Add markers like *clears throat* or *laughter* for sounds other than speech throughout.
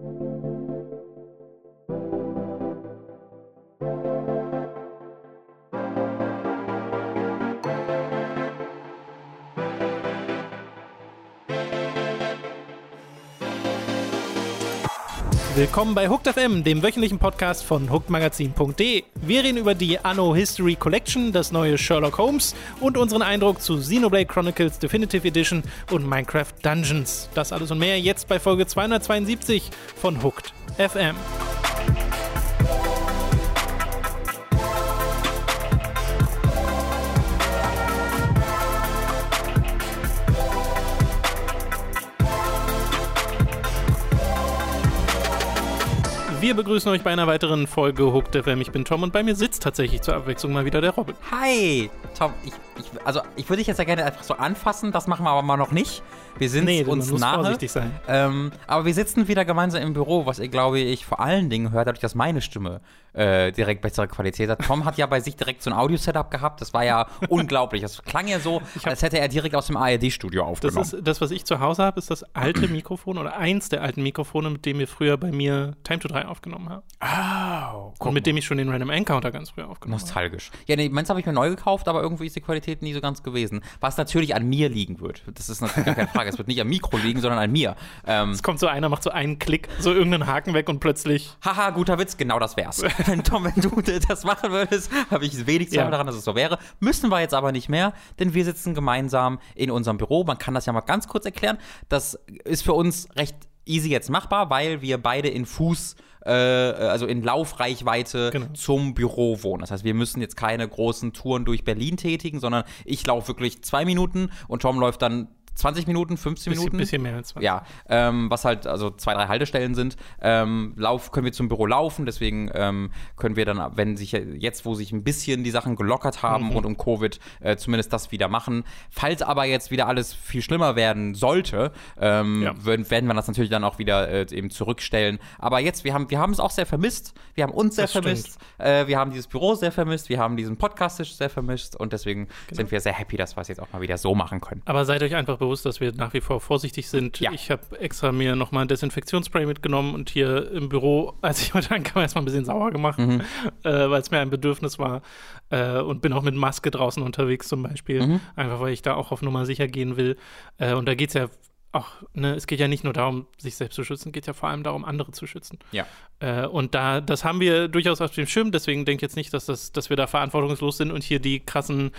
Thank you Willkommen bei Hooked FM, dem wöchentlichen Podcast von hookedmagazin.de. Wir reden über die Anno History Collection, das neue Sherlock Holmes und unseren Eindruck zu Xenoblade Chronicles Definitive Edition und Minecraft Dungeons. Das alles und mehr jetzt bei Folge 272 von Hooked FM. Wir begrüßen euch bei einer weiteren Folge Hooked FM. Ich bin Tom und bei mir sitzt tatsächlich zur Abwechslung mal wieder der Robin. Hi, Tom. Ich, ich, also ich würde dich jetzt ja gerne einfach so anfassen, das machen wir aber mal noch nicht. Wir sind Nee, uns nahe. vorsichtig sein. Ähm, aber wir sitzen wieder gemeinsam im Büro, was ihr, glaube ich, vor allen Dingen hört, dadurch, dass meine Stimme äh, direkt bessere Qualität hat. Tom hat ja bei sich direkt so ein Audio-Setup gehabt. Das war ja *laughs* unglaublich. Das klang ja so, als hätte er direkt aus dem ARD-Studio Das aufgenommen. ist das, was ich zu Hause habe, ist das alte *clears throat* Mikrofon oder eins der alten Mikrofone, mit dem wir früher bei mir Time to 3 aufgenommen haben. oh, Und mit dem ich schon den Random Encounter ganz früh aufgenommen habe. Nostalgisch. Ja, nee, meins habe ich mir neu gekauft, aber irgendwie ist die Qualität nie so ganz gewesen. Was natürlich an mir liegen wird. Das ist natürlich gar keine Frage. *laughs* Es wird nicht am Mikro liegen, sondern an mir. Ähm, Es kommt so einer, macht so einen Klick, so irgendeinen Haken weg und plötzlich. haha, guter Witz, genau das wär's. *laughs* wenn Tom, wenn du das machen würdest, habe ich wenig Zweifel Ja. daran, dass es so wäre. Müssen wir jetzt aber nicht mehr, denn wir sitzen gemeinsam in unserem Büro. Man kann das ja mal ganz kurz erklären. Das ist für uns recht easy jetzt machbar, weil wir beide in Fuß, äh, also in Laufreichweite Genau. zum Büro wohnen. Das heißt, wir müssen jetzt keine großen Touren durch Berlin tätigen, sondern ich laufe wirklich zwei Minuten und Tom läuft dann 20 Minuten, 15 Bisschen, Minuten. bisschen mehr als 20. Ja, ähm, was halt also zwei, drei Haltestellen sind. Ähm, Lauf können wir zum Büro laufen, deswegen ähm, können wir dann, wenn sich jetzt, wo sich ein bisschen die Sachen gelockert haben Mhm. rund um Covid, äh, zumindest das wieder machen. Falls aber jetzt wieder alles viel schlimmer werden sollte, ähm, Ja. werden, werden wir das natürlich dann auch wieder äh, eben zurückstellen. Aber jetzt, wir haben, wir haben es auch sehr vermisst. Wir haben uns sehr Das vermisst. Äh, wir haben dieses Büro sehr vermisst. Wir haben diesen Podcast sehr vermisst und deswegen Genau. sind wir sehr happy, dass wir es jetzt auch mal wieder so machen können. Aber seid euch einfach bewusst, dass wir nach wie vor vorsichtig sind. Ja. Ich habe extra mir nochmal ein Desinfektionsspray mitgenommen und hier im Büro, als ich heute ankam, erstmal ein bisschen sauer gemacht, Mhm. äh, weil es mir ein Bedürfnis war. Äh, und bin auch mit Maske draußen unterwegs zum Beispiel. Mhm. Einfach weil ich da auch auf Nummer sicher gehen will. Äh, und da geht es ja auch, ne, es geht ja nicht nur darum, sich selbst zu schützen, geht ja vor allem darum, andere zu schützen. Ja. Äh, und da, das haben wir durchaus auf dem Schirm, deswegen denkt jetzt nicht, dass, das, dass wir da verantwortungslos sind und hier die krassen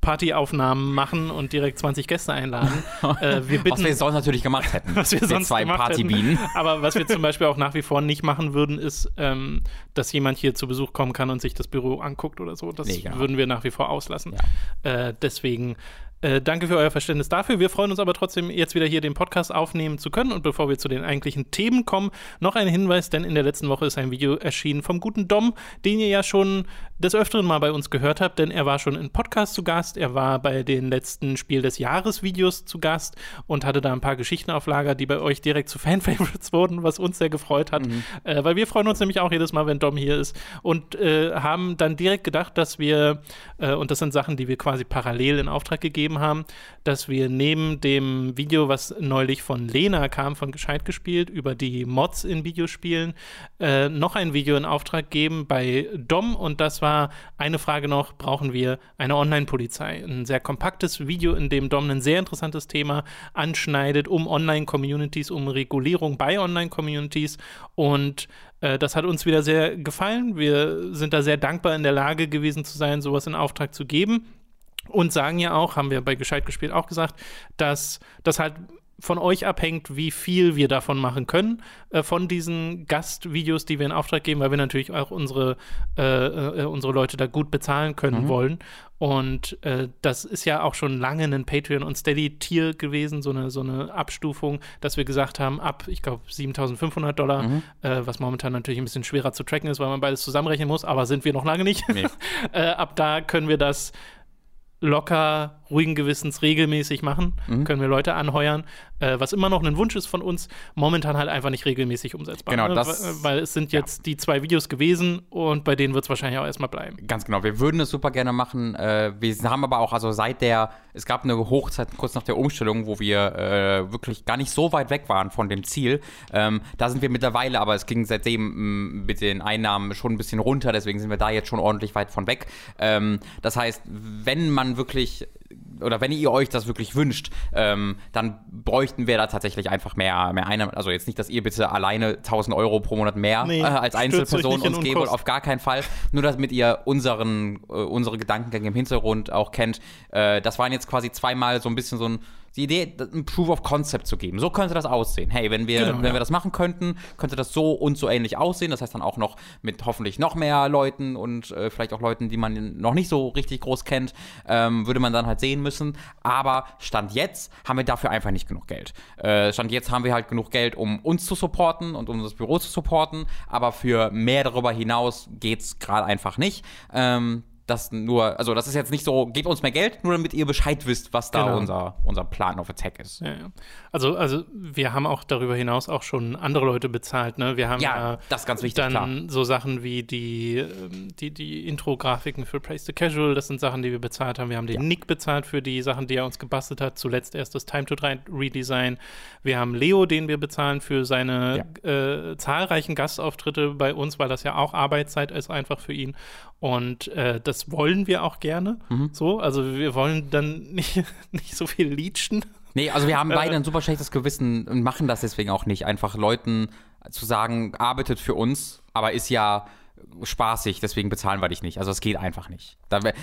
Partyaufnahmen machen und direkt 20 Gäste einladen. *laughs* äh, wir bitten, Was wir sonst natürlich gemacht hätten. *laughs* was wir sonst zwei gemacht Partybienen. hätten. Aber was wir zum *laughs* Beispiel auch nach wie vor nicht machen würden, ist, ähm, dass jemand hier zu Besuch kommen kann und sich das Büro anguckt oder so. Das Nee, genau. würden wir nach wie vor auslassen. Äh, deswegen äh, danke für euer Verständnis dafür. Wir freuen uns aber trotzdem, jetzt wieder hier den Podcast aufnehmen zu können. Und bevor wir zu den eigentlichen Themen kommen, noch ein Hinweis, denn in der letzten Woche ist ein Video erschienen vom guten Dom, den ihr ja schon des Öfteren mal bei uns gehört habt, denn er war schon im Podcast zu Gast. Er war bei den letzten Spiel des Jahres Videos zu Gast und hatte da ein paar Geschichten auf Lager, die bei euch direkt zu Fan-Favorites *laughs* wurden, was uns sehr gefreut hat. Äh, weil wir freuen uns nämlich auch jedes Mal, wenn Dom hier ist und äh, haben dann direkt gedacht, dass wir, äh, und das sind Sachen, die wir quasi parallel in Auftrag gegeben haben, dass wir neben dem Video, was neulich von Lena kam, von Gescheit gespielt, über die Mods in Videospielen, äh, noch ein Video in Auftrag geben bei Dom und das war eine Frage noch, brauchen wir eine Online-Polizei? Ein sehr kompaktes Video, in dem Dom ein sehr interessantes Thema anschneidet, um Online-Communities, um Regulierung bei Online-Communities und äh, das hat uns wieder sehr gefallen. Wir sind da sehr dankbar in der Lage gewesen zu sein, sowas in Auftrag zu geben und sagen ja auch, haben wir bei Gescheit gespielt auch gesagt, dass das halt von euch abhängt, wie viel wir davon machen können, äh, von diesen Gastvideos, die wir in Auftrag geben, weil wir natürlich auch unsere, äh, äh, unsere Leute da gut bezahlen können wollen. Und äh, das ist ja auch schon lange ein Patreon- und Steady-Tier gewesen, so eine, so eine Abstufung, dass wir gesagt haben, ab, ich glaube, 7500 Dollar, äh, was momentan natürlich ein bisschen schwerer zu tracken ist, weil man beides zusammenrechnen muss, aber sind wir noch lange nicht. Nee. *laughs* äh, ab da können wir das locker ruhigen Gewissens regelmäßig machen, Mhm. können wir Leute anheuern, äh, was immer noch ein Wunsch ist von uns, momentan halt einfach nicht regelmäßig umsetzbar. Genau, ne? das- Weil- Weil es sind jetzt die zwei Videos gewesen und bei denen wird es wahrscheinlich auch erstmal bleiben. Ganz genau, wir würden es super gerne machen. Äh, wir haben aber auch, also seit der, es gab eine Hochzeit kurz nach der Umstellung, wo wir äh, wirklich gar nicht so weit weg waren von dem Ziel. Ähm, da sind wir mittlerweile, aber es ging seitdem mh, mit den Einnahmen schon ein bisschen runter, deswegen sind wir da jetzt schon ordentlich weit von weg. Ähm, das heißt, wenn man wirklich oder wenn ihr euch das wirklich wünscht, ähm, dann bräuchten wir da tatsächlich einfach mehr, mehr Einnahmen. Also jetzt nicht, dass ihr bitte alleine 1000 Euro pro Monat mehr Nee, äh, als Einzelperson uns geben wollt, Unkost. auf gar keinen Fall. Nur damit ihr unseren, äh, unsere Gedankengänge im Hintergrund auch kennt. Äh, das waren jetzt quasi zweimal so ein bisschen so ein die Idee, ein Proof of Concept zu geben. So könnte das aussehen. Hey, wenn wir, Genau, wenn ja. wir das machen könnten, könnte das so und so ähnlich aussehen. Das heißt dann auch noch mit hoffentlich noch mehr Leuten und äh, vielleicht auch Leuten, die man noch nicht so richtig groß kennt, ähm, würde man dann halt sehen müssen. Aber Stand jetzt haben wir dafür einfach nicht genug Geld. Äh, Stand jetzt haben wir halt genug Geld, um uns zu supporten und um das Büro zu supporten. Aber für mehr darüber hinaus geht's gerade einfach nicht. Ähm, das nur, also das ist jetzt nicht so, gebt uns mehr Geld, nur damit ihr Bescheid wisst, was da Genau. unser, unser Plan of Attack ist. Ja, ja. Also, also wir haben auch darüber hinaus auch schon andere Leute bezahlt. Ne? Wir haben Ja, ja, das ganz wichtig, dann klar. so Sachen wie die, ähm, die, die Intro-Grafiken für Praise the Casual, das sind Sachen, die wir bezahlt haben. Wir haben den Nick bezahlt für die Sachen, die er uns gebastelt hat. Zuletzt erst das Time to Try Redesign. Wir haben Leo, den wir bezahlen für seine äh, zahlreichen Gastauftritte bei uns, weil das ja auch Arbeitszeit ist einfach für ihn. Und äh, das wollen wir auch gerne. Mhm. So, also wir wollen dann nicht, *laughs* nicht so viel leechen. Nee, also wir haben beide Äh. ein super schlechtes Gewissen und machen das deswegen auch nicht. Einfach Leuten zu sagen, arbeitet für uns, aber ist ja spaßig, deswegen bezahlen wir dich nicht. Also es geht einfach nicht.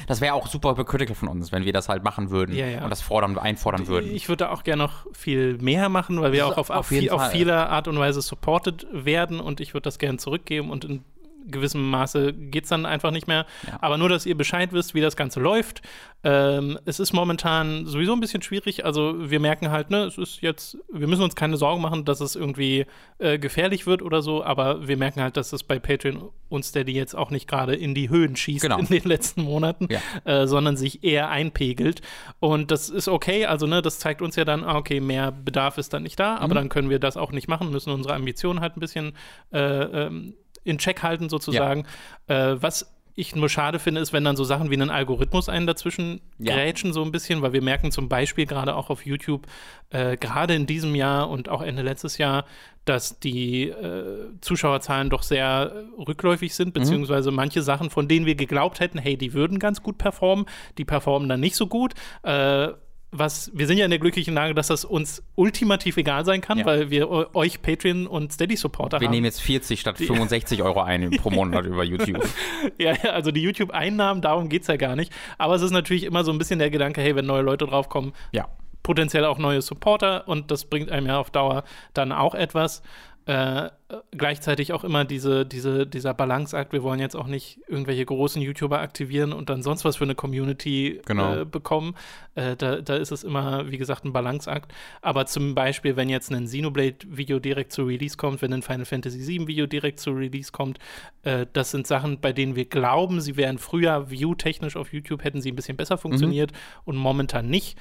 Das wäre auch super hypocritical von uns, wenn wir das halt machen würden Ja, ja. und das fordern, einfordern würden. Ich würde da auch gerne noch viel mehr machen, weil wir Das auch auf, auf viel, auf Fall. viele Art und Weise supported werden und ich würde das gerne zurückgeben und in gewissem Maße geht es dann einfach nicht mehr. Ja. Aber nur, dass ihr Bescheid wisst, wie das Ganze läuft. Ähm, es ist momentan sowieso ein bisschen schwierig. Also wir merken halt, ne, es ist jetzt, wir müssen uns keine Sorgen machen, dass es irgendwie äh, gefährlich wird oder so, aber wir merken halt, dass es bei Patreon und Steady jetzt auch nicht gerade in die Höhen schießt Genau. in den letzten Monaten, Ja. äh, sondern sich eher einpegelt. Und das ist okay, also ne, das zeigt uns ja dann, ah, okay, mehr Bedarf ist dann nicht da, aber Mhm. dann können wir das auch nicht machen, müssen unsere Ambitionen halt ein bisschen äh, ähm, in Check halten sozusagen. Äh, was ich nur schade finde, ist, wenn dann so Sachen wie ein Algorithmus einen dazwischen Ja. grätschen, so ein bisschen, weil wir merken zum Beispiel gerade auch auf YouTube, äh, gerade in diesem Jahr und auch Ende letztes Jahr, dass die äh, Zuschauerzahlen doch sehr rückläufig sind, beziehungsweise manche Sachen, von denen wir geglaubt hätten, hey, die würden ganz gut performen, die performen dann nicht so gut. Äh, was, wir sind ja in der glücklichen Lage, dass das uns ultimativ egal sein kann, Ja. weil wir eu- euch Patreon und Steady-Supporter Wir haben. nehmen jetzt 40 statt 65 Euro ein pro Monat über YouTube. *laughs* Ja, ja, also die YouTube-Einnahmen, darum geht es ja gar nicht. Aber es ist natürlich immer so ein bisschen der Gedanke, hey, wenn neue Leute draufkommen, Ja. potenziell auch neue Supporter und das bringt einem ja auf Dauer dann auch etwas. Äh, gleichzeitig auch immer diese, diese, dieser Balanceakt, wir wollen jetzt auch nicht irgendwelche großen YouTuber aktivieren und dann sonst was für eine Community Genau. äh, bekommen. Äh, da, da ist es immer, wie gesagt, ein Balanceakt. Aber zum Beispiel, wenn jetzt ein Xenoblade-Video direkt zu Release kommt, wenn ein Final Fantasy VII-Video direkt zu Release kommt, äh, das sind Sachen, bei denen wir glauben, sie wären früher view-technisch auf YouTube, hätten sie ein bisschen besser funktioniert und momentan nicht.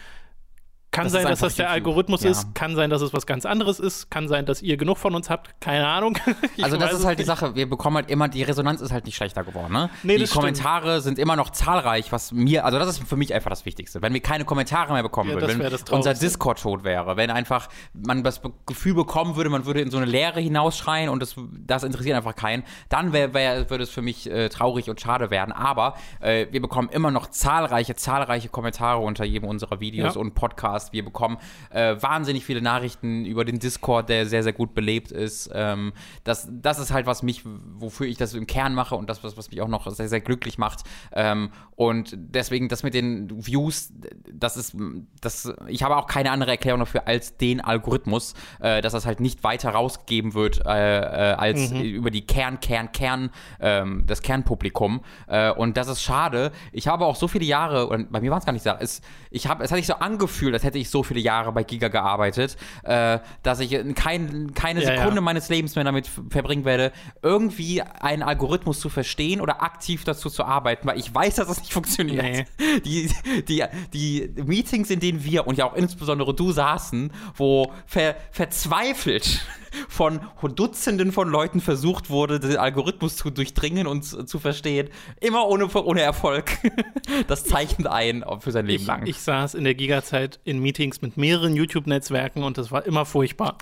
Kann Das sein, dass das der. Algorithmus Ja. ist, kann sein, dass es was ganz anderes ist, kann sein, dass ihr genug von uns habt, keine Ahnung. *laughs* Also das ist halt die. Sache, wir bekommen halt immer, die Resonanz ist halt nicht schlechter geworden, ne? Nee, die das stimmt. Kommentare sind immer noch zahlreich, was mir, also das ist für mich einfach das Wichtigste. Wenn wir keine Kommentare mehr bekommen Ja, würden, wenn unser. Discord tot wäre, wenn einfach man das Gefühl bekommen würde, man würde in so eine Leere hinausschreien und das, das interessiert einfach keinen, dann wär, wär, würde es für mich äh, traurig und schade werden. Aber äh, wir bekommen immer noch zahlreiche, zahlreiche Kommentare unter jedem unserer Videos Ja. und Podcasts. Wir bekommen äh, wahnsinnig viele Nachrichten über den Discord, der sehr, sehr gut belebt ist. Ähm, das, das ist halt, was mich, wofür ich das im Kern mache und das, was, was mich auch noch sehr, sehr glücklich macht. Ähm, und deswegen, das mit den Views, das ist, das, ich habe auch keine andere Erklärung dafür als den Algorithmus, äh, dass das halt nicht weiter rausgegeben wird äh, äh, als über die Kern, Kern, Kern, ähm, das Kernpublikum. Äh, und das ist schade. Ich habe auch so viele Jahre, und bei mir war es gar nicht so, es, ich habe, es hat sich so angefühlt, als hätte hätte ich so viele Jahre bei Giga gearbeitet, äh, dass ich kein, keine Ja, Sekunde ja. meines Lebens mehr damit verbringen werde, irgendwie einen Algorithmus zu verstehen oder aktiv dazu zu arbeiten, weil ich weiß, dass das nicht funktioniert. Nee. Die, die, die Meetings, in denen wir und ja auch insbesondere du saßen, wo ver, verzweifelt von Dutzenden von Leuten versucht wurde, den Algorithmus zu durchdringen und zu, verstehen, immer ohne, ohne Erfolg. *laughs* Das zeichnet ein für sein Leben Ich, lang. ich saß in der Giga-Zeit in Meetings mit mehreren YouTube-Netzwerken und das war immer furchtbar.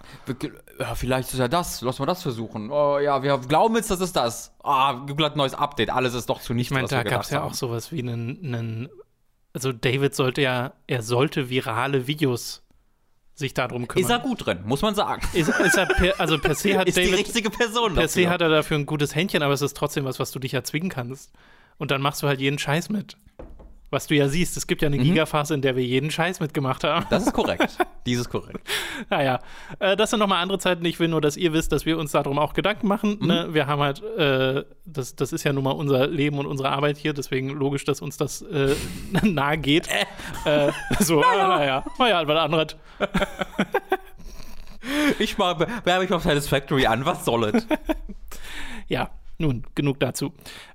ja, vielleicht ist ja das, lass mal das versuchen. Oh, ja, wir glauben jetzt, das ist das. Ah, Google hat ein neues Update, alles ist doch zu nichts, Ich meine, da gab es ja auch sowas wie einen, einen. Also, David sollte ja, er sollte virale Videos sich darum kümmern. Ist er gut drin, muss man sagen. Ist, ist er per, also, per se *laughs* hat Ist die David. richtige Person Per se hat er dafür ein gutes Händchen, aber es ist trotzdem was, was du dich ja zwingen kannst. Und dann machst du halt jeden Scheiß mit. Was du ja siehst, es gibt ja eine Mhm. Gigaphase, in der wir jeden Scheiß mitgemacht haben. Das ist korrekt. *laughs* Dieses korrekt. Naja, äh, das sind nochmal andere Zeiten. Ich will nur, dass ihr wisst, dass wir uns darum auch Gedanken machen. Mhm. Ne? Wir haben halt, äh, das, das ist ja nun mal unser Leben und unsere Arbeit hier, deswegen logisch, dass uns das äh, *laughs* nahe geht. äh, so, naja, naja, naja was anderes. *laughs* Ich werbe mich auf Satisfactory an, was soll es? Ja, nun, genug dazu.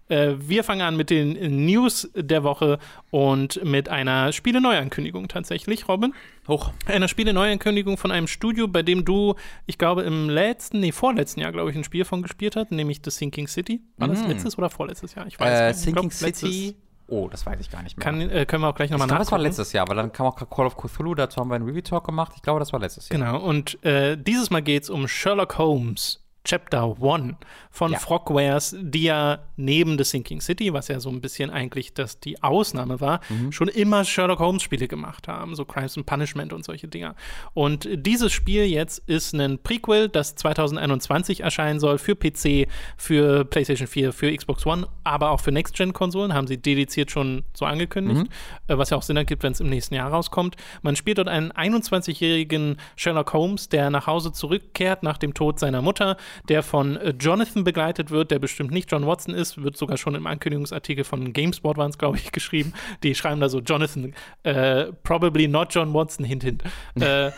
Äh, wir fangen an mit den News der Woche und mit einer Spiele-Neuankündigung tatsächlich, Robin. Hoch. Eine Spiele-Neuankündigung von einem Studio, bei dem du, ich glaube, im letzten, nee, vorletzten Jahr, glaube ich, ein Spiel von gespielt hast, nämlich The Sinking City. War das Mhm. letztes oder vorletztes Jahr? Ich Äh, gar nicht. Ich Sinking glaub, letztes. City. Oh, das weiß ich gar nicht mehr. Kann, äh, können wir auch gleich ich nochmal glaube, das war nachgucken. letztes Jahr, weil dann kam auch Call of Cthulhu, dazu haben wir einen Review-Talk gemacht. Ich glaube, das war letztes Jahr. Genau, und äh, dieses Mal geht es um Sherlock Holmes. Chapter 1 von Ja. Frogwares, die ja neben The Sinking City, was ja so ein bisschen eigentlich das die Ausnahme war, Mhm. schon immer Sherlock Holmes Spiele gemacht haben, so Crimes and Punishment und solche Dinger. Und dieses Spiel jetzt ist ein Prequel, das 2021 erscheinen soll für PC, für PlayStation 4, für Xbox One, aber auch für Next-Gen-Konsolen, haben sie dediziert schon so angekündigt, äh, was ja auch Sinn ergibt, wenn es im nächsten Jahr rauskommt. Man spielt dort einen 21-jährigen Sherlock Holmes, der nach Hause zurückkehrt nach dem Tod seiner Mutter, der von äh, Jonathan begleitet wird, der bestimmt nicht John Watson ist, wird sogar schon im Ankündigungsartikel von GameSpot waren es, glaube ich, *laughs* geschrieben. Die schreiben da so Jonathan, äh, probably not John Watson, hint, hint. *laughs* Äh,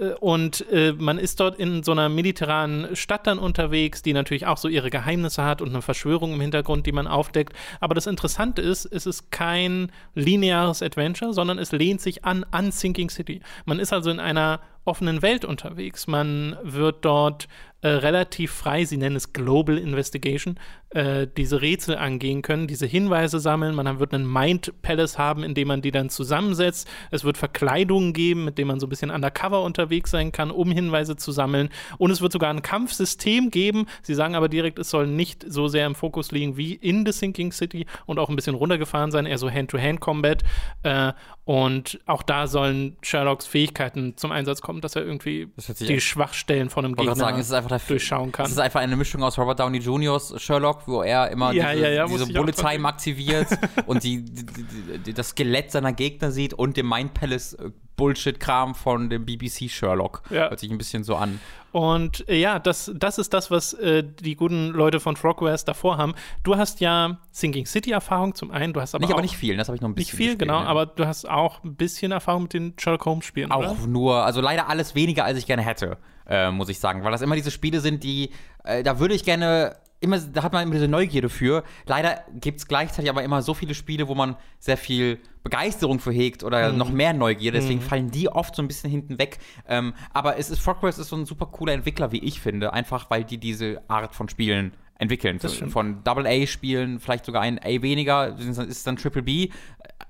äh, Und äh, man ist dort in so einer mediterranen Stadt dann unterwegs, die natürlich auch so ihre Geheimnisse hat und eine Verschwörung im Hintergrund, die man aufdeckt. Aber das Interessante ist, es ist kein lineares Adventure, sondern es lehnt sich an an Sinking City. Man ist also in einer offenen Welt unterwegs. Man wird dort äh, relativ frei, sie nennen es Global Investigation, äh, diese Rätsel angehen können, diese Hinweise sammeln. Man wird einen Mind Palace haben, in dem man die dann zusammensetzt. Es wird Verkleidungen geben, mit denen man so ein bisschen undercover unterwegs sein kann, um Hinweise zu sammeln. Und es wird sogar ein Kampfsystem geben. Sie sagen aber direkt, es soll nicht so sehr im Fokus liegen wie in The Sinking City und auch ein bisschen runtergefahren sein, eher so Hand-to-Hand-Combat. Äh, und auch da sollen Sherlocks Fähigkeiten zum Einsatz kommen, dass er irgendwie die Schwachstellen von einem Gegner sagen, es ist einfach der durchschauen kann. Es ist einfach eine Mischung aus Robert Downey Jr.'s Sherlock, wo er immer Ja, diese, ja, ja, diese Bullet Time aktiviert *laughs* und die, die, die, das Skelett seiner Gegner sieht und dem Mind Palace äh, Bullshit-Kram von dem BBC Sherlock. Hört sich ein bisschen so an. Und äh, ja, das, das ist das, was äh, die guten Leute von Frogwares davor haben. Du hast ja Sinking City-Erfahrung zum einen, du hast aber nicht, auch aber nicht viel, das habe ich noch ein nicht bisschen viel, gespielt, genau, ja. aber du hast auch ein bisschen Erfahrung mit den Sherlock Holmes-Spielen, Auch oder? nur, also leider alles weniger, als ich gerne hätte, äh, muss ich sagen. Weil das immer diese Spiele sind, die, äh, da würde ich gerne, immer, da hat man immer diese Neugierde für. Leider gibt es gleichzeitig aber immer so viele Spiele, wo man sehr viel Begeisterung für hegt oder Mhm. noch mehr Neugierde, deswegen fallen die oft so ein bisschen hinten weg. Ähm, aber es ist, Frogwares ist so ein super cooler Entwickler, wie ich finde, einfach weil die diese Art von Spielen entwickeln. Das. Von Double-A-Spielen, vielleicht sogar ein A weniger, ist es dann Triple B,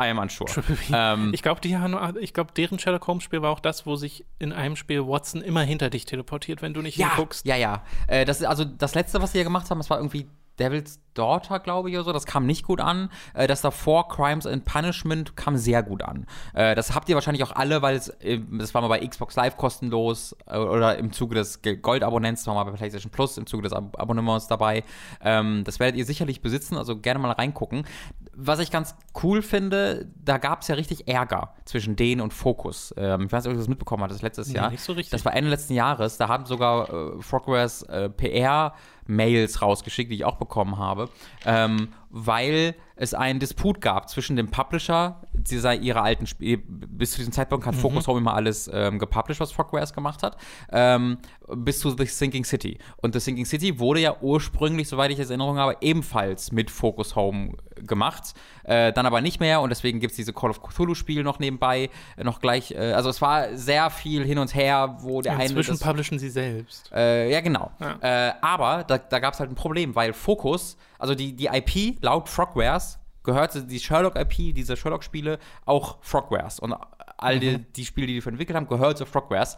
I am unsure. *laughs* Ähm, Ich glaube, glaube, deren Sherlock Holmes-Spiel war auch das, wo sich in einem Spiel Watson immer hinter dich teleportiert, wenn du nicht ja, hinguckst. Ja, ja. Äh, das also das letzte, was sie ja gemacht haben, das war irgendwie Devil's Daughter, glaube ich, oder so. Das kam nicht gut an. Äh, das davor, Crimes and Punishment, kam sehr gut an. Äh, das habt ihr wahrscheinlich auch alle, weil es, äh, das war mal bei Xbox Live kostenlos oder im Zuge des Gold-Abonnents, war mal bei PlayStation Plus im Zuge des Ab Abonnements dabei. Ähm, das werdet ihr sicherlich besitzen, also gerne mal reingucken. Was ich ganz cool finde, da gab es ja richtig Ärger zwischen denen und Focus. Ähm, ich weiß nicht, ob ihr das mitbekommen habt, das letztes Nee, Jahr. nicht so richtig. Das war Ende letzten Jahres. Da haben sogar äh, Frogwares äh, PR-Mails rausgeschickt, die ich auch bekommen habe. Ähm, weil es einen Disput gab zwischen dem Publisher, dieser ihrer alten Spiele, bis zu diesem Zeitpunkt hat Mhm. Focus Home immer alles ähm, gepublished, was Frogwares gemacht hat, ähm, bis zu The Sinking City. Und The Sinking City wurde ja ursprünglich, soweit ich es in Erinnerung habe, ebenfalls mit Focus Home gemacht, äh, dann aber nicht mehr und deswegen gibt es diese Call of Cthulhu-Spiel noch nebenbei, äh, noch gleich, äh, also es war sehr viel hin und her, wo der eine Inzwischen publishen sie selbst. äh, ja, genau. Ja. Äh, aber da, da gab es halt ein Problem, weil Focus, also die, die IP laut Frogwares, gehörte die Sherlock-IP, diese Sherlock-Spiele, auch Frogwares. Und all die, die Spiele, die die entwickelt haben, gehört zu Frogwares.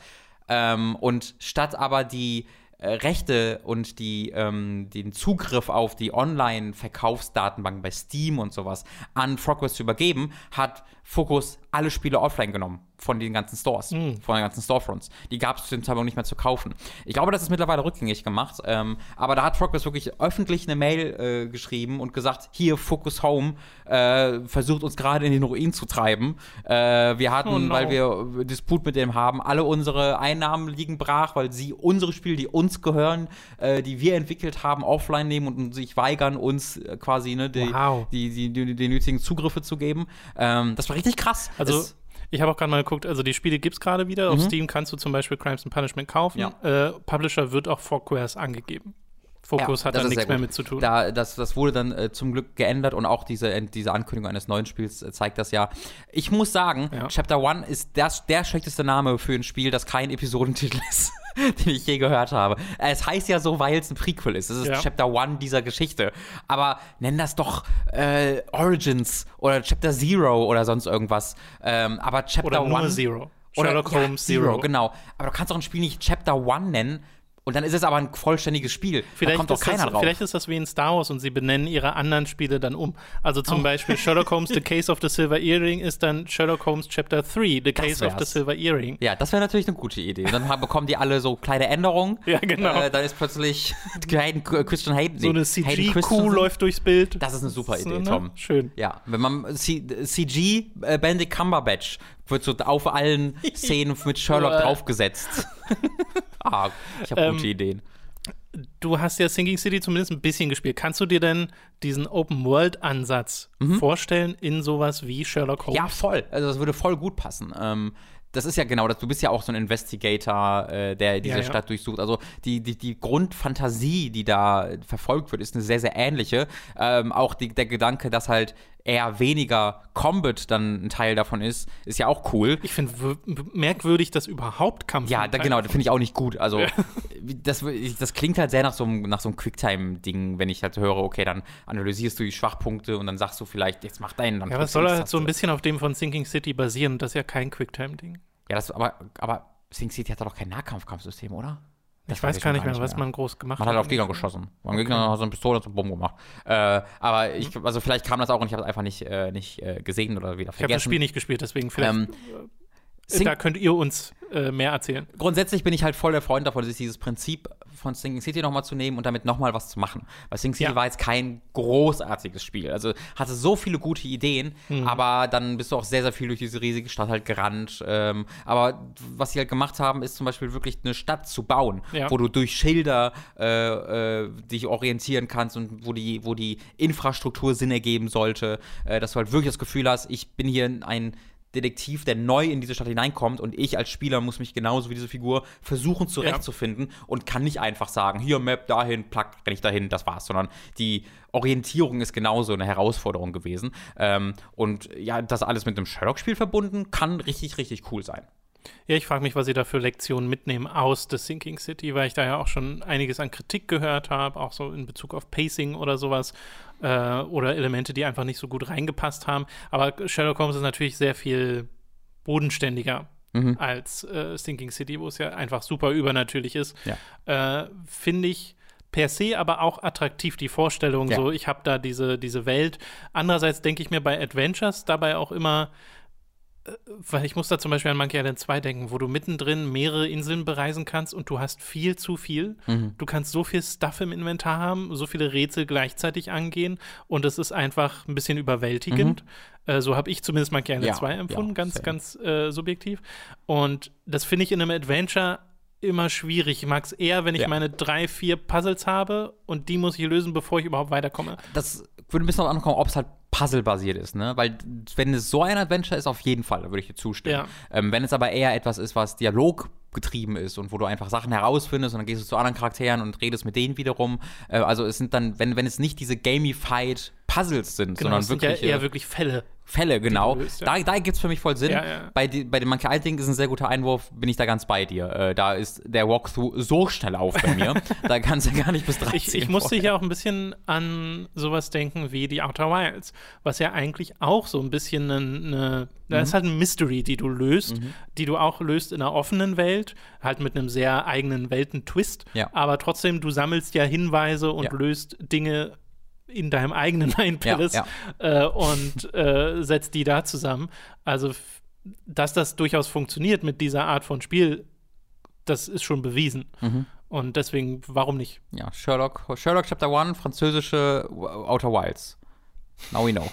Ähm, und statt aber die äh, Rechte und die, ähm, den Zugriff auf die Online-Verkaufsdatenbank bei Steam und sowas an Frogwares zu übergeben, hat Focus alle Spiele offline genommen von den ganzen Stores, von den ganzen Storefronts. Die gab es zu dem Zeitpunkt nicht mehr zu kaufen. Ich glaube, das ist mittlerweile rückgängig gemacht, ähm, aber da hat Frogwares wirklich öffentlich eine Mail äh, geschrieben und gesagt, hier, Focus Home äh, versucht uns gerade in den Ruin zu treiben. Äh, wir hatten, Oh no. weil wir Disput mit dem haben, alle unsere Einnahmen liegen brach, weil sie unsere Spiele, die uns gehören, äh, die wir entwickelt haben, offline nehmen und sich weigern, uns äh, quasi ne, die, Wow. die, die, die, die nötigen Zugriffe zu geben. Ähm, das war richtig krass. Also, Es- ich habe auch gerade mal geguckt, also die Spiele gibt es gerade wieder. Auf Steam kannst du zum Beispiel Crimes and Punishment kaufen. Mhm. Ja. Äh, Publisher wird auch Focus angegeben. Focus hat das da nichts mehr mit zu tun. Da, das, das wurde dann äh, zum Glück geändert und auch diese, diese Ankündigung eines neuen Spiels äh, zeigt das ja. Ich muss sagen, Ja. Chapter One ist das, der schlechteste Name für ein Spiel, das kein Episodentitel *laughs* ist, *laughs* den ich je gehört habe. Es heißt ja so, weil es ein Prequel ist. Es ist Ja. Chapter One dieser Geschichte. Aber nenn das doch äh, Origins oder Chapter Zero oder sonst irgendwas. Ähm, aber Chapter Oder nur One. Zero. Oder, Sherlock ja, Holmes Zero. Genau. Aber du kannst doch ein Spiel nicht Chapter One nennen und dann ist es aber ein vollständiges Spiel. da Vielleicht, kommt doch keiner das, drauf. vielleicht ist das wie in Star Wars und sie benennen ihre anderen Spiele dann um. Also Oh. zum Beispiel Sherlock Holmes The *laughs* Case of the Silver Earring ist dann Sherlock Holmes Chapter 3 The Case of the. Silver Earring. Ja, das wäre natürlich eine gute Idee. Und dann haben- bekommen die alle so kleine Änderungen. *laughs* Ja, genau. Äh, dann ist plötzlich Hayden, Christian Hayden. So eine CG-Kuh läuft durchs Bild. Das ist eine super So, Idee, ne? Tom. Schön. Ja, wenn man C CG äh, Benedict Cumberbatch wird so auf allen *laughs* Szenen mit Sherlock draufgesetzt. *laughs* ah, ich habe Ähm, gute Ideen. Du hast ja Sinking City zumindest ein bisschen gespielt. Kannst du dir denn diesen Open-World-Ansatz vorstellen in sowas wie Sherlock Holmes? Mhm. Ja, voll. Also das würde voll gut passen. Ähm, das ist ja genau das. Du bist ja auch so ein Investigator, äh, der diese Ja, ja. Stadt durchsucht. Also die, die, die Grundfantasie, die da verfolgt wird, ist eine sehr, sehr ähnliche. Ähm, auch die, der Gedanke, dass halt eher weniger Combat dann ein Teil davon ist, ist ja auch cool. Ich finde merkwürdig, dass überhaupt Kampf. Ja, da, genau, das finde ich auch nicht gut. Also, Ja. das, das klingt halt sehr nach so einem, nach so einem Quicktime-Ding, wenn ich halt höre, okay, dann analysierst du die Schwachpunkte und dann sagst du vielleicht, jetzt mach deinen. Dann Ja, du soll halt so ein bisschen auf dem von Sinking City basieren? Das ist ja kein Quicktime-Ding. Ja, das, aber, aber Sing City hat doch kein Nahkampfkampfsystem, oder? Das Ich weiß gar nicht mehr, was man groß gemacht Man hat hat. auf Gegner geschossen. Man hat Gegner hat so eine Pistole und so eine Bombe gemacht. Äh, aber ich, also vielleicht kam das auch und ich habe es einfach nicht, äh, nicht äh, gesehen oder wieder Ich habe das vergessen. Spiel nicht gespielt, deswegen vielleicht. Ähm, äh, Sing- da könnt ihr uns äh, mehr erzählen. grundsätzlich bin ich halt voll der Freund davon, sich dieses Prinzip von Sinking City nochmal zu nehmen und damit nochmal was zu machen. Weil Sinking City Ja. war jetzt kein großartiges Spiel. Also hatte so viele gute Ideen, Mhm. aber dann bist du auch sehr, sehr viel durch diese riesige Stadt halt gerannt. Ähm, aber was sie halt gemacht haben, ist zum Beispiel wirklich eine Stadt zu bauen, Ja. wo du durch Schilder äh, äh, dich orientieren kannst und wo die, wo die Infrastruktur Sinn ergeben sollte, äh, dass du halt wirklich das Gefühl hast, ich bin hier ein Detektiv, der neu in diese Stadt hineinkommt und ich als Spieler muss mich genauso wie diese Figur versuchen zurechtzufinden und kann nicht einfach sagen, hier Map dahin, plack, renn ich dahin, das war's, sondern die Orientierung ist genauso eine Herausforderung gewesen. Ähm, und ja, das alles mit einem Sherlock-Spiel verbunden, kann richtig, richtig cool sein. Ja, ich frage mich, was sie da für Lektionen mitnehmen aus The Sinking City, weil ich da ja auch schon einiges an Kritik gehört habe, auch so in Bezug auf Pacing oder sowas äh, oder Elemente, die einfach nicht so gut reingepasst haben. Aber Sherlock Holmes ist natürlich sehr viel bodenständiger Mhm. als äh, Sinking City, wo es ja einfach super übernatürlich ist. Ja. Äh, Finde ich per se aber auch attraktiv, die Vorstellung, Ja. so ich habe da diese, diese Welt. Andererseits denke ich mir bei Adventures dabei auch immer, weil ich muss da zum Beispiel an Monkey Island 2 denken, wo du mittendrin mehrere Inseln bereisen kannst und du hast viel zu viel. Mhm. Du kannst so viel Stuff im Inventar haben, so viele Rätsel gleichzeitig angehen und es ist einfach ein bisschen überwältigend. Äh, so habe ich zumindest Monkey Island Mhm. Ja, 2 empfunden, ja, ganz, same. ganz äh, subjektiv. Und das finde ich in einem Adventure immer schwierig. Ich mag es eher, wenn ich Ja. meine drei, vier Puzzles habe und die muss ich lösen, bevor ich überhaupt weiterkomme. Das würde ein bisschen darauf ankommen, ob es halt Puzzle-basiert ist, ne? Weil wenn es so ein Adventure ist, auf jeden Fall, würde ich dir zustimmen. Ja. Ähm, wenn es aber eher etwas ist, was Dialog getrieben ist und wo du einfach Sachen herausfindest und dann gehst du zu anderen Charakteren und redest mit denen wiederum. Äh, also es sind dann, wenn, wenn es nicht diese gamified Puzzles sind, Genau, sondern sind wirklich ja eher wirklich Fälle. Fälle, genau. löst, ja. Da, da gibt es für mich voll Sinn. Ja, ja. Bei, die, bei dem Monkey Island Ding ist ein sehr guter Einwurf, bin ich da ganz bei dir. Äh, da ist der Walkthrough so schnell auf bei mir, *laughs* da kannst du gar nicht bis 13 Ich, ich musste hier auch ein bisschen an sowas denken wie die Outer Wilds, was ja eigentlich auch so ein bisschen eine, da Mhm. ist halt ein Mystery, die du löst, die du auch löst in einer offenen Welt, halt mit einem sehr eigenen Weltentwist, aber trotzdem, du sammelst ja Hinweise und löst Dinge in deinem eigenen *laughs* Mind Ja, Palace Äh, und äh, setzt die da zusammen. Also, dass das durchaus funktioniert mit dieser Art von Spiel, das ist schon bewiesen. Mhm. Und deswegen, warum nicht? Ja, Sherlock, Sherlock Chapter 1, französische Outer Wilds. Now we know.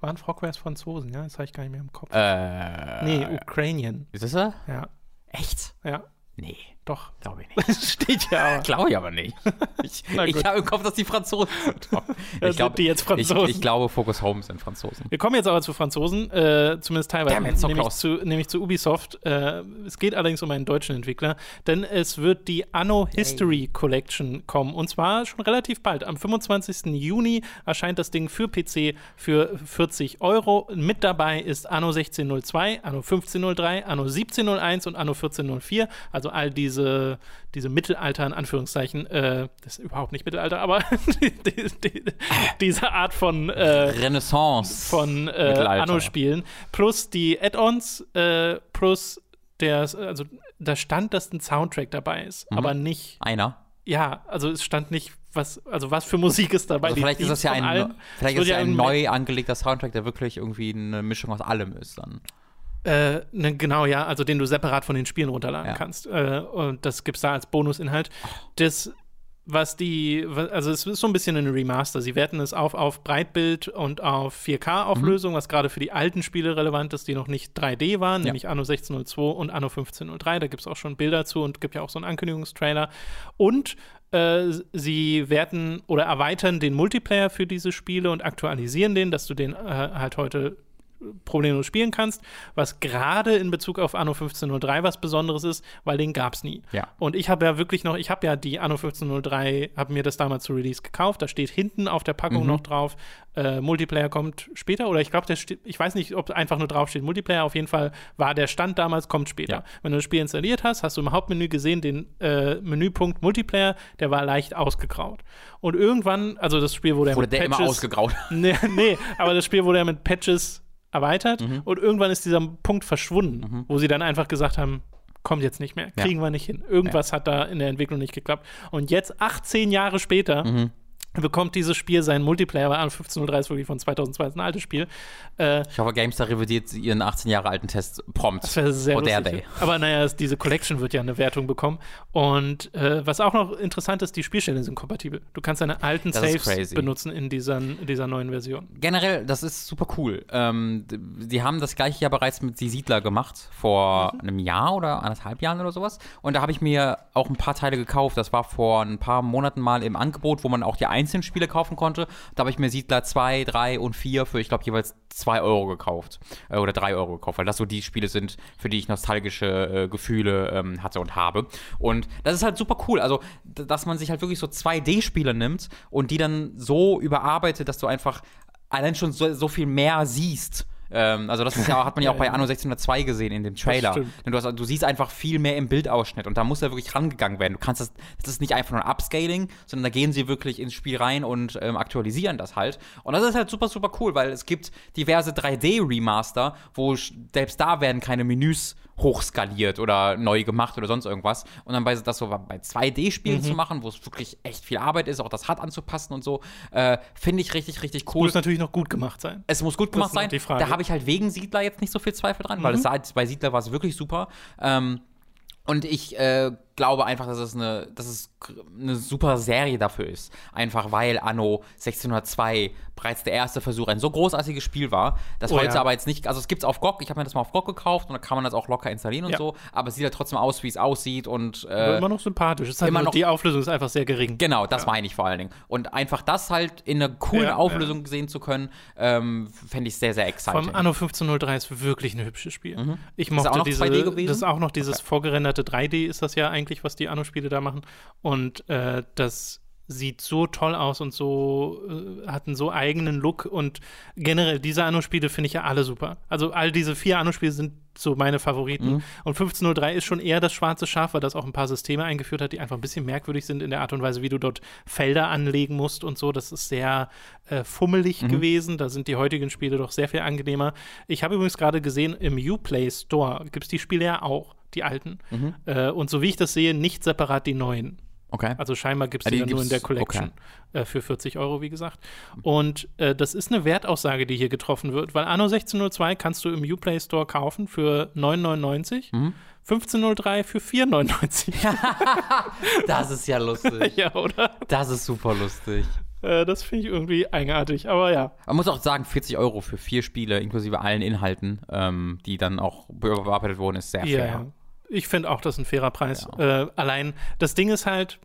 Waren Frogwares Franzosen, ja? Das habe ich gar nicht mehr im Kopf. Äh, nee, Ukrainien. Ist das er? Ja, Echt? ja, Nee, doch. glaube ich nicht. *laughs* Steht ja. Glaube ich aber nicht. *laughs* Ich, ich habe im Kopf, dass die Franzosen sind. *laughs* Ich, glaub, sind die jetzt Franzosen? ich, ich glaube, Focus Home sind Franzosen. Wir kommen jetzt aber zu Franzosen, äh, zumindest teilweise, Damn nämlich, close. zu, nämlich zu Ubisoft. Äh, es geht allerdings um einen deutschen Entwickler, denn es wird die Anno History Collection kommen und zwar schon relativ bald. Am 25. Juni erscheint das Ding für PC für 40 Euro. Mit dabei ist Anno 1602, Anno 1503, Anno 1701 und Anno 1404, also all diese, diese Mittelalter in Anführungszeichen, äh, das ist überhaupt nicht Mittelalter, aber *laughs* die, die, die, diese Art von äh, Renaissance. von äh. Anno-Spielen. Plus die Add-ons, äh, plus der, also da stand, dass ein Soundtrack dabei ist, Mhm. aber nicht, Einer. ja, also es stand nicht, was, also was für Musik ist dabei. Also vielleicht ist das ja ein, allen. vielleicht ist ja ein in- neu angelegter Soundtrack, der wirklich irgendwie eine Mischung aus allem ist dann. Äh, ne, genau, ja, also den du separat von den Spielen runterladen Ja. kannst. Äh, und das gibt's da als Bonusinhalt. Das, was die, also es ist so ein bisschen ein Remaster. Sie werten es auf auf Breitbild und auf 4K-Auflösung, was gerade für die alten Spiele relevant ist, die noch nicht 3D waren, Ja. nämlich Anno 1602 und Anno 1503. Da gibt's auch schon Bilder zu und gibt ja auch so einen Ankündigungstrailer. Und äh, sie werten oder erweitern den Multiplayer für diese Spiele und aktualisieren den, dass du den äh, halt heute problemlos spielen kannst, was gerade in Bezug auf Anno 1503 was Besonderes ist, weil den gab es nie. Ja. Und ich habe ja wirklich noch, ich habe ja die Anno 1503, habe mir das damals zu Release gekauft, da steht hinten auf der Mhm. Packung noch drauf, äh, Multiplayer kommt später oder ich glaube, der steht, ich weiß nicht, ob einfach nur drauf steht Multiplayer, auf jeden Fall war der Stand damals, kommt später. Ja. Wenn du das Spiel installiert hast, hast du im Hauptmenü gesehen, den äh, Menüpunkt Multiplayer, der war leicht ausgegraut. Und irgendwann, also das Spiel wurde ja mit der immer Patches- ausgegraut. *laughs* Nee, nee, aber das Spiel wurde ja mit Patches erweitert Mhm. und irgendwann ist dieser Punkt verschwunden, wo sie dann einfach gesagt haben, kommt jetzt nicht mehr, Ja. kriegen wir nicht hin. Irgendwas hat da in der Entwicklung nicht geklappt. Und jetzt, 18 Jahre später, Mhm. Bekommt dieses Spiel seinen Multiplayer, weil an 1503 ist wirklich von 2002 ist ein altes Spiel. Äh, Ich hoffe, GameStar revidiert ihren 18 Jahre alten Test prompt. das wäre sehr Oh, lustig. Day. Aber naja, es- diese Collection wird ja eine Wertung bekommen. Und äh, was auch noch interessant ist, die Spielstände sind kompatibel. Du kannst deine alten Das Saves benutzen in dieser, in dieser neuen Version. Generell, das ist super cool. Ähm, die haben das gleiche ja bereits mit Die Siedler gemacht, vor einem Jahr oder anderthalb Jahren oder sowas. Und da habe ich mir auch ein paar Teile gekauft. Das war vor ein paar Monaten mal im Angebot, wo man auch die einzelnen Spiele kaufen konnte. Da habe ich mir Siedler 2, 3 und 4 für, ich glaube, jeweils 2 Euro gekauft. Äh, oder 3 Euro gekauft, weil das so die Spiele sind, für die ich nostalgische äh, Gefühle ähm, hatte und habe. Und das ist halt super cool. Also, dass man sich halt wirklich so 2D-Spiele nimmt und die dann so überarbeitet, dass du einfach allein schon so, so viel mehr siehst. Ähm, also das ist ja, hat man ja auch bei. Anno 1602 gesehen in dem Trailer. Du, hast, du siehst einfach viel mehr im Bildausschnitt und da muss ja wirklich rangegangen werden. Du kannst das, das ist nicht einfach nur ein Upscaling, sondern da gehen sie wirklich ins Spiel rein und ähm, aktualisieren das halt. Und das ist halt super, super cool, weil es gibt diverse 3D-Remaster, wo selbst da werden keine Menüs hochskaliert oder neu gemacht oder sonst irgendwas. Und dann bei das so bei 2D-Spielen Mhm. zu machen, wo es wirklich echt viel Arbeit ist, auch das HUD anzupassen und so, äh, finde ich richtig, richtig cool. Muss natürlich noch gut gemacht sein. Es muss gut gemacht sein. Da habe ich halt wegen Siedler jetzt nicht so viel Zweifel dran, weil es sah, bei Siedler war es wirklich super. Ähm, und ich äh, glaube einfach, dass es eine, dass es eine super Serie dafür ist. Einfach weil Anno 1602 bereits der erste Versuch ein so großartiges Spiel war, dass Oh heute ja. aber jetzt nicht, also es gibt es auf GOG, ich habe mir das mal auf GOG gekauft und da kann man das auch locker installieren und Ja. so, aber es sieht halt trotzdem aus, wie es aussieht und äh, immer noch sympathisch. Es ist halt immer noch- die Auflösung ist einfach sehr gering. Genau, das meine ich vor allen Dingen. Und einfach das halt in einer coolen Ja, Auflösung sehen zu können, ähm, fände ich sehr, sehr exciting. Vom Anno 1503 ist wirklich ein hübsches Spiel. Ich Mhm. Ist mochte auch noch diese, 2D gewesen? das ist auch noch dieses vorgerenderte 3D ist das ja eigentlich, was die Anno-Spiele da machen. Und äh, das sieht so toll aus und so äh, hat einen so eigenen Look und generell diese Anno-Spiele finde ich ja alle super. Also all diese vier Anno-Spiele sind so meine Favoriten. Mhm. Und 1503 ist schon eher das schwarze Schaf, weil das auch ein paar Systeme eingeführt hat, die einfach ein bisschen merkwürdig sind in der Art und Weise, wie du dort Felder anlegen musst und so. Das ist sehr äh, fummelig gewesen. Da sind die heutigen Spiele doch sehr viel angenehmer. Ich habe übrigens gerade gesehen, im Uplay Store gibt es die Spiele ja auch, die alten. Äh, und so wie ich das sehe, nicht separat die neuen. okay. Also scheinbar gibt es Ah, die die dann nur in der Collection äh, für 40 Euro, wie gesagt. Und äh, das ist eine Wertaussage, die hier getroffen wird, weil Anno 1602 kannst du im Uplay Store kaufen für 9,99, Mhm. 1503 für 4,99. *laughs* das ist ja lustig. *laughs* ja, oder? Das ist super lustig. Äh, das finde ich irgendwie eigenartig, aber ja. Man muss auch sagen, 40 Euro für vier Spiele, inklusive allen Inhalten, ähm, die dann auch bearbeitet wurden, ist sehr Ja, fair. ja. Ich finde auch, das ist ein fairer Preis. Äh, allein, das Ding ist halt,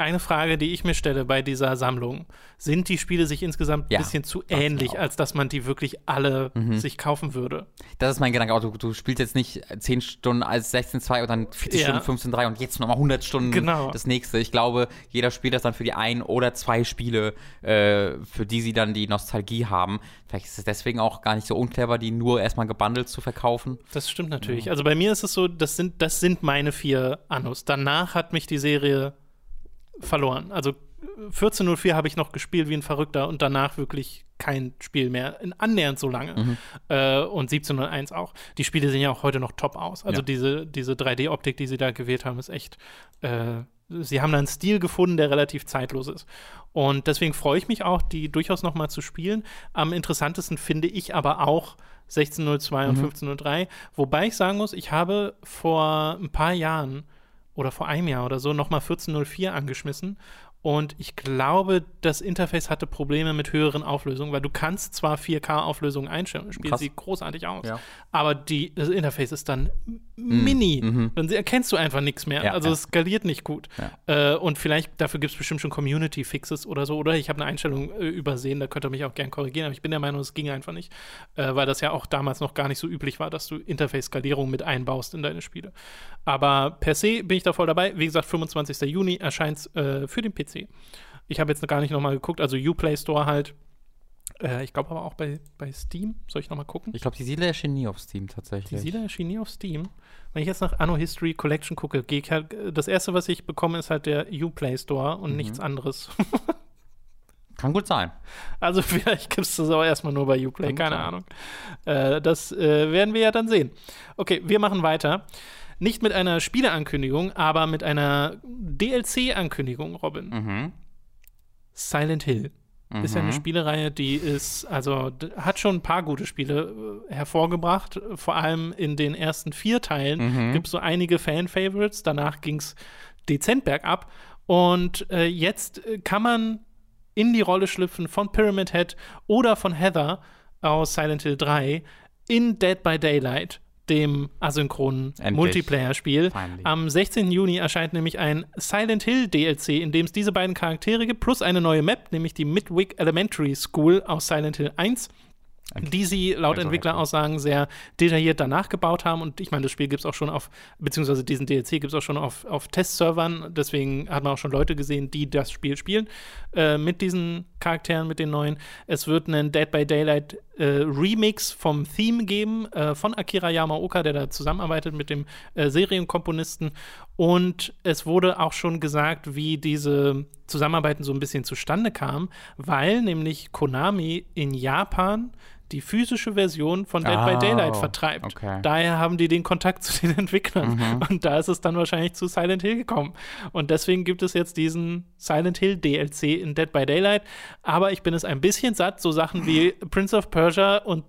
eine Frage, die ich mir stelle bei dieser Sammlung. Sind die Spiele sich insgesamt ein Ja, bisschen zu ähnlich, auch. als dass man die wirklich alle Mhm. sich kaufen würde? Das ist mein Gedanke auch. Du, du spielst jetzt nicht 10 Stunden als 16.2 und dann 40 Ja. Stunden 15.3 und jetzt nochmal 100 Stunden Genau. das nächste. Ich glaube, jeder spielt das dann für die ein oder zwei Spiele, äh, für die sie dann die Nostalgie haben. Vielleicht ist es deswegen auch gar nicht so unclever, die nur erstmal gebundelt zu verkaufen. Das stimmt natürlich. Also bei mir ist es so, das sind, das sind meine vier Annos. Danach hat mich die Serie verloren. Also 1404 habe ich noch gespielt wie ein Verrückter und danach wirklich kein Spiel mehr, in annähernd so lange. Mhm. Äh, und 1701 auch. Die Spiele sehen ja auch heute noch top aus. Also Ja. diese, diese 3D-Optik, die sie da gewählt haben, ist echt. Äh, sie haben da einen Stil gefunden, der relativ zeitlos ist. Und deswegen freue ich mich auch, die durchaus noch mal zu spielen. Am interessantesten finde ich aber auch 1602 und 1503. Wobei ich sagen muss, ich habe vor ein paar Jahren oder vor einem Jahr oder so noch mal 1404 angeschmissen. Und ich glaube, das Interface hatte Probleme mit höheren Auflösungen, weil du kannst zwar 4K-Auflösungen einstellen, das Spiel Krass. sieht großartig aus, Ja. aber die, das Interface ist dann mini. Dann erkennst du einfach nichts mehr. Mhm. Ja, also ja. es skaliert nicht gut. Äh, und vielleicht, dafür gibt es bestimmt schon Community-Fixes oder so. Oder ich habe eine Einstellung äh, übersehen, da könnt ihr mich auch gern korrigieren, aber ich bin der Meinung, es ging einfach nicht. Äh, weil das ja auch damals noch gar nicht so üblich war, dass du Interface-Skalierung mit einbaust in deine Spiele. Aber per se bin ich da voll dabei. Wie gesagt, 25. Juni erscheint es äh, für den PC. Ich habe jetzt noch gar nicht nochmal geguckt, also Uplay Store halt. Äh, ich glaube aber auch bei, bei Steam. Soll ich nochmal gucken? Ich glaube, die Siedler erschien nie auf Steam Die tatsächlich. Siedler erschien nie auf Steam. Wenn ich jetzt nach Anno History Collection gucke, gehe ich halt, das erste, was ich bekomme, ist halt der Uplay Store und nichts anderes. *laughs* Kann gut sein. Also *laughs* vielleicht gibt es das aber erstmal nur bei Uplay, Kann keine sein. Ahnung. Äh, das äh, werden wir ja dann sehen. Okay, wir machen weiter. Nicht mit einer Spieleankündigung, aber mit einer DLC-Ankündigung, Robin. Mhm. Silent Hill. Ist ja eine Spielereihe, die ist, also hat schon ein paar gute Spiele äh, hervorgebracht. Vor allem in den ersten vier Teilen gibt es so einige Fan-Favorites. Danach ging es dezent bergab. Und äh, jetzt äh, kann man in die Rolle schlüpfen von Pyramid Head oder von Heather aus Silent Hill 3 in Dead by Daylight, dem asynchronen. Multiplayer-Spiel. Am 16. Juni erscheint nämlich ein Silent Hill DLC, in dem es diese beiden Charaktere gibt, plus eine neue Map, nämlich die Midwick Elementary School aus Silent Hill 1. Die sie laut Also Entwickleraussagen sehr detailliert danach gebaut haben. Und ich meine, das Spiel gibt es auch schon auf, beziehungsweise diesen DLC gibt es auch schon auf, auf Testservern. Deswegen hat man auch schon Leute gesehen, die das Spiel spielen. Äh, mit diesen Charakteren, mit den neuen. Es wird einen Dead by Daylight äh, Remix vom Theme geben äh, von Akira Yamaoka, der da zusammenarbeitet mit dem äh, Serienkomponisten. Und es wurde auch schon gesagt, wie diese Zusammenarbeiten so ein bisschen zustande kamen, weil nämlich Konami in Japan die physische Version von Dead by Oh, Daylight vertreibt. okay. Daher haben die den Kontakt zu den *laughs* Entwicklern. Und da ist es dann wahrscheinlich zu Silent Hill gekommen. Und deswegen gibt es jetzt diesen Silent Hill DLC in Dead by Daylight. Aber ich bin es ein bisschen satt, so Sachen wie Prince of Persia und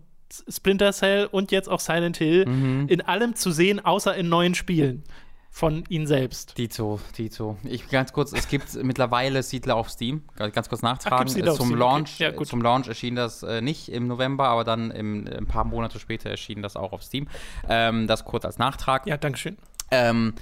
Splinter Cell und jetzt auch Silent Hill in allem zu sehen, außer in neuen Spielen. Von ihnen selbst. Dito, Dito. Ich ganz kurz, es gibt *laughs* mittlerweile Siedler auf Steam. Ganz kurz nachtragen. Ach, zum? Launch, Okay. Ja, gut. zum Launch erschien das äh, nicht im November, aber dann im, ein paar Monate später erschien das auch auf Steam. Ähm, das kurz als Nachtrag. Ja, Dankeschön. Ähm,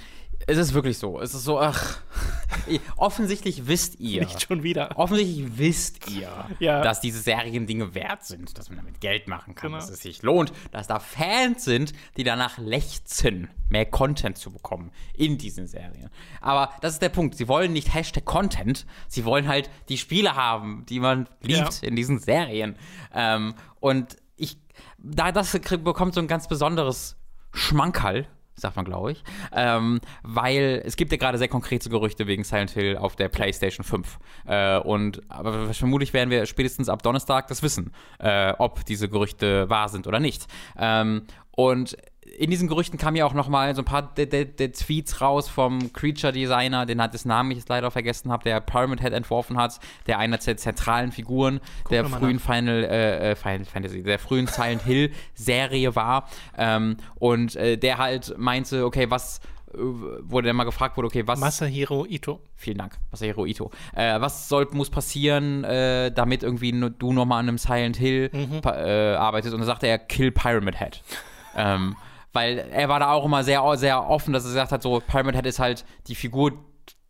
es ist wirklich so. Es ist so, ach. *laughs* offensichtlich wisst ihr. Nicht schon wieder. Offensichtlich wisst ihr, *laughs* Ja. dass diese Serien Dinge wert sind, dass man damit Geld machen kann, Genau. dass es sich lohnt, dass da Fans sind, die danach lechzen, mehr Content zu bekommen in diesen Serien. Aber das ist der Punkt. Sie wollen nicht Hashtag Content, sie wollen halt die Spiele haben, die man liebt Ja. in diesen Serien. Ähm, und ich, da das bekommt so ein ganz besonderes Schmankerl, sagt man, glaube ich. Ähm, weil es gibt ja gerade sehr konkrete Gerüchte wegen Silent Hill auf der PlayStation 5. Äh, und aber vermutlich werden wir spätestens ab Donnerstag das wissen, äh, ob diese Gerüchte wahr sind oder nicht. Ähm, und in diesen Gerüchten kamen ja auch noch mal so ein paar der der- der Tweets raus vom Creature Designer, den hat das Namen ich jetzt leider vergessen habe, der Pyramid Head entworfen hat, der einer der zentralen Figuren der noch mal frühen Final, äh, äh, Final Fantasy, der frühen Silent Hill Serie war. Ähm, und äh, der halt meinte, okay, was äh, wurde der mal gefragt wurde, okay, was Masahiro Ito. Vielen Dank, Masahiro Ito. Äh, was soll, muss passieren, äh, damit irgendwie du nochmal an einem Silent Hill Mhm. äh, arbeitest? Und dann sagte er, kill Pyramid Head. *laughs* ähm, weil er war da auch immer sehr, sehr offen, dass er gesagt hat, so, Pyramid Head ist halt die Figur,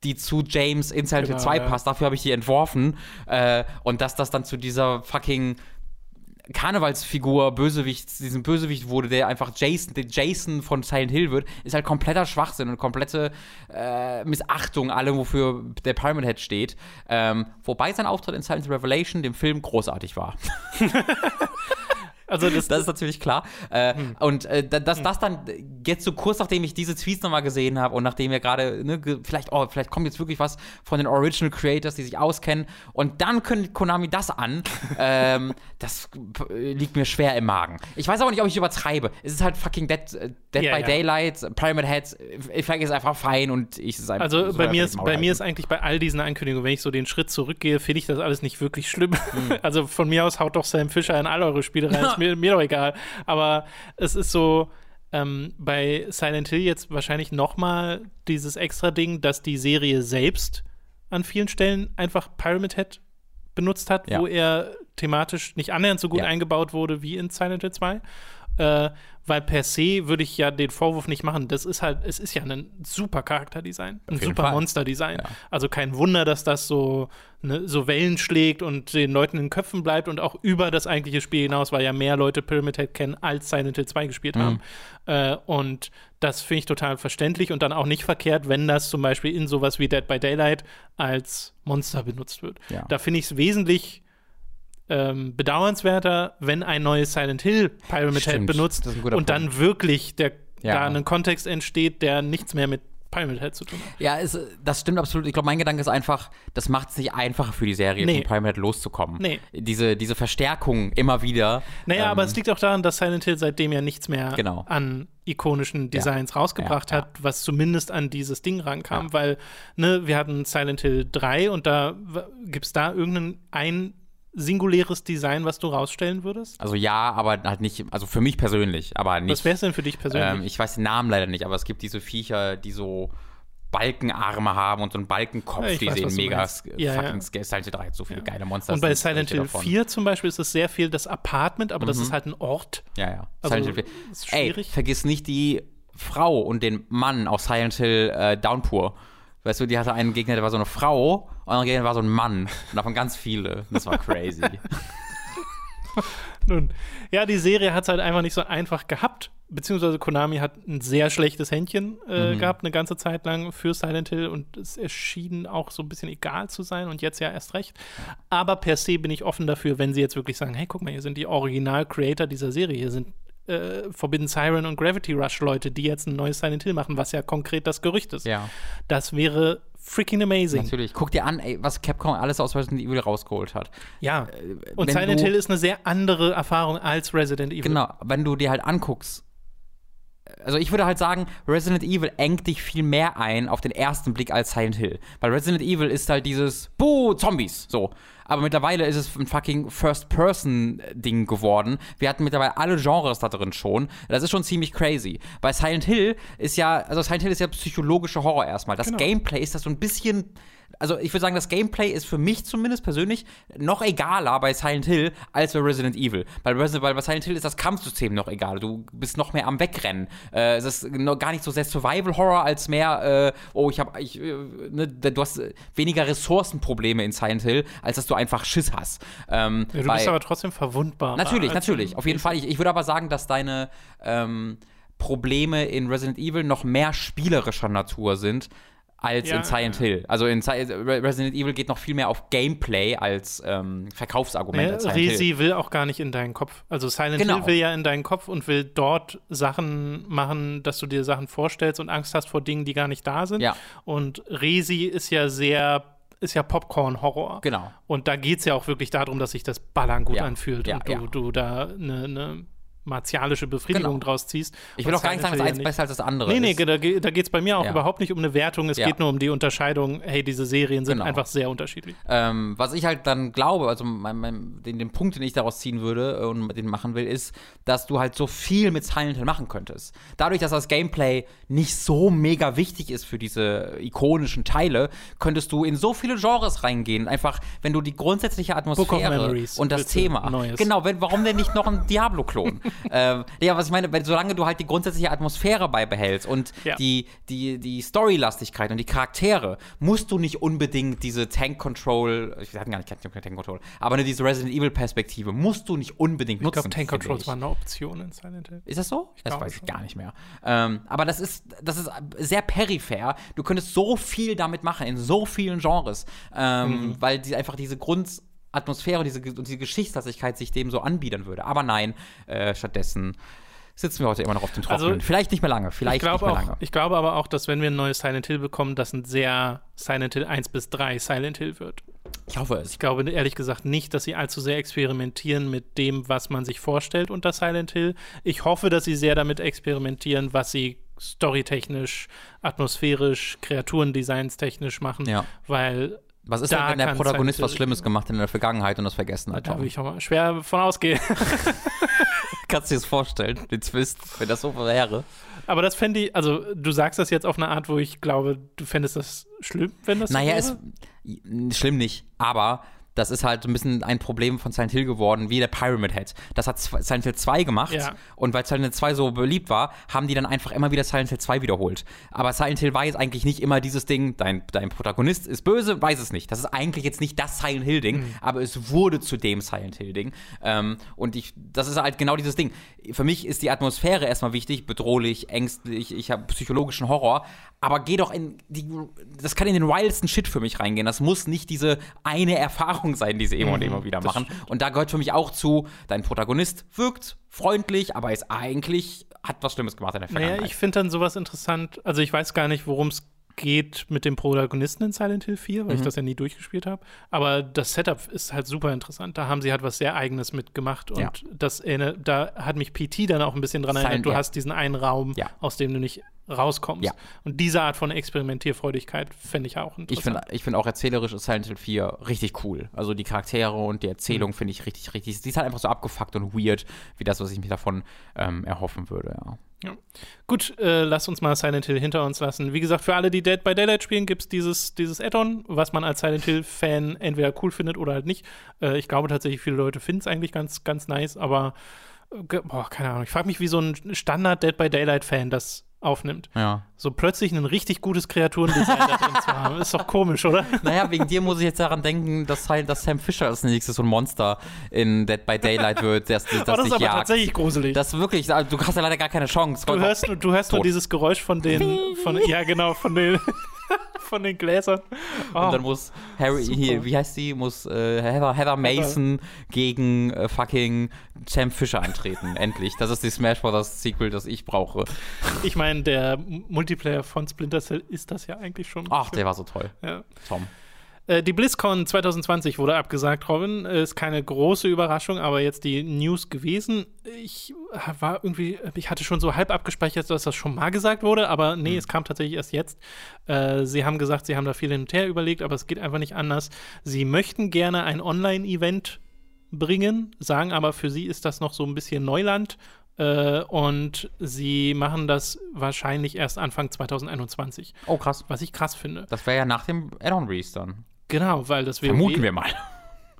die zu James in Silent Hill Genau, 2 ja. passt. Dafür habe ich die entworfen. Äh, und dass das dann zu dieser fucking Karnevalsfigur, Bösewicht, diesem Bösewicht wurde, der einfach Jason, der Jason von Silent Hill wird, ist halt kompletter Schwachsinn und komplette äh, Missachtung allem, wofür der Pyramid Head steht. Ähm, wobei sein Auftritt in Silent Revelation, dem Film, großartig war. *laughs* *laughs* Also das, Das ist natürlich klar. Äh, Hm. Und äh, da- dass das dann jetzt so kurz nachdem ich diese Tweets nochmal gesehen habe und nachdem wir gerade, ne, vielleicht, oh, vielleicht kommt jetzt wirklich was von den Original Creators, die sich auskennen und dann kündigt Konami das an, *laughs* ähm, das äh, liegt mir schwer im Magen. Ich weiß aber nicht, ob ich übertreibe. Es ist halt fucking Dead, äh, Dead Ja, by ja. Daylight, Pyramid Heads, äh, vielleicht ist es einfach fein und ich es einfach. also soll bei mir, ist, bei mir ist eigentlich bei all diesen Ankündigungen, wenn ich so den Schritt zurückgehe, finde ich das alles nicht wirklich schlimm. *laughs* Also von mir aus haut doch Sam Fisher in all eure Spiele rein, ist *laughs* mir, mir doch egal. Aber es ist so, ähm, bei Silent Hill jetzt wahrscheinlich noch mal dieses extra Ding, dass die Serie selbst an vielen Stellen einfach Pyramid Head benutzt hat, Ja. wo er thematisch nicht annähernd so gut Ja. eingebaut wurde wie in Silent Hill 2. Äh, weil per se würde ich ja den Vorwurf nicht machen. Das ist halt, es ist ja ein super Charakterdesign, ein super. Monsterdesign. Ja. Also kein Wunder, dass das so, ne, so Wellen schlägt und den Leuten in den Köpfen bleibt und auch über das eigentliche Spiel hinaus, weil ja mehr Leute Pyramid Head kennen, als Silent Hill 2 gespielt Mhm. haben. Äh, und das finde ich total verständlich und dann auch nicht verkehrt, wenn das zum Beispiel in sowas wie Dead by Daylight als Monster benutzt wird. Ja. Da finde ich es wesentlich ähm, bedauernswerter, wenn ein neues Silent Hill Pyramid Head Stimmt, benutzt ist ein guter und dann wirklich der, Ja. da ein Kontext entsteht, der nichts mehr mit Pyramid Head zu tun hat. Ja, es, das stimmt absolut. Ich glaube, mein Gedanke ist einfach, das macht es nicht einfacher für die Serie, Nee. von Pyramid Head loszukommen. Nee. Diese, diese Verstärkung immer wieder. Naja, ähm, aber es liegt auch daran, dass Silent Hill seitdem ja nichts mehr Genau. an ikonischen Designs rausgebracht Ja, ja. hat, was zumindest an dieses Ding rankam, Ja. weil, ne, wir hatten Silent Hill 3 und da gibt es da irgendein ein singuläres Design, was du rausstellen würdest? Also ja, aber halt nicht, also für mich persönlich, aber nicht. Was wäre es denn für dich persönlich? ähm, ich weiß den Namen leider nicht, aber es gibt diese Viecher, die so Balkenarme haben und so einen Balkenkopf, Ja, die weiß, sehen mega Ja, fucking ja. Silent Hill 3 hat so viele geile Monster. und bei Silent Hill davon. 4 zum Beispiel ist es sehr viel das Apartment, aber das Mhm. ist halt ein Ort. Ja, ja. Also, Silent Hill 4. ist Ey, schwierig. vergiss nicht die Frau und den Mann aus Silent Hill äh, Downpour. Weißt du, die hatte einen Gegner, der war so eine Frau und ein Gegner war so ein Mann. Und davon ganz viele. Das war crazy. *laughs* Nun, ja, die Serie hat es halt einfach nicht so einfach gehabt. Beziehungsweise Konami hat ein sehr schlechtes Händchen äh, Mhm. gehabt, eine ganze Zeit lang für Silent Hill und es erschien auch so ein bisschen egal zu sein und jetzt ja erst recht. Aber per se bin ich offen dafür, wenn sie jetzt wirklich sagen: Hey, guck mal, hier sind die Original-Creator dieser Serie, hier sind äh, Forbidden Siren und Gravity Rush Leute, die jetzt ein neues Silent Hill machen, was ja konkret das Gerücht ist. ja, Das wäre freaking amazing. natürlich. Guck dir an, ey, was Capcom alles aus Resident Evil rausgeholt hat. Ja. Und wenn Silent Hill ist eine sehr andere Erfahrung als Resident Evil. Genau, wenn du dir halt anguckst, also ich würde halt sagen, Resident Evil engt dich viel mehr ein auf den ersten Blick als Silent Hill. Weil Resident Evil ist halt dieses, buh, Zombies, so. Aber mittlerweile ist es ein fucking First-Person-Ding geworden. Wir hatten mittlerweile alle Genres da drin schon. Das ist schon ziemlich crazy. Bei Silent Hill ist ja, also Silent Hill ist ja psychologischer Horror erstmal. Das Genau. Gameplay ist das so ein bisschen also ich würde sagen, das Gameplay ist für mich zumindest persönlich noch egaler bei Silent Hill als bei Resident Evil. Bei, Resident, weil bei Silent Hill ist das Kampfsystem noch egal. Du bist noch mehr am Wegrennen. Äh, es ist noch gar nicht so sehr Survival Horror als mehr, äh, oh, ich habe, ich, äh, ne, du hast äh, weniger Ressourcenprobleme in Silent Hill, als dass du einfach Schiss hast. Ähm, Ja, du bei- bist aber trotzdem verwundbar. Natürlich, als- natürlich, auf jeden Fall. Ich, ich würde aber sagen, dass deine ähm, Probleme in Resident Evil noch mehr spielerischer Natur sind als Ja, in Silent ja. Hill. Also in Si- Re- Resident Evil geht noch viel mehr auf Gameplay als ähm, Verkaufsargument Ja, Silent Hill. Resi will auch gar nicht in deinen Kopf. Also Silent Genau. Hill will ja in deinen Kopf und will dort Sachen machen, dass du dir Sachen vorstellst und Angst hast vor Dingen, die gar nicht da sind. Ja. Und Resi ist ja sehr, ist ja Popcorn-Horror. Genau. Und da geht es ja auch wirklich darum, dass sich das Ballern gut anfühlt und du, du da eine ne martialische Befriedigung Genau. draus ziehst. Ich will auch gar nicht sagen, Hill eins ja besser als das andere Nee, nee, ist. da, da geht es bei mir auch Ja. überhaupt nicht um eine Wertung. Es Ja. geht nur um die Unterscheidung, hey, diese Serien sind Genau. einfach sehr unterschiedlich. Ähm, was ich halt dann glaube, also mein, mein, den, den Punkt, den ich daraus ziehen würde äh, und den machen will, ist, dass du halt so viel mit Silent Hill machen könntest. Dadurch, dass das Gameplay nicht so mega wichtig ist für diese ikonischen Teile, könntest du in so viele Genres reingehen. Einfach, wenn du die grundsätzliche Atmosphäre und das Thema. Neues. Genau, wenn, warum denn nicht noch ein Diablo-Klon? *laughs* ähm, ja, was ich meine, solange du halt die grundsätzliche Atmosphäre beibehältst und Ja. die, die, die Storylastigkeit und die Charaktere, musst du nicht unbedingt diese Tank-Control, ich hatten gar nicht keine Tank-Control, aber ne, diese Resident Evil-Perspektive musst du nicht unbedingt Ich nutzen. glaube, Tank Controls ich. war eine Option in Silent Hill. Ist das so? das glaube weiß ich gar nicht mehr. Ähm, aber das ist, das ist sehr peripher. Du könntest so viel damit machen, in so vielen Genres, ähm, Mhm. weil die einfach diese Grundatmosphäre und diese, und diese Geschichtslastigkeit sich dem so anbiedern würde. Aber nein, äh, stattdessen sitzen wir heute immer noch auf dem Trockenen. Also, vielleicht nicht mehr lange, vielleicht nicht mehr auch, lange. ich glaube aber auch, dass wenn wir ein neues Silent Hill bekommen, das ein sehr Silent Hill 1 bis 3 Silent Hill wird. Ich hoffe es. Ich glaube ehrlich gesagt nicht, dass sie allzu sehr experimentieren mit dem, was man sich vorstellt unter Silent Hill. Ich hoffe, dass sie sehr damit experimentieren, was sie storytechnisch, atmosphärisch, Kreaturendesigns-technisch machen, Ja. weil Was ist Da denn, wenn der Protagonist was Hill- Schlimmes gemacht hat in der Vergangenheit und das vergessen hat? da will ich auch mal schwer von ausgehen. *laughs* Kannst du dir das vorstellen, den Twist, wenn das so wäre? Aber das fände ich, also du sagst das jetzt auf eine Art, wo ich glaube, du fändest das schlimm, wenn das Naja, so es, wäre? schlimm nicht, aber das ist halt ein bisschen ein Problem von Silent Hill geworden, wie der Pyramid Head. Das hat Silent Hill 2 gemacht Ja. und weil Silent Hill 2 so beliebt war, haben die dann einfach immer wieder Silent Hill 2 wiederholt. Aber Silent Hill war jetzt eigentlich nicht immer dieses Ding, dein, dein Protagonist ist böse, weiß es nicht. Das ist eigentlich jetzt nicht das Silent Hill-Ding, Mhm. aber es wurde zu dem Silent Hill-Ding. Ähm, und ich, das ist halt genau dieses Ding. Für mich ist die Atmosphäre erstmal wichtig, bedrohlich, ängstlich, ich habe psychologischen Horror, aber geh doch in die, das kann in den wildsten Shit für mich reingehen. Das muss nicht diese eine Erfahrung sein, die sie immer und immer wieder machen. Und da gehört für mich auch zu, dein Protagonist wirkt freundlich, aber ist eigentlich, hat was Schlimmes gemacht in der Vergangenheit. Naja, ich finde dann sowas interessant. Also ich weiß gar nicht, worum es geht mit dem Protagonisten in Silent Hill 4, weil ich das ja nie durchgespielt habe. Aber das Setup ist halt super interessant. Da haben sie halt was sehr Eigenes mitgemacht. Und Ja. das da hat mich PT dann auch ein bisschen dran Silent- erinnert. Du ja. hast diesen einen Raum, Ja. aus dem du nicht rauskommst. Ja. Und diese Art von Experimentierfreudigkeit fände ich auch Ich finde interessant. ich find auch erzählerisch ist Silent Hill 4 richtig cool. Also die Charaktere und die Mhm. Erzählung finde ich richtig, richtig. Die ist halt einfach so abgefuckt und weird, wie das, was ich mir davon ähm, erhoffen würde, ja. Ja. Gut, äh, lass uns mal Silent Hill hinter uns lassen. Wie gesagt, für alle, die Dead by Daylight spielen, gibt es dieses, dieses Add-on, was man als Silent Hill-Fan entweder cool findet oder halt nicht. Äh, ich glaube tatsächlich, viele Leute finden es eigentlich ganz, ganz nice, aber äh, boah, keine Ahnung. Ich frage mich, wie so ein Standard Dead by Daylight-Fan das aufnimmt. Ja. So plötzlich ein richtig gutes Kreaturendesign da drin zu haben. Ist doch komisch, oder? *laughs* Naja, wegen dir muss ich jetzt daran denken, dass, dass Sam Fisher als nächstes so ein Monster in Dead by Daylight wird, das, *laughs* das, Oh, das ist aber jagt. tatsächlich gruselig. Das wirklich, also du hast ja leider gar keine Chance. Du hörst, du hörst nur dieses Geräusch von den, von, ja genau, von den, *laughs* *laughs* von den Gläsern. Oh. Und dann muss Harry, Super. hier, wie heißt die, muss äh, Heather, Heather Mason gegen äh, fucking Sam Fisher antreten. *laughs* Endlich. Das ist die Smash Bros. Sequel, das ich brauche. Ich meine, der Multiplayer von Splinter Cell ist das ja eigentlich schon. Ach, der war so toll, ja. Tom. Äh, Die BlizzCon 2020 wurde abgesagt, Robin. Äh, Ist keine große Überraschung, aber jetzt die News gewesen. Ich war irgendwie, ich hatte schon so halb abgespeichert, dass das schon mal gesagt wurde, aber nee, Mhm. es kam tatsächlich erst jetzt. Äh, sie haben gesagt, sie haben da viel hin und her überlegt, aber es geht einfach nicht anders. Sie möchten gerne ein Online-Event bringen, sagen aber, für sie ist das noch so ein bisschen Neuland. Und sie machen das wahrscheinlich erst Anfang 2021, Oh, krass. was ich krass finde. Das wäre ja nach dem Add-on-Release dann. Genau, weil das WoW Vermuten wir mal.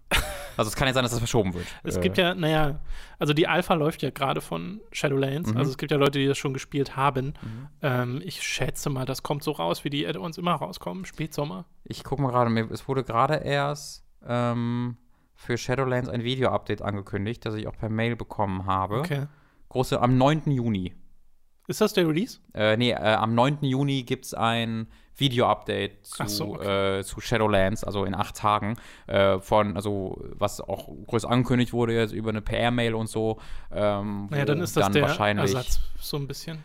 *laughs* also es kann ja sein, dass das verschoben wird. Es Äh, gibt ja, naja, also die Alpha läuft ja gerade von Shadowlands. Mhm. Also es gibt ja Leute, die das schon gespielt haben. Ähm, ich schätze mal, das kommt so raus, wie die Add-ons immer rauskommen. Spätsommer. Ich gucke mal gerade, es wurde gerade erst ähm, für Shadowlands ein Video-Update angekündigt, das ich auch per Mail bekommen habe. Okay. Große, am 9. Juni. Ist das der Release? Äh, nee, äh, am 9. Juni gibt es ein Video-Update zu, so, okay. äh, zu Shadowlands, also in acht Tagen, äh, von, also was auch groß angekündigt wurde jetzt über eine PR-Mail und so. Ähm, Naja, dann ist das der wahrscheinlich, Ersatz so ein bisschen.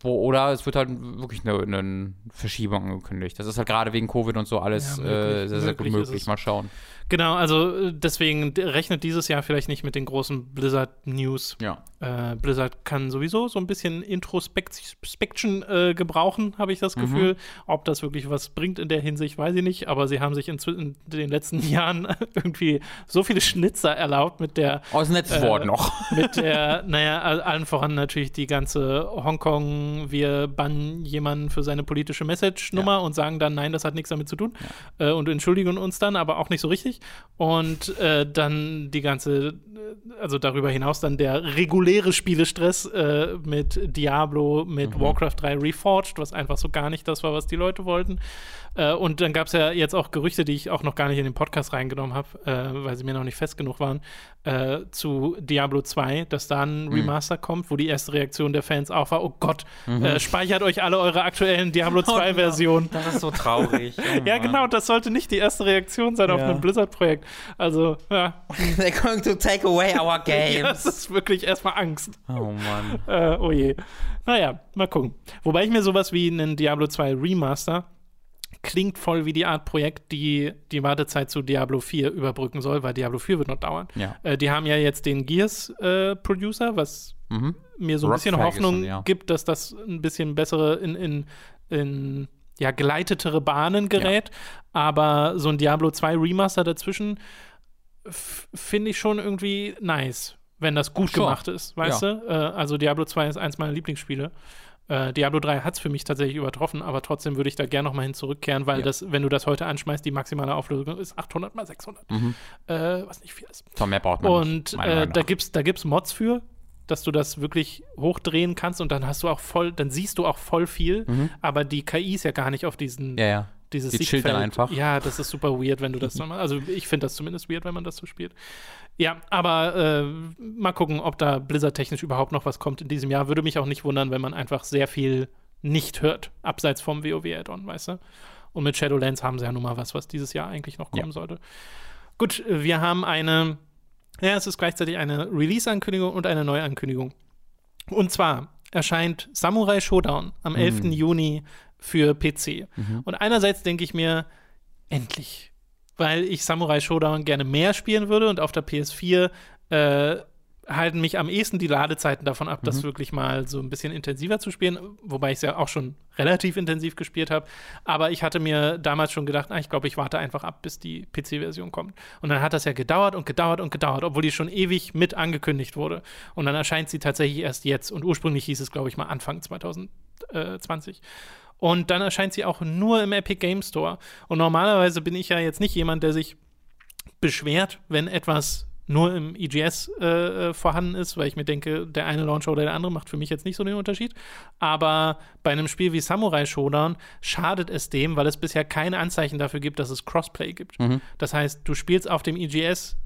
Wo, oder es wird halt wirklich eine, eine Verschiebung angekündigt. Das ist halt gerade wegen Covid und so alles Ja, äh, möglich. sehr, sehr gut Möglich. Mal schauen. Genau, also äh, deswegen rechnet dieses Jahr vielleicht nicht mit den großen Blizzard-News. Ja. Äh, Blizzard kann sowieso so ein bisschen Introspection äh, gebrauchen, habe ich das Mhm. Gefühl. Ob das wirklich was bringt in der Hinsicht, weiß ich nicht. Aber sie haben sich in, in den letzten *laughs* Jahren *laughs* irgendwie so viele Schnitzer erlaubt mit der ist ein nettes Äh, Wort noch. *laughs* mit der, naja, all- allen voran natürlich die ganze Hongkong, wir bannen jemanden für seine politische Message-Nummer und sagen dann, nein, das hat nichts damit zu tun äh, und entschuldigen uns dann, aber auch nicht so richtig. Und äh, dann die ganze, äh, also darüber hinaus dann der reguläre Spielestress äh, mit Diablo, mit Warcraft 3 Reforged, was einfach so gar nicht das war, was die Leute wollten. Äh, und dann gab es ja jetzt auch Gerüchte, die ich auch noch gar nicht in den Podcast reingenommen habe, äh, weil sie mir noch nicht fest genug waren, äh, zu Diablo 2, dass da ein Remaster kommt, wo die erste Reaktion der Fans auch war, oh Gott, äh, speichert euch alle eure aktuellen Diablo 2-Versionen. Das ist so traurig. *laughs* Oh Ja, genau, das sollte nicht die erste Reaktion sein auf Ja. ein Blizzard-Projekt. Also, ja, *laughs* They're going to take away our *laughs* das games. ist wirklich erstmal Angst. oh Mann. Äh, oh je. Naja, mal gucken. Wobei ich mir sowas wie einen Diablo 2 Remaster klingt voll wie die Art Projekt, die die Wartezeit zu Diablo 4 überbrücken soll, weil Diablo 4 wird noch dauern. Ja. Äh, die haben ja jetzt den Gears-Producer, was Mhm. mir so ein Rock bisschen Hoffnung ja. gibt, dass das ein bisschen bessere in, in, in ja, geleitetere Bahnen gerät. Aber so ein Diablo 2 Remaster dazwischen finde ich schon irgendwie nice, wenn das gut Sure. gemacht ist, weißt du? Äh, also Diablo 2 ist eins meiner Lieblingsspiele. Äh, Diablo 3 hat es für mich tatsächlich übertroffen, aber trotzdem würde ich da gerne nochmal hin zurückkehren, weil Ja. das, wenn du das heute anschmeißt, die maximale Auflösung ist 800 mal 600, Mhm. äh, was nicht viel ist. Tom, mehr braucht man Und nicht. äh, da nach. gibt's da gibt's Mods für, dass du das wirklich hochdrehen kannst und dann hast du auch voll, dann siehst du auch voll viel, aber die KI ist ja gar nicht auf diesen Mhm. ja, ja. Dieses Die chillt dann einfach. Ja, das ist super weird, wenn du das dann *laughs* also ich finde das zumindest weird, wenn man das so spielt. Ja, aber äh, mal gucken, ob da Blizzard-technisch überhaupt noch was kommt in diesem Jahr. Würde mich auch nicht wundern, wenn man einfach sehr viel nicht hört, abseits vom WoW-Add-on, weißt du? Und mit Shadowlands haben sie ja nun mal was, was dieses Jahr eigentlich noch kommen Ja. sollte. Gut, wir haben eine, ja, es ist gleichzeitig eine Release-Ankündigung und eine Neuankündigung. Und zwar erscheint Samurai Showdown am 11. Juni für PC. Und einerseits denke ich mir, endlich. Weil ich Samurai Showdown gerne mehr spielen würde und auf der PS4 äh, halten mich am ehesten die Ladezeiten davon ab, das wirklich mal so ein bisschen intensiver zu spielen, wobei ich es ja auch schon relativ intensiv gespielt habe. Aber ich hatte mir damals schon gedacht, ah, ich glaube, ich warte einfach ab, bis die PC-Version kommt. Und dann hat das ja gedauert und gedauert und gedauert, obwohl die schon ewig mit angekündigt wurde. Und dann erscheint sie tatsächlich erst jetzt. Und ursprünglich hieß es, glaube ich, mal Anfang 2020. Und dann erscheint sie auch nur im Epic Game Store. Und normalerweise bin ich ja jetzt nicht jemand, der sich beschwert, wenn etwas nur im EGS äh, äh, vorhanden ist, weil ich mir denke, der eine Launcher oder der andere macht für mich jetzt nicht so den Unterschied. Aber bei einem Spiel wie Samurai Showdown schadet es dem, weil es bisher keine Anzeichen dafür gibt, dass es Crossplay gibt. Das heißt, du spielst auf dem EGS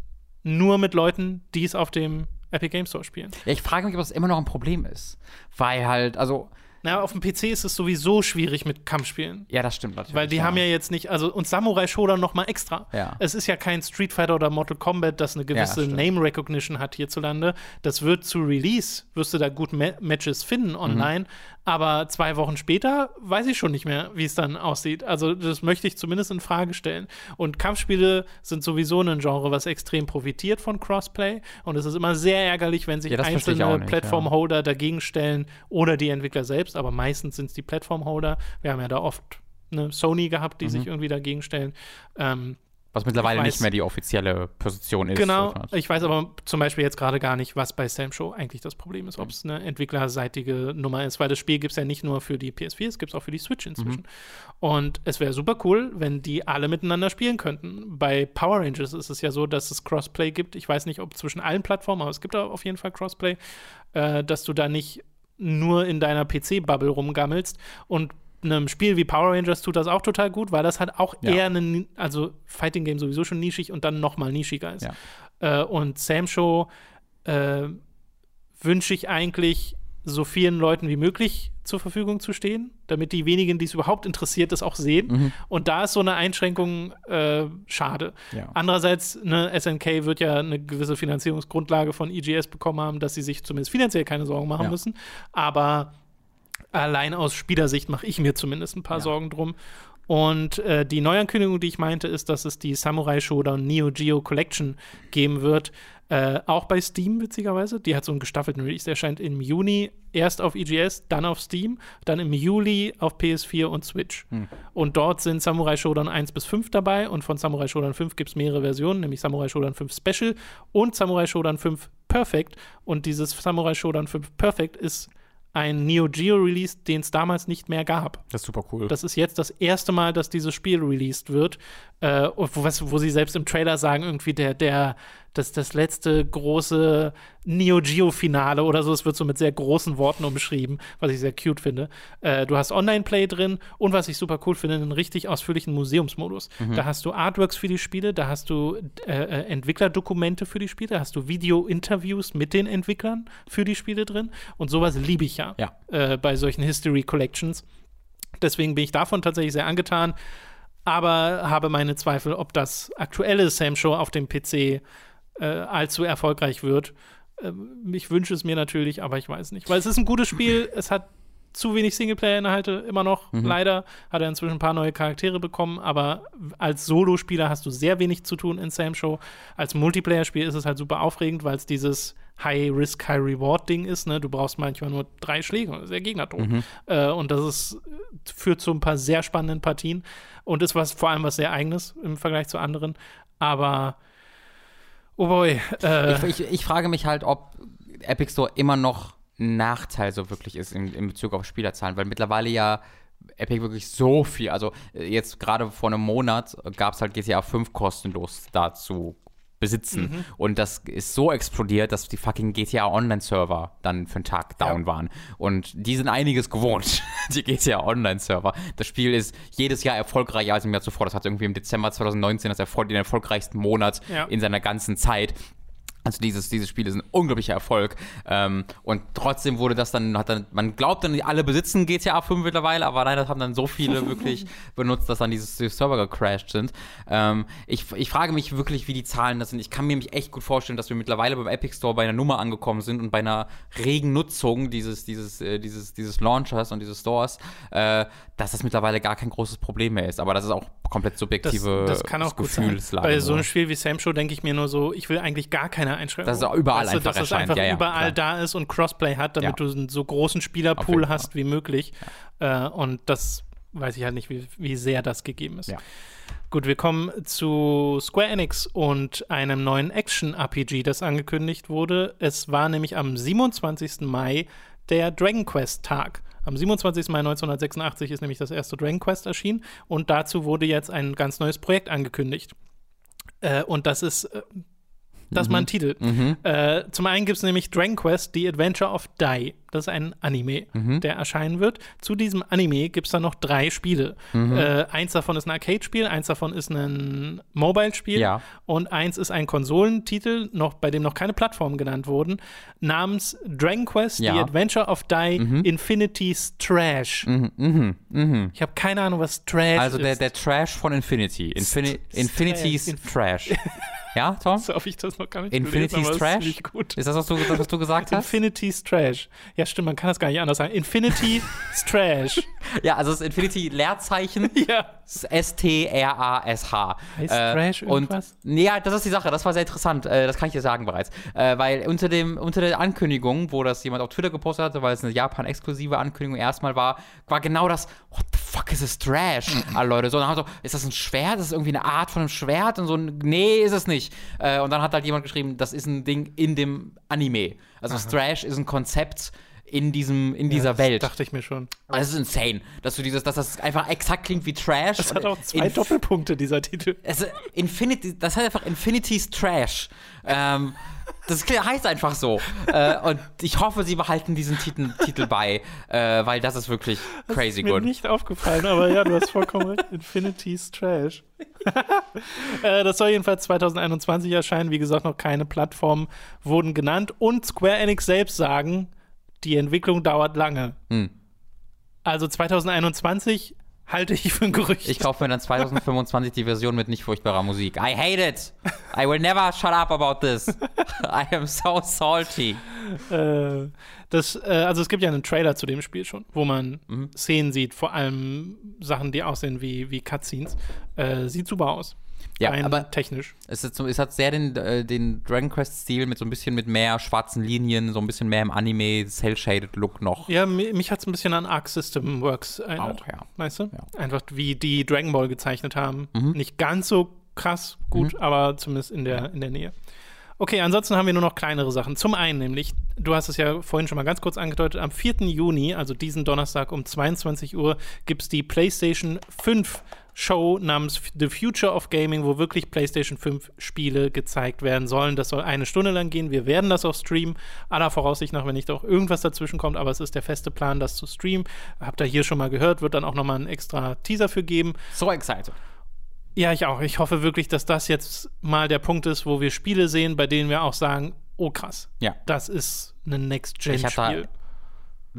nur mit Leuten, die es auf dem Epic Game Store spielen. Ja, ich frage mich, ob das immer noch ein Problem ist. Weil halt, also, Naja, auf dem PC ist es sowieso schwierig mit Kampfspielen. ja, das stimmt natürlich. Weil die ja. haben ja jetzt nicht, also und Samurai Showdown noch mal extra. Ja. Es ist ja kein Street Fighter oder Mortal Kombat, das eine gewisse stimmt. Name Recognition hat hierzulande. Das wird zu Release, wirst du da gut Ma Matches finden online, Aber zwei Wochen später weiß ich schon nicht mehr, wie es dann aussieht. Also das möchte ich zumindest in Frage stellen. Und Kampfspiele sind sowieso ein Genre, was extrem profitiert von Crossplay. Und es ist immer sehr ärgerlich, wenn sich Ja, einzelne Plattformholder dagegen stellen oder die Entwickler selbst. Aber meistens sind es die Plattformholder. Wir haben ja da oft eine Sony gehabt, die Mhm. sich irgendwie dagegen stellen. Ähm, Was mittlerweile weiß- nicht mehr die offizielle Position ist. Genau, ich weiß aber zum Beispiel jetzt gerade gar nicht, was bei Sam Show eigentlich das Problem ist, ob es eine entwicklerseitige Nummer ist, weil das Spiel gibt es ja nicht nur für die PS4, es gibt es auch für die Switch inzwischen. Und es wäre super cool, wenn die alle miteinander spielen könnten. Bei Power Rangers ist es ja so, dass es Crossplay gibt. Ich weiß nicht, ob zwischen allen Plattformen, aber es gibt auf jeden Fall Crossplay, äh, dass du da nicht nur in deiner PC-Bubble rumgammelst und einem Spiel wie Power Rangers tut das auch total gut, weil das halt auch Ja. eher ein, also Fighting Game sowieso schon nischig und dann noch mal nischiger ist. Ja. Äh, und Sam Show äh, wünsche ich eigentlich so vielen Leuten wie möglich zur Verfügung zu stehen, damit die wenigen, die es überhaupt interessiert, das auch sehen. Mhm. Und da ist so eine Einschränkung äh, schade. Ja. Andererseits, ne, SNK wird ja eine gewisse Finanzierungsgrundlage von EGS bekommen haben, dass sie sich zumindest finanziell keine Sorgen machen müssen. Aber allein aus Spielersicht mache ich mir zumindest ein paar Ja. Sorgen drum. Und äh, die Neuankündigung, die ich meinte, ist, dass es die Samurai Shodown Neo Geo Collection geben wird. Äh, auch bei Steam, witzigerweise. Die hat so einen gestaffelten Release. Der erscheint im Juni erst auf EGS, dann auf Steam, dann im Juli auf PS4 und Switch. Und dort sind Samurai Shodown 1 bis 5 dabei. Und von Samurai Shodown 5 gibt es mehrere Versionen, nämlich Samurai Shodown 5 Special und Samurai Shodown 5 Perfect. Und dieses Samurai Shodown 5 Perfect ist ein Neo Geo Release, den es damals nicht mehr gab. Das ist super cool. Das ist jetzt das erste Mal, dass dieses Spiel released wird. Äh, wo, was, wo sie selbst im Trailer sagen, irgendwie der, der, das, das letzte große Neo Geo-Finale oder so. Es wird so mit sehr großen Worten umschrieben, was ich sehr cute finde. Äh, du hast Online-Play drin und was ich super cool finde, einen richtig ausführlichen Museumsmodus. Da hast du Artworks für die Spiele, da hast du äh, äh, Entwicklerdokumente für die Spiele, da hast du Video-Interviews mit den Entwicklern für die Spiele drin. Und sowas liebe ich ja, Ja. Äh, bei solchen History Collections. Deswegen bin ich davon tatsächlich sehr angetan, aber habe meine Zweifel, ob das aktuelle Sam Show auf dem PC äh, allzu erfolgreich wird. Ähm, ich wünsche es mir natürlich, aber ich weiß nicht. Weil es ist ein gutes Spiel, es hat zu wenig Singleplayer-Inhalte immer noch. Leider hat er inzwischen ein paar neue Charaktere bekommen, aber als Solospieler hast du sehr wenig zu tun in Sam Show. Als Multiplayer-Spiel ist es halt super aufregend, weil es dieses High-Risk, High-Reward-Ding ist. Ne? Du brauchst manchmal nur drei Schläge und ist der Gegner tot. Äh, und das ist, führt zu ein paar sehr spannenden Partien und ist was vor allem was sehr eigenes im Vergleich zu anderen. Aber oh boy, äh, ich, ich, ich frage mich halt, ob Epic Store immer noch ein Nachteil so wirklich ist in, in Bezug auf Spielerzahlen, weil mittlerweile ja Epic wirklich so viel, also äh, jetzt gerade vor einem Monat gab es halt GTA 5 kostenlos dazu besitzen. Und das ist so explodiert, dass die fucking GTA Online-Server dann für einen Tag down waren. Und die sind einiges gewohnt, *laughs* die GTA Online-Server. Das Spiel ist jedes Jahr erfolgreicher als im Jahr zuvor. Das hat irgendwie im Dezember 2019 das Erfolg, den erfolgreichsten Monat Ja. in seiner ganzen Zeit. Also dieses, dieses Spiel ist ein unglaublicher Erfolg. Ähm, und trotzdem wurde das dann, hat dann, man glaubt dann, alle besitzen GTA 5 mittlerweile, aber leider haben dann so viele *laughs* wirklich benutzt, dass dann dieses, diese Server gecrashed sind. Ähm, ich, ich frage mich wirklich, wie die Zahlen das sind. Ich kann mir mich echt gut vorstellen, dass wir mittlerweile beim Epic Store bei einer Nummer angekommen sind und bei einer regen Nutzung dieses, dieses, äh, dieses, dieses Launchers und dieses Stores, äh, dass das mittlerweile gar kein großes Problem mehr ist. Aber das ist auch komplett das, subjektive das kann auch sein. Gefühlslage. Bei so einem Spiel wie Sam Show denke ich mir nur so, ich will eigentlich gar keine Einschränkungen. Dass es überall du, einfach dass es erscheint. einfach Ja, überall klar. da ist und Crossplay hat, damit du einen so großen Spielerpool hast wie möglich. Äh, und das weiß ich halt nicht, wie, wie sehr das gegeben ist. Ja. Gut, wir kommen zu Square Enix und einem neuen Action-RPG, das angekündigt wurde. Es war nämlich am 27. Mai der Dragon Quest-Tag. Am 27. Mai 1986 ist nämlich das erste Dragon Quest erschienen und dazu wurde jetzt ein ganz neues Projekt angekündigt. Äh, und das ist, äh, das ist mal ein Titel. Äh, zum einen gibt es nämlich Dragon Quest, The Adventure of Dai. Das ist ein Anime, der erscheinen wird. Zu diesem Anime gibt es dann noch drei Spiele. Äh, eins davon ist ein Arcade-Spiel, eins davon ist ein Mobile-Spiel Ja. und eins ist ein Konsolentitel, noch, bei dem noch keine Plattformen genannt wurden, namens Dragon Quest, Ja. The Adventure of Dai, Infinity's Trash. Ich habe keine Ahnung, was Trash Also der, ist. der Trash von Infinity. Infini St- Infinity's Inf- Trash. *laughs* Ja, Tom? So habe ich das noch gar nicht Infinity's gelesen, Trash? Ist gut. Ist das, was du, das, was du gesagt hast? Infinity's Trash. Ja, stimmt, man kann das gar nicht anders sagen. Infinity's Trash. *laughs* Ja, also das Infinity Leerzeichen *laughs* Ja. S-T-R-A-S-H. Heißt Trash und, irgendwas? Nee, Ja, das ist die Sache. Das war sehr interessant. Äh, das kann ich dir sagen bereits. Äh, weil unter, dem, unter der Ankündigung, wo das jemand auf Twitter gepostet hatte, weil es eine Japan-exklusive Ankündigung erstmal war, war genau das, what the fuck is this Trash? Alle Leute so, und dann haben so, ist das ein Schwert? Ist das irgendwie eine Art von einem Schwert? Und so, nee, ist es nicht. Äh, und dann hat halt jemand geschrieben, das ist ein Ding in dem Anime. Also Trash ist ein Konzept in, diesem, in dieser Das Welt. Dachte ich mir schon. Das ist insane, dass du dieses, dass das einfach exakt klingt wie Trash. Das hat auch zwei Inf- Doppelpunkte, dieser Titel. Also Infinity, das heißt einfach Infinity's Trash. Ähm, das heißt einfach so. äh, und ich hoffe, sie behalten diesen Titel, Titel bei, äh, weil das ist wirklich crazy ist mir good. nicht aufgefallen, aber ja, du hast vollkommen recht. Infinity's Trash. *laughs* äh, das soll jedenfalls 2021 erscheinen. Wie gesagt, noch keine Plattformen wurden genannt. Und Square Enix selbst sagen, die Entwicklung dauert lange. Hm. Also 2021 halte ich für ein Gerücht. Ich kaufe mir dann 2025 die Version mit nicht furchtbarer Musik. I hate it. I will never shut up about this. *laughs* I am so salty. Äh, das, äh, also es gibt ja einen Trailer zu dem Spiel schon, wo man Mhm. Szenen sieht, vor allem Sachen, die aussehen wie, wie Cutscenes. Äh, sieht super aus. Ja, Rein aber technisch. Es, ist es hat sehr den, äh, den Dragon Quest-Stil mit so ein bisschen mit mehr schwarzen Linien, so ein bisschen mehr im Anime, Cell-Shaded-Look noch. Ja, mi- mich hat es ein bisschen an Arc System Works erinnert. Auch, ja. Weißt du? Ja. Einfach wie die Dragon Ball gezeichnet haben. Mhm. Nicht ganz so krass gut, aber zumindest in der, in der Nähe. Okay, ansonsten haben wir nur noch kleinere Sachen. Zum einen nämlich, du hast es ja vorhin schon mal ganz kurz angedeutet, am 4. Juni, also diesen Donnerstag um 22 Uhr, gibt es die PlayStation 5 Show namens The Future of Gaming, wo wirklich PlayStation 5 Spiele gezeigt werden sollen. Das soll eine Stunde lang gehen. Wir werden das auch streamen. Aller Voraussicht nach, wenn nicht auch irgendwas dazwischen kommt, aber es ist der feste Plan, das zu streamen. Habt ihr hier schon mal gehört, wird dann auch nochmal einen extra Teaser für geben. So excited. Ja, ich auch. Ich hoffe wirklich, dass das jetzt mal der Punkt ist, wo wir Spiele sehen, bei denen wir auch sagen, oh krass, Ja. das ist ein Next-Gen-Spiel.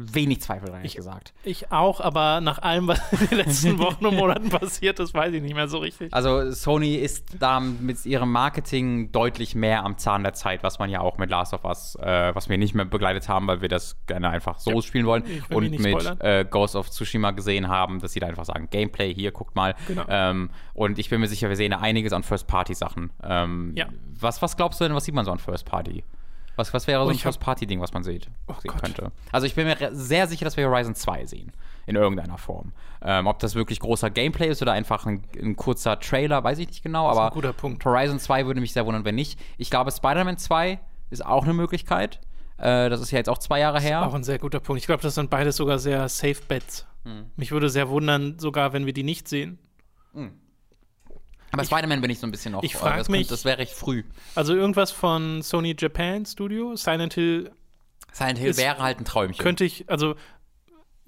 Wenig Zweifel ehrlich Ich- gesagt. Ich auch, aber nach allem, was in den letzten *laughs* Wochen und Monaten passiert ist, weiß ich nicht mehr so richtig. Also Sony ist da mit ihrem Marketing deutlich mehr am Zahn der Zeit, was man ja auch mit Last of Us, äh, was wir nicht mehr begleitet haben, weil wir das gerne einfach so Ja. spielen wollen und mit äh, Ghost of Tsushima gesehen haben, dass sie da einfach sagen, Gameplay hier, guckt mal. Genau. Ähm, und ich bin mir sicher, wir sehen da einiges an First-Party-Sachen. Ähm, Ja. was, was glaubst du denn, was sieht man so an First-Party? Was, was wäre so Oh, ein First-Party-Ding, was man sieht, sehen Gott. könnte? Also ich bin mir sehr sicher, dass wir Horizon 2 sehen. In irgendeiner Form. Ähm, ob das wirklich großer Gameplay ist oder einfach ein, ein kurzer Trailer, weiß ich nicht genau. ist ein aber guter Punkt. Horizon 2 würde mich sehr wundern, wenn nicht. Ich glaube, Spider-Man 2 ist auch eine Möglichkeit. Äh, das ist ja jetzt auch zwei Jahre her. Auch ein sehr guter Punkt. Ich glaube, das sind beides sogar sehr safe Bets. Hm. Mich würde sehr wundern, sogar wenn wir die nicht sehen. Aber Spider-Man bin ich so ein bisschen noch. ich äh, frag das, mich- das wäre recht früh. Also irgendwas von Sony Japan Studio, Silent Hill Silent Hill Ist- wäre halt ein Träumchen. könnte ich, also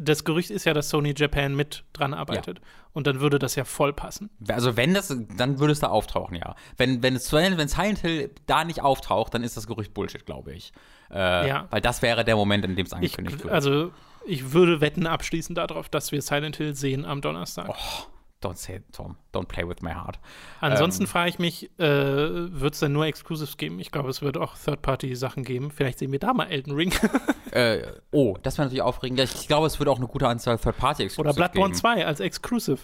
das Gerücht ist ja, dass Sony Japan mit dran arbeitet. Und dann würde das ja voll passen. Also wenn das, dann würde es da auftauchen, ja. Wenn, wenn, es, wenn Silent Hill da nicht auftaucht, dann ist das Gerücht Bullshit, glaube ich. Äh, Ja. Weil das wäre der Moment, in dem es Ich, angekündigt wird. also ich würde Wetten abschließen darauf, dass wir Silent Hill sehen am Donnerstag. Oh, don't say it, Tom. Don't play with my heart. Ansonsten ähm, frage ich mich, äh, wird es denn nur Exclusives geben? Ich glaube, es wird auch Third-Party-Sachen geben. Vielleicht sehen wir da mal Elden Ring *laughs* Äh, oh, das wäre natürlich aufregend. Ich glaube, es wird auch eine gute Anzahl Third-Party-Exclusives oder Bloodborne geben. 2 als Exclusive.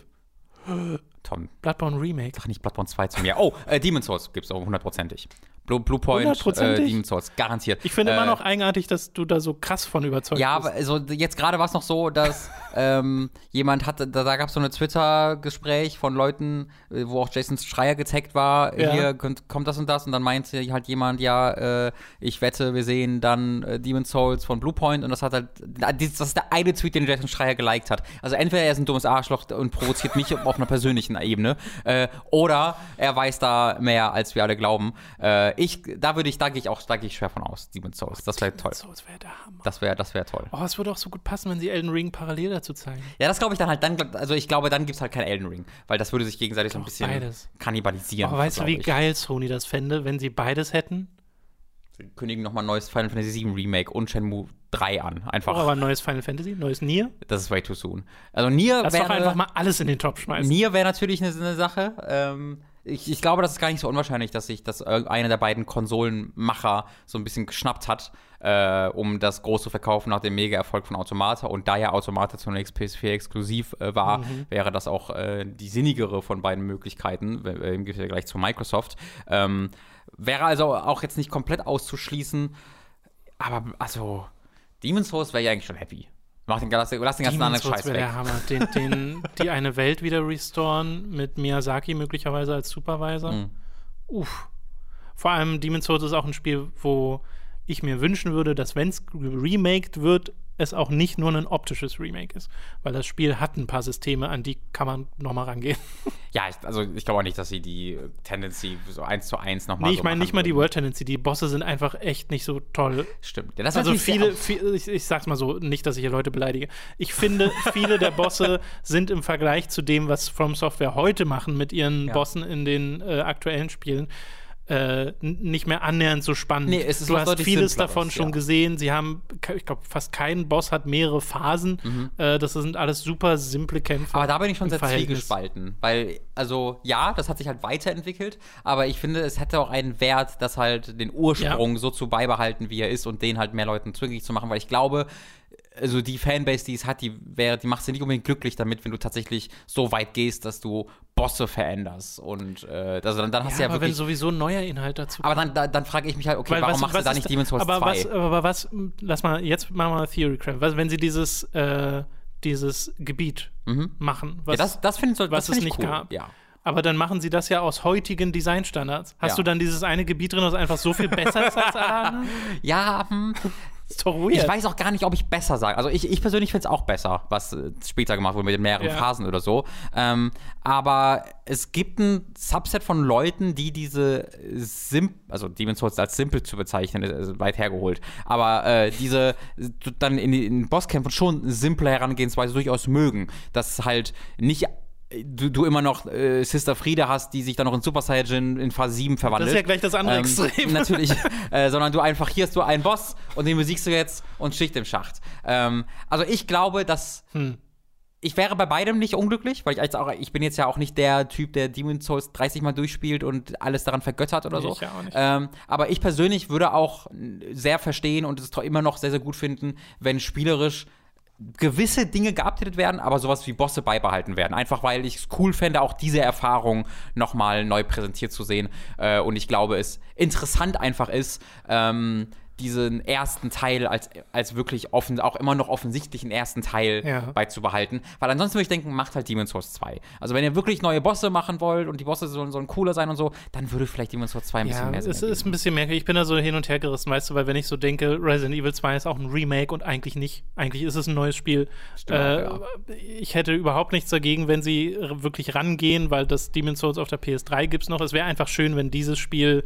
Tom, Bloodborne Remake. sag nicht Bloodborne 2 zu mir. Oh, äh, Demon's Souls gibt es auch hundertprozentig. Blue, Blue Point, äh? Demon's Souls, garantiert. Ich finde äh, immer noch eigenartig, dass du da so krass von überzeugt Ja, bist. aber also jetzt gerade war es noch so, dass *laughs* ähm, jemand hatte, da, da gab es so ein Twitter-Gespräch von Leuten, äh, wo auch Jason Schreier getaggt war, Ja. hier kommt, kommt das und das und dann meinte halt jemand, ja, äh, ich wette, wir sehen dann äh, Demon's Souls von Bluepoint und das hat halt, das ist der eine Tweet, den Jason Schreier geliked hat. Also entweder er ist ein dummes Arschloch und provoziert mich *laughs* auf einer persönlichen Ebene äh, oder er weiß da mehr, als wir alle glauben. Äh, ich, da würde ich, da gehe ich auch, da gehe ich schwer von aus, Demon's Souls. Das wäre toll. So, das wäre der Hammer. Das wäre, das wäre toll. Oh, es würde auch so gut passen, wenn sie Elden Ring parallel dazu zeigen. Ja, das glaube ich dann halt, dann, also ich glaube, dann gibt es halt kein Elden Ring, weil das würde sich gegenseitig so ein bisschen beides. kannibalisieren. Aber weißt du, wie ich. geil Sony das fände, wenn sie beides hätten? Sie kündigen nochmal ein neues Final Fantasy VII Remake und Shenmue 3 an. Einfach, Oh, aber ein neues Final Fantasy, neues Nier. das ist way too soon. Also Nier Lass doch einfach wäre, mal alles in den Topf schmeißen. Nier wäre natürlich eine, eine Sache. Ähm, ich, ich glaube, das ist gar nicht so unwahrscheinlich, dass sich das einer der beiden Konsolenmacher so ein bisschen geschnappt hat, äh, um das große Verkaufen nach dem Mega-Erfolg von Automata. Und da ja Automata zunächst PS4 exklusiv äh, war, mhm. wäre das auch äh, die sinnigere von beiden Möglichkeiten, im Vergleich zu Microsoft. Ähm, wäre also auch jetzt nicht komplett auszuschließen. Aber also, Demon's Souls wäre ja eigentlich schon happy. Mach den, lass, lass den ganzen anderen Scheiß weg. der Hammer. Den, den, *laughs* die eine Welt wieder restoren mit Miyazaki möglicherweise als Supervisor. Mhm. Uff. Vor allem Demon's Souls ist auch ein Spiel, wo ich mir wünschen würde, dass wenn es remaked wird, es auch nicht nur ein optisches Remake ist. Weil das Spiel hat ein paar Systeme, an die kann man nochmal rangehen. *laughs* Ja, ich, also ich glaube auch nicht, dass sie die Tendency so eins zu eins nochmal. Nee, ich so meine nicht mal die World Tendency. Die Bosse sind einfach echt nicht so toll. Stimmt. Ja, das also viele, viel, ich, ich sag's mal so, nicht, dass ich hier Leute beleidige. Ich finde, viele der Bosse *laughs* sind im Vergleich zu dem, was From Software heute machen mit ihren ja. Bossen in den äh, aktuellen Spielen, äh, nicht mehr annähernd so spannend. Nee, es ist du hast vieles davon schon ja. gesehen. Sie haben, ich glaube, fast kein Boss hat mehrere Phasen. Mhm. Äh, das sind alles super simple Kämpfe. Aber da bin ich schon sehr zwiegespalten, weil, also ja, das hat sich halt weiterentwickelt, aber ich finde, es hätte auch einen Wert, das halt den Ursprung ja. so zu beibehalten, wie er ist und den halt mehr Leuten zugänglich zu machen, weil ich glaube, also die Fanbase, die es hat, die wäre, die macht sie nicht unbedingt glücklich damit, wenn du tatsächlich so weit gehst, dass du Bosse veränderst. Und äh, also dann, dann hast ja, du ja aber wirklich. wenn sowieso ein neuer Inhalt dazu kommt. Aber dann, da, dann frage ich mich halt, okay, Weil, warum was, machst was du da nicht Demon's Souls aber 2? Was, aber was, lass mal, jetzt machen wir mal Theory Craft. Was, wenn sie dieses, äh, dieses Gebiet mhm. machen, was, ja, das, das find, das was es nicht cool. gab. Ja. Aber dann machen sie das ja aus heutigen Designstandards. Hast ja. du dann dieses eine Gebiet drin, das einfach so viel besser ist als *laughs* alle anderen? Ja, hm, *laughs* ist doch weird. Ich weiß auch gar nicht, ob ich besser sage. Also ich, ich persönlich finde es auch besser, was äh, später gemacht wurde mit den mehreren ja. Phasen oder so. Ähm, aber es gibt ein Subset von Leuten, die diese Sim also Demon's Souls als simpel zu bezeichnen, ist weit hergeholt. Aber äh, diese dann in, in Bosskämpfen schon simple Herangehensweise durchaus mögen. Dass halt nicht du, du immer noch äh, Sister Friede hast, die sich dann noch in Super Saiyajin in Phase 7 verwandelt. Das ist ja gleich das andere ähm, Extrem. *laughs* Natürlich, äh, sondern du einfach, hier hast du einen Boss und den besiegst du jetzt und Schicht im Schacht. Ähm, also ich glaube, dass hm. ich wäre bei beidem nicht unglücklich, weil ich jetzt auch, ich bin jetzt ja auch nicht der Typ, der Demon's Souls 30 Mal durchspielt und alles daran vergöttert oder so. Ich ja auch nicht. Ähm, aber ich persönlich würde auch sehr verstehen und es immer noch sehr, sehr gut finden, wenn spielerisch gewisse Dinge geupdatet werden, aber sowas wie Bosse beibehalten werden. Einfach weil ich es cool fände, auch diese Erfahrung nochmal neu präsentiert zu sehen. Äh, und ich glaube, es interessant einfach ist, ähm, diesen ersten Teil als, als wirklich offen, auch immer noch offensichtlichen ersten Teil ja. beizubehalten. Weil ansonsten würde ich denken, macht halt Demon's Souls 2. Also wenn ihr wirklich neue Bosse machen wollt und die Bosse sollen, sollen cooler sein und so, dann würde vielleicht Demon's Souls 2 ein ja, bisschen mehr sein. Es ist ein bisschen merkwürdig. Ich bin da so hin und her gerissen, weißt du, weil wenn ich so denke, Resident Evil 2 ist auch ein Remake und eigentlich nicht. Eigentlich ist es ein neues Spiel. Stimmt, äh, ja. Ich hätte überhaupt nichts dagegen, wenn sie wirklich rangehen, weil das Demon's Souls auf der PS3 gibt es noch. Es wäre einfach schön, wenn dieses Spiel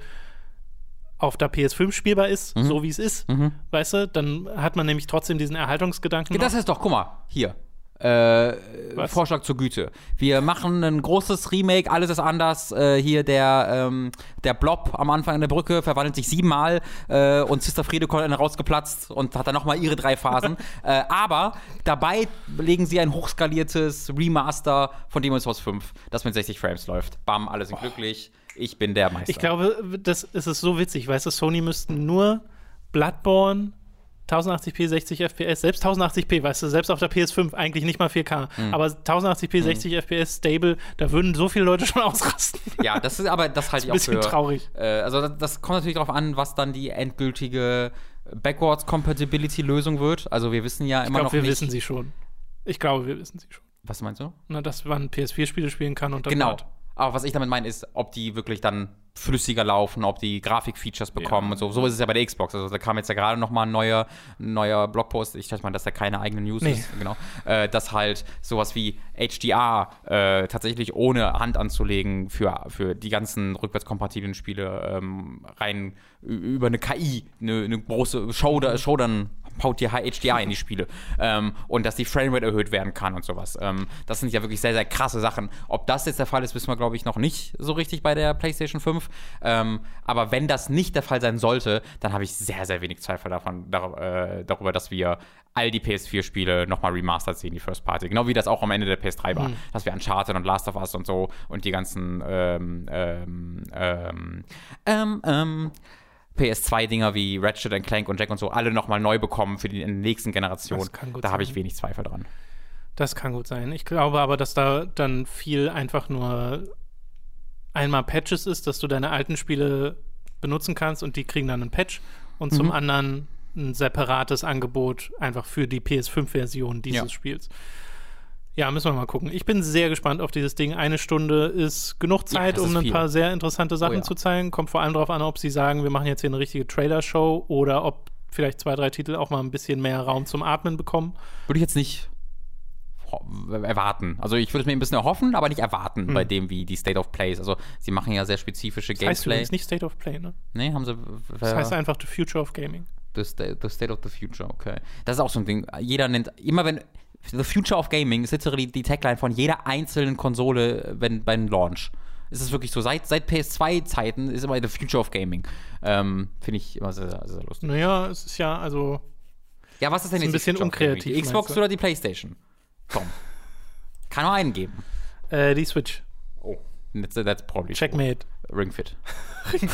auf der PS5 spielbar ist, mhm. so wie es ist, mhm. weißt du, dann hat man nämlich trotzdem diesen Erhaltungsgedanken. Das ist doch, guck mal, hier. Äh, Vorschlag zur Güte. Wir machen ein großes Remake, alles ist anders. Äh, hier der, ähm, der Blob am Anfang in der Brücke verwandelt sich siebenmal äh, und Sister Friede kommt rausgeplatzt und hat dann nochmal ihre drei Phasen. *laughs* Äh, aber dabei legen sie ein hochskaliertes Remaster von Demon's Souls 5, das mit 60 Frames läuft. Bam, alle sind oh. glücklich ich bin der Meister. Ich glaube, das ist es so witzig, weißt du, Sony müssten nur Bloodborne 1080p 60 FPS, selbst 1080p, weißt du, selbst auf der PS5 eigentlich nicht mal 4K, mhm. aber 1080p 60 mhm. FPS stable, da würden so viele Leute *laughs* schon ausrasten. Ja, das ist aber das halte ich auch für ein bisschen traurig. Äh, also das, das, kommt natürlich darauf an, was dann die endgültige Backwards Compatibility Lösung wird. Also wir wissen ja immer ich glaub, noch wir nicht. wir wissen sie schon. Ich glaube, wir wissen sie schon. Was meinst du? Na, dass man PS4-Spiele spielen kann und dann Genau. Halt aber was ich damit meine, ist, ob die wirklich dann flüssiger laufen, ob die Grafikfeatures bekommen ja. und so. So ist es ja bei der Xbox. Also da kam jetzt ja gerade noch mal ein neuer, neuer Blogpost. Ich dachte mal, dass da keine eigene News nee. ist. Genau. Äh, dass halt sowas wie HDR äh, tatsächlich ohne Hand anzulegen für, für die ganzen rückwärtskompatiblen Spiele ähm, rein über eine KI eine, eine große Show, Show baut dir HDI in die Spiele ähm, und dass die Framerate erhöht werden kann und sowas. Ähm, das sind ja wirklich sehr, sehr krasse Sachen. Ob das jetzt der Fall ist, wissen wir, glaube ich, noch nicht so richtig bei der PlayStation 5. Ähm, aber wenn das nicht der Fall sein sollte, dann habe ich sehr, sehr wenig Zweifel davon, dar äh, darüber, dass wir all die PS4-Spiele nochmal remastered sehen, die First Party. Genau wie das auch am Ende der PS3 war. Mhm. Dass wir Uncharted und Last of Us und so und die ganzen ähm, ähm, ähm, ähm PS2-Dinger wie Ratchet Clank und Jack und so alle nochmal neu bekommen für die nächsten Generationen. Da habe ich wenig Zweifel dran. Das kann gut sein. Ich glaube aber, dass da dann viel einfach nur einmal Patches ist, dass du deine alten Spiele benutzen kannst und die kriegen dann einen Patch und mhm. zum anderen ein separates Angebot einfach für die PS5-Version dieses ja. Spiels. Ja, müssen wir mal gucken. Ich bin sehr gespannt auf dieses Ding. Eine Stunde ist genug Zeit, ja, um ein viel. paar sehr interessante Sachen oh, ja. zu zeigen. Kommt vor allem darauf an, ob sie sagen, wir machen jetzt hier eine richtige Trailer-Show oder ob vielleicht zwei, drei Titel auch mal ein bisschen mehr Raum zum Atmen bekommen. Würde ich jetzt nicht erwarten. Also ich würde es mir ein bisschen erhoffen, aber nicht erwarten hm. bei dem, wie die State of Play ist. Also sie machen ja sehr spezifische das heißt Gameplay. Das heißt nicht State of Play, ne? Nee, haben sie. Das heißt einfach The Future of Gaming. The, sta the State of the Future, okay. Das ist auch so ein Ding. Jeder nennt, immer wenn, The Future of Gaming ist literally die Tagline von jeder einzelnen Konsole wenn, beim Launch. Es ist wirklich so, seit, seit PS2-Zeiten ist immer The Future of Gaming. Ähm, Finde ich immer sehr, sehr, sehr, lustig. Naja, es ist ja, also. Ja, was ist denn jetzt ein bisschen unkreativ? Die Xbox oder die PlayStation? Komm. Kann nur einen geben. Äh, die Switch. Oh, that's, that's probably Checkmate. Ring Fit. *laughs* Ring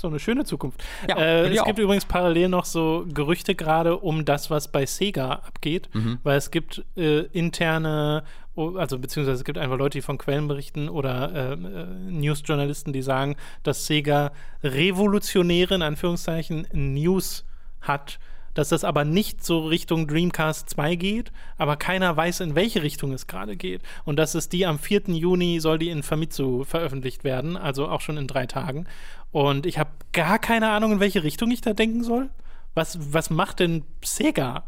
Doch eine schöne Zukunft. Ja, äh, es gibt übrigens parallel noch so Gerüchte gerade um das, was bei Sega abgeht, mhm. weil es gibt äh, interne, also beziehungsweise es gibt einfach Leute, die von Quellen berichten oder äh, äh, Newsjournalisten, die sagen, dass Sega revolutionäre, in Anführungszeichen, News hat dass das aber nicht so Richtung Dreamcast 2 geht, aber keiner weiß, in welche Richtung es gerade geht. Und das ist die am 4. Juni soll die in Famitsu veröffentlicht werden, also auch schon in drei Tagen. Und ich habe gar keine Ahnung, in welche Richtung ich da denken soll. Was, was macht denn Sega?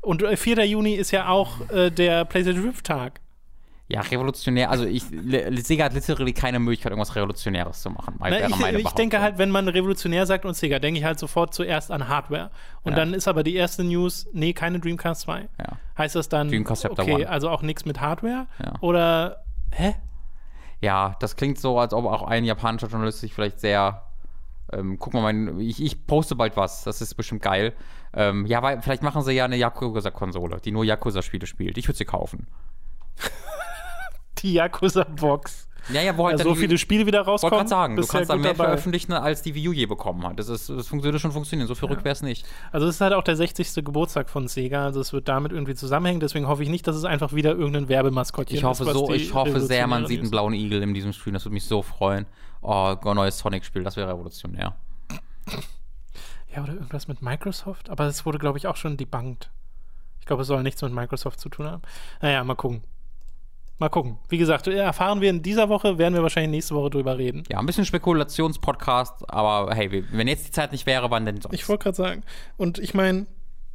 Und 4. Äh, Juni ist ja auch äh, der PlayStation 5 Tag. Ja, revolutionär. Also ich, Sega hat literally keine Möglichkeit, irgendwas Revolutionäres zu machen. Na, ich, ich denke halt, wenn man revolutionär sagt und Sega, denke ich halt sofort zuerst an Hardware. Und ja. dann ist aber die erste News, nee, keine Dreamcast 2. Ja. Heißt das dann, Dreamcast okay, also auch nichts mit Hardware? Ja. Oder, hä? Ja, das klingt so, als ob auch ein japanischer Journalist sich vielleicht sehr ähm, guck mal, mein, ich, ich, poste bald was. Das ist bestimmt geil. Ähm, ja, weil vielleicht machen sie ja eine Yakuza-Konsole, die nur Yakuza-Spiele spielt. Ich würde sie kaufen. die Yakuza-Box. Ja, ja, wo halt ja, so viele Spiele wieder rauskommen. Wollte sagen, du kannst dann mehr dabei. veröffentlichen, als die Wii U je bekommen hat. Das, ist, das würde schon funktionieren, so verrückt ja. wäre es nicht. Also es ist halt auch der 60. Geburtstag von Sega, also es wird damit irgendwie zusammenhängen, deswegen hoffe ich nicht, dass es einfach wieder irgendein Werbemaskottchen ich hoffe ist. So, ich hoffe sehr, man sieht einen blauen Igel in diesem Stream, das würde mich so freuen. Oh, ein neues Sonic-Spiel, das wäre revolutionär. Ja, oder irgendwas mit Microsoft, aber es wurde, glaube ich, auch schon debunked. Ich glaube, es soll nichts mit Microsoft zu tun haben. Naja, mal gucken. Mal gucken. Wie gesagt, erfahren wir in dieser Woche, werden wir wahrscheinlich nächste Woche drüber reden. Ja, ein bisschen Spekulationspodcast, aber hey, wenn jetzt die Zeit nicht wäre, wann denn sonst? Ich wollte gerade sagen. Und ich meine,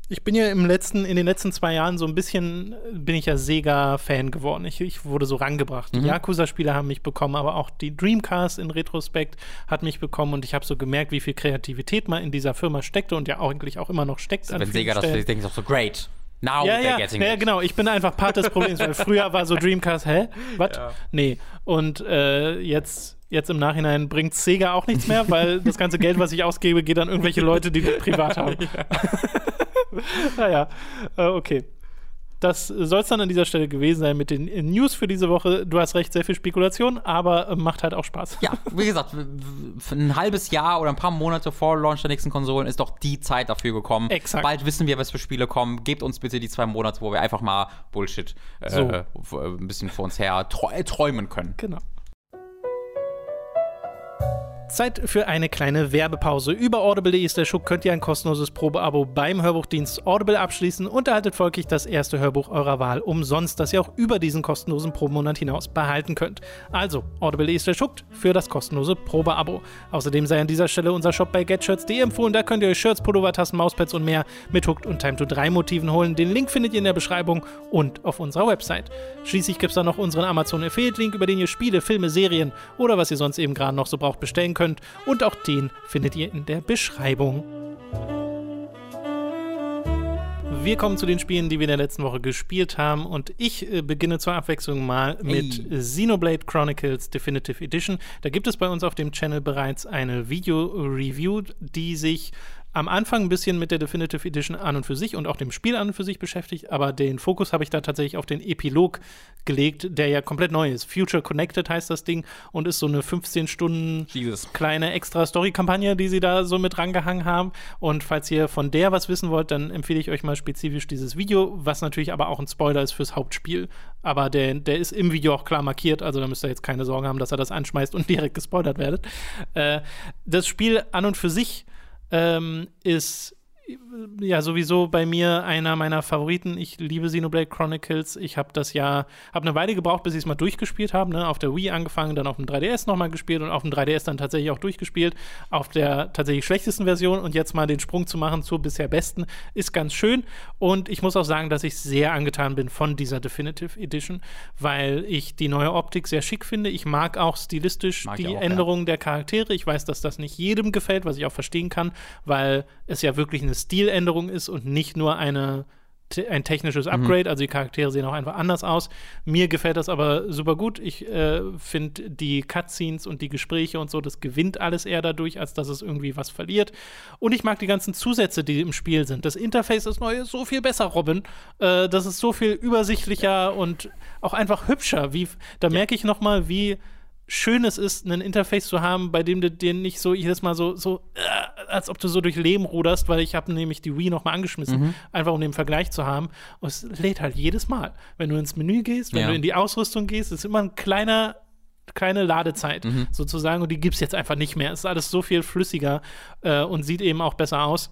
ich bin ja im letzten, in den letzten zwei Jahren so ein bisschen, bin ich ja Sega-Fan geworden. Ich, ich, wurde so rangebracht. Die mhm. Yakuza-Spiele haben mich bekommen, aber auch die Dreamcast in Retrospekt hat mich bekommen und ich habe so gemerkt, wie viel Kreativität mal in dieser Firma steckte und ja eigentlich auch immer noch steckt. Also wenn Sega das für denke ich auch so great. Now ja, ja, getting ja, it. genau. Ich bin einfach Part des Problems, weil *laughs* früher war so Dreamcast, hä? Was? Ja. Nee. Und äh, jetzt, jetzt im Nachhinein bringt Sega auch nichts mehr, weil *laughs* das ganze Geld, was ich ausgebe, geht an irgendwelche Leute, die privat *laughs* haben. Ja. naja, äh, okay das soll es dann an dieser Stelle gewesen sein mit den News für diese Woche. Du hast recht, sehr viel Spekulation, aber äh, macht halt auch Spaß. Ja, wie gesagt, ein halbes Jahr oder ein paar Monate vor Launch der nächsten Konsolen ist doch die Zeit dafür gekommen. Exakt. Bald wissen wir, was für Spiele kommen. Gebt uns bitte die zwei Monate, wo wir einfach mal Bullshit äh, so. ein bisschen vor uns her träumen können. Genau. Zeit für eine kleine Werbepause. Über audible.de könnt ihr ein kostenloses Probeabo beim Hörbuchdienst Audible abschließen und erhaltet folglich das erste Hörbuch eurer Wahl umsonst, das ihr auch über diesen kostenlosen Probemonat hinaus behalten könnt. Also audible.de für das kostenlose Probeabo. Außerdem sei an dieser Stelle unser Shop bei getshirts.de empfohlen. Da könnt ihr euch Shirts, Pullover, Tassen, Mauspads und mehr mit Hooked und Time to 3 Motiven holen. Den Link findet ihr in der Beschreibung und auf unserer Website. Schließlich gibt es da noch unseren Amazon Affiliate Link, über den ihr Spiele, Filme, Serien oder was ihr sonst eben gerade noch so braucht bestellen könnt und auch den findet ihr in der Beschreibung. Wir kommen zu den Spielen, die wir in der letzten Woche gespielt haben. Und ich äh, beginne zur Abwechslung mal mit Xenoblade Chronicles Definitive Edition. Da gibt es bei uns auf dem Channel bereits eine Video-Review, die sich am Anfang ein bisschen mit der Definitive Edition an und für sich und auch dem Spiel an und für sich beschäftigt, aber den Fokus habe ich da tatsächlich auf den Epilog gelegt, der ja komplett neu ist. Future Connected heißt das Ding und ist so eine 15 Stunden Jesus. kleine extra Story-Kampagne, die sie da so mit rangehangen haben. Und falls ihr von der was wissen wollt, dann empfehle ich euch mal spezifisch dieses Video, was natürlich aber auch ein Spoiler ist fürs Hauptspiel. Aber der, der ist im Video auch klar markiert, also da müsst ihr jetzt keine Sorgen haben, dass er das anschmeißt und *laughs* direkt gespoilert werdet. Äh, das Spiel an und für sich ähm, ist ja sowieso bei mir einer meiner Favoriten. Ich liebe Xenoblade Chronicles. Ich habe das ja, habe eine Weile gebraucht, bis ich es mal durchgespielt habe. Ne? Auf der Wii angefangen, dann auf dem 3DS nochmal gespielt und auf dem 3DS dann tatsächlich auch durchgespielt. Auf der tatsächlich schlechtesten Version und jetzt mal den Sprung zu machen zur bisher besten, ist ganz schön. Und ich muss auch sagen, dass ich sehr angetan bin von dieser Definitive Edition, weil ich die neue Optik sehr schick finde. Ich mag auch stilistisch Mag die auch, ja. Änderungen der Charaktere. Ich weiß, dass das nicht jedem gefällt, was ich auch verstehen kann, weil es ja wirklich eine Stiländerung ist und nicht nur eine ein technisches Upgrade, also die Charaktere sehen auch einfach anders aus. Mir gefällt das aber super gut. Ich äh, finde die Cutscenes und die Gespräche und so, das gewinnt alles eher dadurch, als dass es irgendwie was verliert. Und ich mag die ganzen Zusätze, die im Spiel sind. Das Interface ist neu, ist so viel besser, Robin. Äh, das ist so viel übersichtlicher und auch einfach hübscher. Wie, da merke ich noch mal, wie schön es ist, ein Interface zu haben, bei dem du dir nicht so jedes Mal so, so äh, als ob du so durch Leben ruderst, weil ich habe nämlich die Wii noch mal angeschmissen, einfach um den Vergleich zu haben. Und es lädt halt jedes Mal. Wenn du ins Menü gehst, wenn Ja. du in die Ausrüstung gehst, ist immer ein kleiner kleine Ladezeit sozusagen und die gibt es jetzt einfach nicht mehr. Es ist alles so viel flüssiger äh, und sieht eben auch besser aus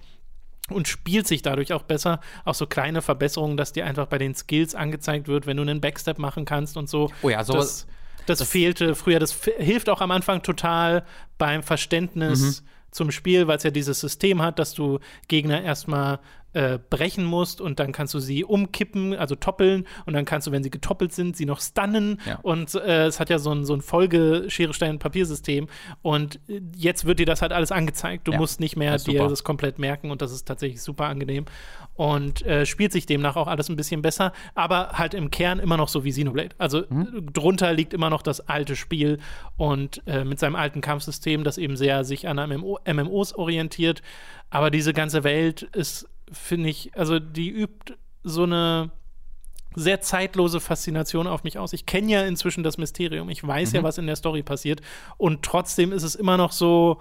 und spielt sich dadurch auch besser. Auch so kleine Verbesserungen, dass dir einfach bei den Skills angezeigt wird, wenn du einen Backstep machen kannst und so. Oh ja, sowas- das, das, fehlte früher. Das hilft auch am Anfang total beim Verständnis Mhm. zum Spiel, weil es ja dieses System hat, dass du Gegner erstmal äh, brechen musst und dann kannst du sie umkippen, also toppeln und dann kannst du, wenn sie getoppelt sind, sie noch stunnen Ja. und äh, es hat ja so ein, so ein Folge-Schere-Stein-Papiersystem und äh, jetzt wird dir das halt alles angezeigt. Du Ja. musst nicht mehr Das dir das komplett merken und das ist tatsächlich super angenehm und äh, spielt sich demnach auch alles ein bisschen besser, aber halt im Kern immer noch so wie Xenoblade. Also Mhm. drunter liegt immer noch das alte Spiel und äh, mit seinem alten Kampfsystem, das eben sehr sich an MMO, MMOs orientiert, aber diese ganze Welt ist, finde ich, also die übt so eine sehr zeitlose Faszination auf mich aus. Ich kenne ja inzwischen das Mysterium. Ich weiß ja, was in der Story passiert. Und trotzdem ist es immer noch so,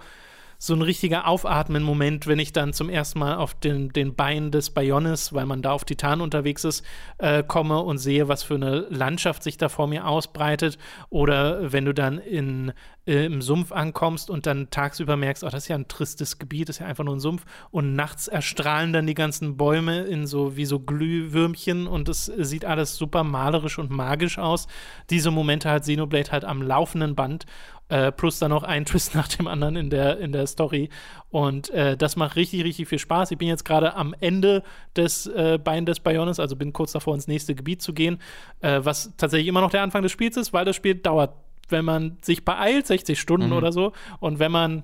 so ein richtiger Aufatmen-Moment, wenn ich dann zum ersten Mal auf den, den Beinen des Bionis, weil man da auf Titan unterwegs ist, äh, komme und sehe, was für eine Landschaft sich da vor mir ausbreitet. Oder wenn du dann in, äh, im Sumpf ankommst und dann tagsüber merkst, oh, das ist ja ein tristes Gebiet, das ist ja einfach nur ein Sumpf. Und nachts erstrahlen dann die ganzen Bäume in so wie so Glühwürmchen und es sieht alles super malerisch und magisch aus. Diese Momente hat Xenoblade halt am laufenden Band. Äh, plus dann noch ein Twist *laughs* nach dem anderen in der, in der Story. Und äh, das macht richtig, richtig viel Spaß. Ich bin jetzt gerade am Ende des äh, Bein des Bionis, also bin kurz davor, ins nächste Gebiet zu gehen, äh, was tatsächlich immer noch der Anfang des Spiels ist, weil das Spiel dauert, wenn man sich beeilt, 60 Stunden oder so. Und wenn man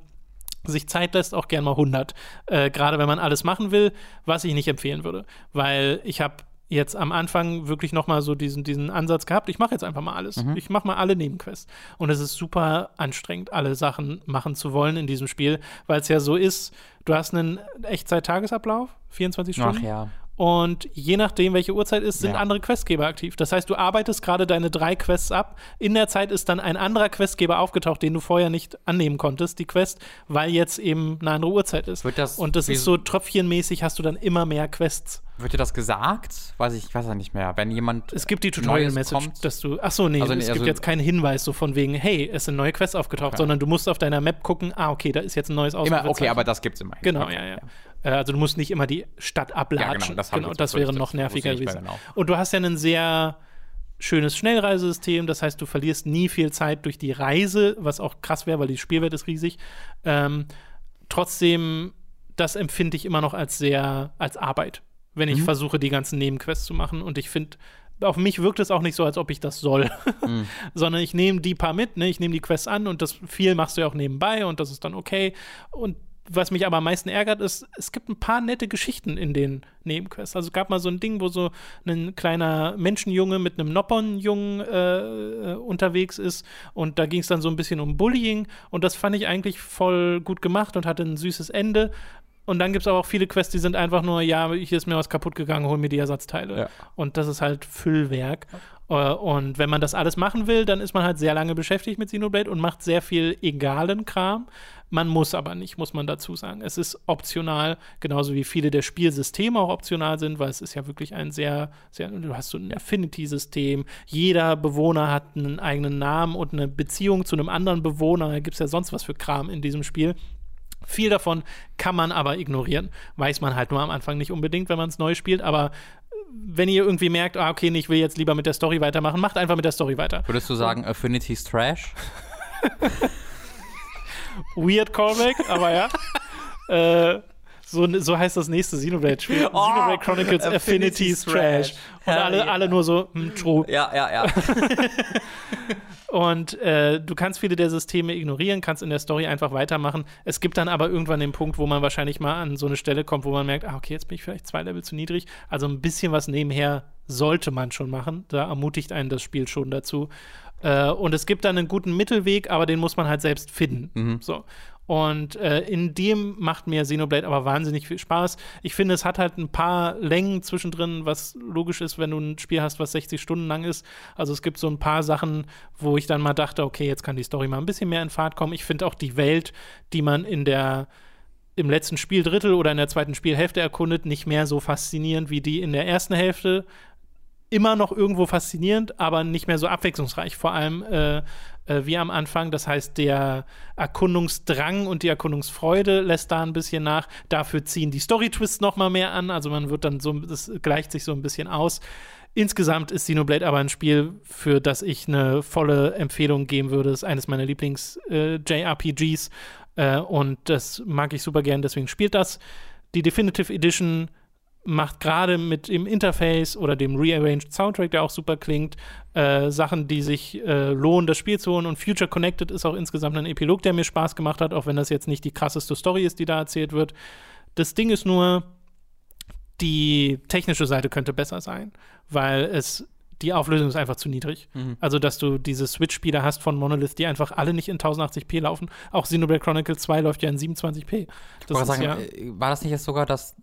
sich Zeit lässt, auch gern mal 100. Äh, Gerade wenn man alles machen will, was ich nicht empfehlen würde. Weil ich habe jetzt am Anfang wirklich noch mal so diesen, diesen Ansatz gehabt, ich mache jetzt einfach mal alles. Ich mache mal alle Nebenquests. Und es ist super anstrengend, alle Sachen machen zu wollen in diesem Spiel, weil es ja so ist, du hast einen Echtzeit-Tagesablauf, 24 Stunden. Ach ja. Und je nachdem, welche Uhrzeit ist, sind Ja. andere Questgeber aktiv. Das heißt, du arbeitest gerade deine drei Quests ab. In der Zeit ist dann ein anderer Questgeber aufgetaucht, den du vorher nicht annehmen konntest, die Quest, weil jetzt eben eine andere Uhrzeit ist. Das- Und das ist so tröpfchenmäßig, hast du dann immer mehr Quests. Wird dir das gesagt? Weiß ich, ich weiß ja nicht mehr. Wenn jemand. Es gibt die Tutorial-Message, dass du. Ach so, nee, Also es gibt also- jetzt keinen Hinweis so von wegen, hey, es sind neue Quests aufgetaucht, Okay. sondern du musst auf deiner Map gucken, ah, okay, da ist jetzt ein neues Immer, okay, aber das gibt's immer. Genau, okay, ja, ja. Äh, Also du musst nicht immer die Stadt ablatschen. Ja, genau, das genau, das wäre noch nerviger gewesen. genau. Und du hast ja ein sehr schönes Schnellreisesystem, das heißt, du verlierst nie viel Zeit durch die Reise, was auch krass wäre, weil die Spielwelt ist riesig. Ähm, trotzdem, das empfinde ich immer noch als sehr, als Arbeit, wenn Mhm. ich versuche, die ganzen Nebenquests zu machen. Und ich finde, auf mich wirkt es auch nicht so, als ob ich das soll, *laughs* Mhm. sondern ich nehme die paar mit, ne? ich nehme die Quests an und das viel machst du ja auch nebenbei und das ist dann okay. Und was mich aber am meisten ärgert, ist, es gibt ein paar nette Geschichten in den Nebenquests. Also es gab mal so ein Ding, wo so ein kleiner Menschenjunge mit einem Noppernjungen äh, unterwegs ist und da ging es dann so ein bisschen um Bullying und das fand ich eigentlich voll gut gemacht und hatte ein süßes Ende. Und dann gibt es aber auch viele Quests, die sind einfach nur, ja, hier ist mir was kaputt gegangen, hol mir die Ersatzteile. Ja. Und das ist halt Füllwerk. Äh, Und wenn man das alles machen will, dann ist man halt sehr lange beschäftigt mit Xenoblade und macht sehr viel egalen Kram. Man muss aber nicht, muss man dazu sagen. Es ist optional, genauso wie viele der Spielsysteme auch optional sind, weil es ist ja wirklich ein sehr, sehr du hast so ein Affinity-System. Jeder Bewohner hat einen eigenen Namen und eine Beziehung zu einem anderen Bewohner. Da gibt es ja sonst was für Kram in diesem Spiel. Viel davon kann man aber ignorieren. Weiß man halt nur am Anfang nicht unbedingt, wenn man es neu spielt. Aber wenn ihr irgendwie merkt, ah, okay, ich will jetzt lieber mit der Story weitermachen, macht einfach mit der Story weiter. Würdest du sagen, Affinity's Trash? *laughs* Weird Callback, aber ja. *laughs* äh, so, so heißt das nächste Xenoblade-Spiel. Oh, Xenoblade Chronicles Affinity's Trash. Und alle, alle nur so, hm, true. Ja, ja, ja. *laughs* Und äh, du kannst viele der Systeme ignorieren, kannst in der Story einfach weitermachen. Es gibt dann aber irgendwann den Punkt, wo man wahrscheinlich mal an so eine Stelle kommt, wo man merkt, ah, okay, jetzt bin ich vielleicht zwei Level zu niedrig. Also ein bisschen was nebenher sollte man schon machen. Da ermutigt einen das Spiel schon dazu. Äh, und es gibt dann einen guten Mittelweg, aber den muss man halt selbst finden. So. Und äh, in dem macht mir Xenoblade aber wahnsinnig viel Spaß. Ich finde, es hat halt ein paar Längen zwischendrin, was logisch ist, wenn du ein Spiel hast, was 60 Stunden lang ist. Also es gibt so ein paar Sachen, wo ich dann mal dachte, okay, jetzt kann die Story mal ein bisschen mehr in Fahrt kommen. Ich finde auch die Welt, die man in der im letzten Spieldrittel oder in der zweiten Spielhälfte erkundet, nicht mehr so faszinierend wie die in der ersten Hälfte. Immer noch irgendwo faszinierend, aber nicht mehr so abwechslungsreich. Vor allem äh, äh, wie am Anfang. Das heißt, der Erkundungsdrang und die Erkundungsfreude lässt da ein bisschen nach. Dafür ziehen die Story-Twists noch mal mehr an. Also man wird dann so, das gleicht sich so ein bisschen aus. Insgesamt ist Xenoblade aber ein Spiel, für das ich eine volle Empfehlung geben würde. Es ist eines meiner Lieblings-JRPGs äh, und das mag ich super gern, deswegen spielt das. Die Definitive Edition macht gerade mit dem Interface oder dem Rearranged Soundtrack, der auch super klingt, äh, Sachen, die sich äh, lohnen, das Spiel zu holen. Und Future Connected ist auch insgesamt ein Epilog, der mir Spaß gemacht hat, auch wenn das jetzt nicht die krasseste Story ist, die da erzählt wird. Das Ding ist nur, die technische Seite könnte besser sein, weil es die Auflösung ist einfach zu niedrig. Also, dass du diese Switch-Spiele hast von Monolith, die einfach alle nicht in 1080p laufen. Auch Xenoblade Chronicles 2 läuft ja in 27p. Das sagen, ja, äh, war das nicht jetzt sogar, dass